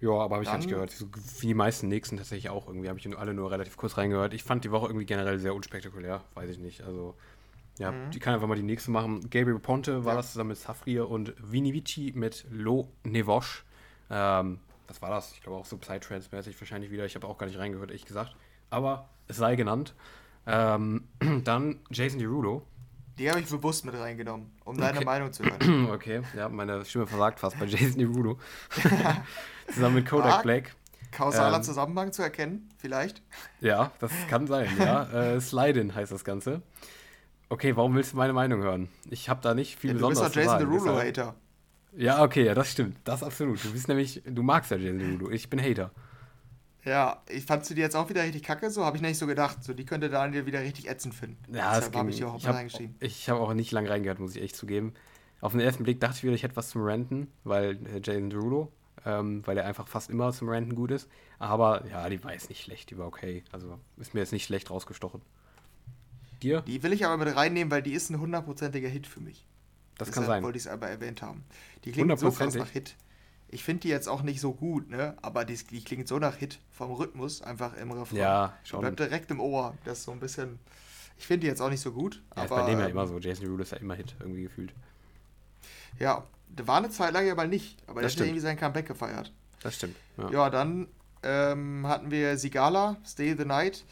Ja, aber habe ich gar nicht gehört. Wie die meisten nächsten tatsächlich auch irgendwie. Habe ich alle nur relativ kurz reingehört. Ich fand die Woche irgendwie generell sehr unspektakulär. Weiß ich nicht. Also, ja, mhm. die kann einfach mal die nächste machen. Gabriel Ponte war ja. das zusammen mit Safrir und Vini Vici mit Lo Nevosh. Ähm, was war das? Ich glaube auch so Psytrance-mäßig wahrscheinlich wieder. Ich habe auch gar nicht reingehört, ehrlich gesagt. Aber es sei genannt. Ähm, dann Jason Derulo. Die habe ich bewusst mit reingenommen, um okay. deine Meinung zu hören. okay, ja, meine Stimme versagt fast bei Jason Derulo. Zusammen mit Kodak Mark, Black. Kausaler ähm, Zusammenhang zu erkennen, vielleicht? Ja, das kann sein, ja. äh, Slide-In heißt das Ganze. Okay, warum willst du meine Meinung hören? Ich habe da nicht viel ja, besonderes zu sagen. Du bist doch Jason Derulo-Hater. Ja, okay, ja, das stimmt. Das absolut. Du bist nämlich, du magst ja Jason Derulo. Ich bin Hater. Ja, ich fand du die jetzt auch wieder richtig kacke, so habe ich nicht so gedacht. So, die könnte Daniel wieder richtig ätzend finden. Ja, das habe ich auch ich habe hab auch nicht lange reingehört, muss ich echt zugeben. Auf den ersten Blick dachte ich wieder, ich hätte was zum Ranten, weil äh, Jason Derulo, ähm, weil er einfach fast immer zum Ranten gut ist. Aber ja, die war jetzt nicht schlecht, die war okay. Also ist mir jetzt nicht schlecht rausgestochen. Dir? Die will ich aber mit reinnehmen, weil die ist ein hundertprozentiger Hit für mich. Das Deshalb kann sein. wollte ich es aber erwähnt haben. Die klingt so krass nach Hit. Ich finde die jetzt auch nicht so gut, ne? Aber die, die, klingt so nach Hit vom Rhythmus einfach im Refrain. Ja, schon. Bleibt direkt im Ohr. Das ist so ein bisschen. Ich finde die jetzt auch nicht so gut. Ja, aber, ist bei dem ja immer so. Jason Derulo ist ja immer Hit irgendwie gefühlt. Ja, der war eine Zeit lang ja mal nicht, aber der hat irgendwie sein Comeback gefeiert. Das stimmt. Ja, ja dann ähm, hatten wir Sigala, Stay the Night.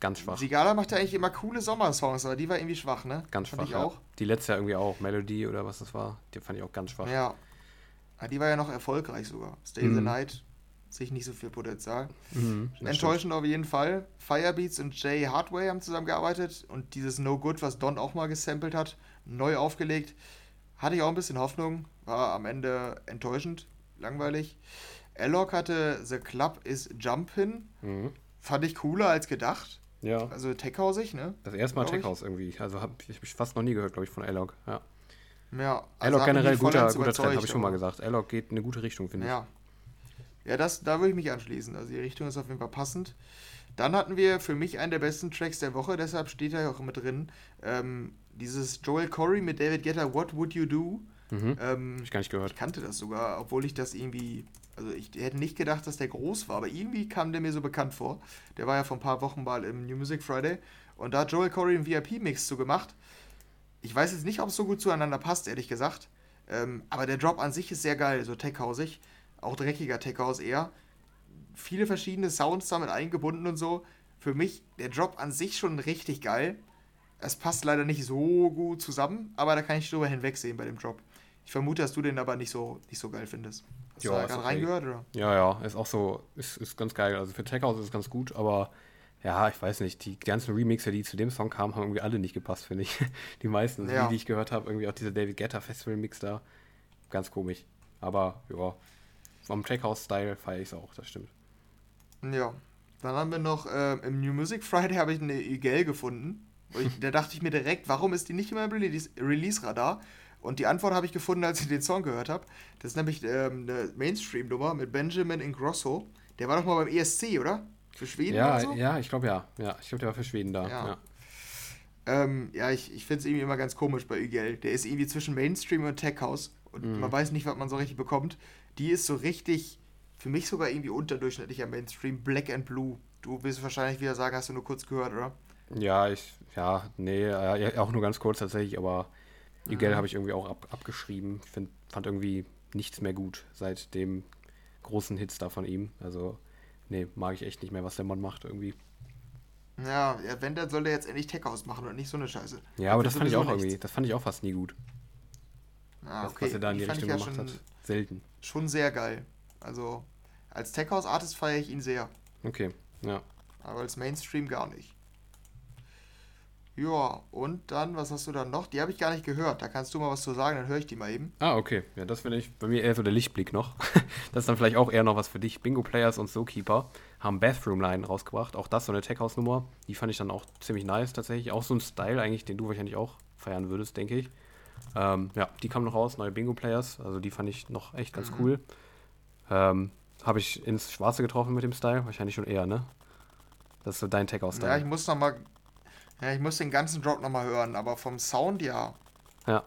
Ganz schwach. Sigala macht ja eigentlich immer coole Sommersongs, aber die war irgendwie schwach, ne? Ganz fand schwach. Ich auch. Die letzte ja irgendwie auch, Melody oder was das war, die fand ich auch ganz schwach. Ja. Die war ja noch erfolgreich sogar. Stay mhm. the Night, sich nicht so viel Potenzial. Mhm, Enttäuschend stimmt. auf jeden Fall. Firebeats und Jay Hardway haben zusammengearbeitet und dieses No Good, was Don auch mal gesampelt hat, neu aufgelegt. Hatte ich auch ein bisschen Hoffnung, war am Ende enttäuschend, langweilig. Alok hatte The Club is Jumpin'. Mhm. Fand ich cooler als gedacht. Ja. Also Techhausig, ne? Das erste Mal Techhaus irgendwie. Also habe ich, hab ich fast noch nie gehört, glaube ich, von Alok. Ja. Ja, also Alok generell guter, guter Trend, habe ich schon mal gesagt. Alok geht in eine gute Richtung, finde ja. ich. Ja, das, da würde ich mich anschließen. Also die Richtung ist auf jeden Fall passend. Dann hatten wir für mich einen der besten Tracks der Woche, deshalb steht er ja auch immer drin. Ähm, dieses Joel Corey mit David Guetta, What Would You Do? Mhm. Ähm, ich gar nicht gehört. Ich kannte das sogar, obwohl ich das irgendwie also ich hätte nicht gedacht, dass der groß war, aber irgendwie kam der mir so bekannt vor. Der war ja vor ein paar Wochen mal im New Music Friday und da hat Joel Corey einen VIP-Mix zu gemacht. Ich weiß jetzt nicht, ob es so gut zueinander passt, ehrlich gesagt. Ähm, aber der Drop an sich ist sehr geil, so Tech-Hausig. Auch dreckiger Tech-House eher. Viele verschiedene Sounds damit eingebunden und so. Für mich der Drop an sich schon richtig geil. Es passt leider nicht so gut zusammen, aber da kann ich drüber hinwegsehen bei dem Drop. Ich vermute, dass du den aber nicht so, nicht so geil findest. Hast ja, du da gerade reingehört, oder? Ja, ja, ist auch so, ist, ist ganz geil. Also für Tech House ist es ganz gut, aber ja, ich weiß nicht, die ganzen Remixer, die zu dem Song kamen, haben irgendwie alle nicht gepasst, finde ich. Die meisten, also ja. die, die ich gehört habe, irgendwie auch dieser David Guetta Festival Mix da, ganz komisch. Aber ja, vom Tech House Style feiere ich es auch, das stimmt. Ja, dann haben wir noch äh, im New Music Friday habe ich eine Igel gefunden. Ich, da dachte ich mir direkt, warum ist die nicht in meinem Release-Radar? Und die Antwort habe ich gefunden, als ich den Song gehört habe. Das ist nämlich ähm, eine Mainstream-Nummer mit Benjamin Ingrosso. Der war doch mal beim ESC, oder? Für Schweden ja, so? Ja, ich glaube ja. Ja, ich glaube, der war für Schweden da. Ja, ja. Ähm, ja ich, ich finde es irgendwie immer ganz komisch bei Ügel. Der ist irgendwie zwischen Mainstream und Tech House. Und mhm. man weiß nicht, was man so richtig bekommt. Die ist so richtig, für mich sogar irgendwie unterdurchschnittlicher Mainstream. Black and Blue. Du wirst wahrscheinlich wieder sagen, hast du nur kurz gehört, oder? Ja, ich, ja, nee, äh, auch nur ganz kurz tatsächlich, aber Miguel mhm. habe ich irgendwie auch ab, abgeschrieben. Ich find, fand irgendwie nichts mehr gut seit dem großen Hits da von ihm. Also, nee, mag ich echt nicht mehr, was der Mann macht irgendwie. Ja, wenn, dann soll er jetzt endlich Tech ausmachen und nicht so eine Scheiße. Ja, aber das fand ich auch nichts. irgendwie, das fand ich auch fast nie gut. Ah, okay. was, was er da in die, die Richtung ja gemacht hat. Selten. Schon sehr geil. Also, als Tech House Artist feiere ich ihn sehr. Okay, ja. Aber als Mainstream gar nicht. Ja, und dann, was hast du dann noch? Die habe ich gar nicht gehört. Da kannst du mal was zu sagen, dann höre ich die mal eben. Ah, okay. Ja, das finde ich bei mir eher so der Lichtblick noch. das ist dann vielleicht auch eher noch was für dich. Bingo Players und Zookeeper haben Bathroom Line rausgebracht. Auch das so eine Tech House Nummer. Die fand ich dann auch ziemlich nice tatsächlich. Auch so ein Style eigentlich, den du wahrscheinlich auch feiern würdest, denke ich. Ähm, ja, die kam noch raus, neue Bingo Players. Also die fand ich noch echt ganz mhm. cool. Ähm, habe ich ins Schwarze getroffen mit dem Style? Wahrscheinlich schon eher, ne? Das ist so dein Tech House Style. Ja, ich muss noch mal ja, ich muss den ganzen Drop nochmal hören, aber vom Sound ja. Ja.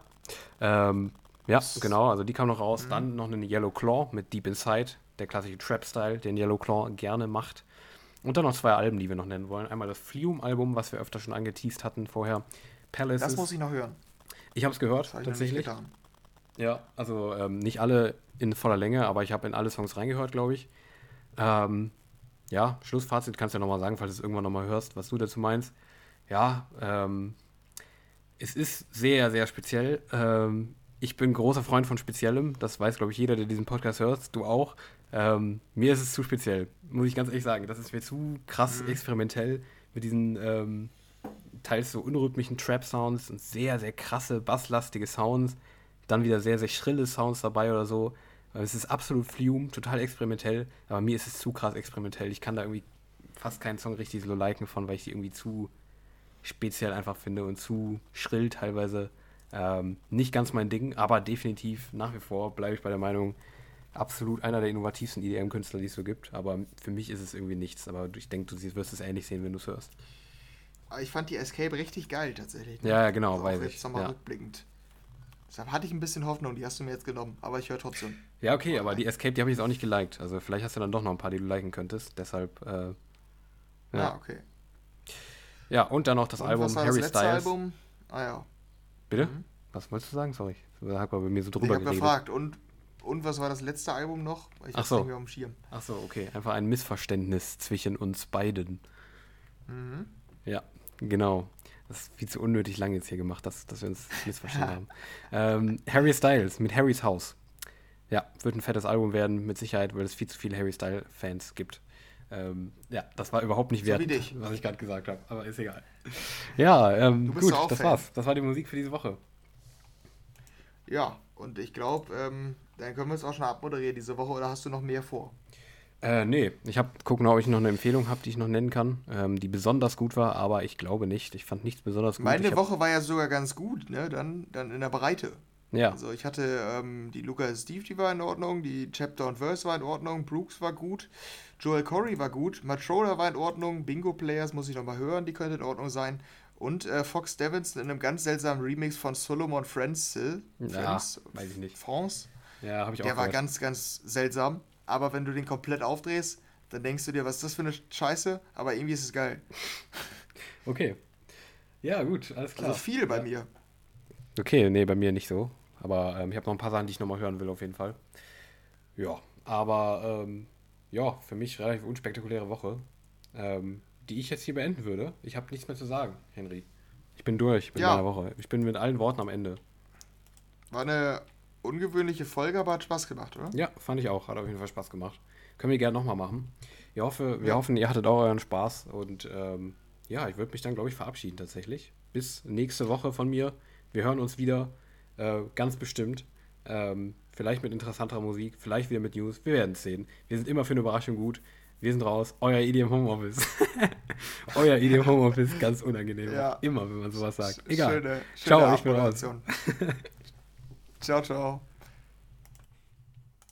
Ähm, ja, genau, also die kam noch raus. Mhm. Dann noch eine Yellow Claw mit Deep Inside, der klassische Trap-Style, den Yellow Claw gerne macht. Und dann noch zwei Alben, die wir noch nennen wollen. Einmal das Flume-Album, was wir öfter schon angeteased hatten vorher. Palaces. Das muss ich noch hören. Ich habe es gehört, tatsächlich. Ja, also ähm, nicht alle in voller Länge, aber ich habe in alle Songs reingehört, glaube ich. Ähm, ja, Schlussfazit kannst du ja nochmal sagen, falls du es irgendwann nochmal hörst, was du dazu meinst ja, ähm, es ist sehr, sehr speziell. Ähm, ich bin großer Freund von Speziellem. Das weiß, glaube ich, jeder, der diesen Podcast hört. Du auch. Ähm, mir ist es zu speziell, muss ich ganz ehrlich sagen. Das ist mir zu krass mhm. experimentell mit diesen ähm, teils so unrhythmischen Trap-Sounds und sehr, sehr krasse, basslastige Sounds. Dann wieder sehr, sehr schrille Sounds dabei oder so. Es ist absolut Flume, total experimentell, aber mir ist es zu krass experimentell. Ich kann da irgendwie fast keinen Song richtig so liken von, weil ich die irgendwie zu speziell einfach finde und zu schrill teilweise. Ähm, nicht ganz mein Ding, aber definitiv nach wie vor bleibe ich bei der Meinung, absolut einer der innovativsten EDM-Künstler, die es so gibt. Aber für mich ist es irgendwie nichts. Aber ich denke, du wirst es ähnlich sehen, wenn du es hörst. Ich fand die Escape richtig geil tatsächlich. Ne? Ja, genau, also weiß ich. Jetzt nochmal ja. rückblickend. Deshalb hatte ich ein bisschen Hoffnung, die hast du mir jetzt genommen, aber ich höre trotzdem. Ja, okay, aber die Escape, die habe ich jetzt auch nicht geliked. Also vielleicht hast du dann doch noch ein paar, die du liken könntest. Deshalb, äh, ja. ja. okay. Ja, und dann noch das und Album Harry das Styles. Album? Ah ja. Bitte? Mhm. Was wolltest du sagen? Sorry. Da hat man bei mir so drüber ich geredet. gefragt. Und, und was war das letzte Album noch? Ich Ach so. auf dem Schirm. Ach so, okay. Einfach ein Missverständnis zwischen uns beiden. Mhm. Ja, genau. Das ist viel zu unnötig lang jetzt hier gemacht, dass, dass wir uns missverstanden haben. Ähm, Harry Styles mit Harrys Haus. Ja, wird ein fettes Album werden, mit Sicherheit, weil es viel zu viele Harry Styles-Fans gibt. Ähm, ja, das war überhaupt nicht wert, so was ich gerade gesagt habe, aber ist egal. Ja, ähm, gut, das Fan. war's. Das war die Musik für diese Woche. Ja, und ich glaube, ähm, dann können wir es auch schon abmoderieren diese Woche oder hast du noch mehr vor? Äh, nee, ich habe gucken, ob ich noch eine Empfehlung habe, die ich noch nennen kann, ähm, die besonders gut war, aber ich glaube nicht. Ich fand nichts besonders gut. Meine Woche war ja sogar ganz gut, ne? Dann, dann in der Breite. Ja. Also ich hatte ähm, die Lucas Steve, die war in Ordnung, die Chapter und Verse war in Ordnung, Brooks war gut, Joel Corey war gut, Matroda war in Ordnung, Bingo Players muss ich nochmal hören, die könnte in Ordnung sein. Und äh, Fox Davidson in einem ganz seltsamen Remix von Solomon Frenzel. Ja, weiß ich nicht. France. Ja, habe ich auch Der gehört. war ganz, ganz seltsam. Aber wenn du den komplett aufdrehst, dann denkst du dir, was ist das für eine Scheiße? Aber irgendwie ist es geil. Okay. Ja, gut, alles klar. Also viel bei ja. mir. Okay, nee, bei mir nicht so. Aber ähm, ich habe noch ein paar Sachen, die ich nochmal hören will, auf jeden Fall. Ja, aber ähm, ja, für mich relativ unspektakuläre Woche, ähm, die ich jetzt hier beenden würde. Ich habe nichts mehr zu sagen, Henry. Ich bin durch mit ja. meiner Woche. Ich bin mit allen Worten am Ende. War eine ungewöhnliche Folge, aber hat Spaß gemacht, oder? Ja, fand ich auch. Hat auf jeden Fall Spaß gemacht. Können wir gerne nochmal machen. Ich hoffe, wir ja. hoffen, ihr hattet auch euren Spaß. Und ähm, ja, ich würde mich dann, glaube ich, verabschieden tatsächlich. Bis nächste Woche von mir. Wir hören uns wieder. Äh, ganz bestimmt. Ähm, vielleicht mit interessanterer Musik, vielleicht wieder mit News. Wir werden es sehen. Wir sind immer für eine Überraschung gut. Wir sind raus. Euer Idiom Homeoffice. Euer Idiom Homeoffice, ganz unangenehm. Ja. Immer, wenn man sowas sagt. Egal. Schöne, schöne ciao, ich bin raus. ciao, ciao.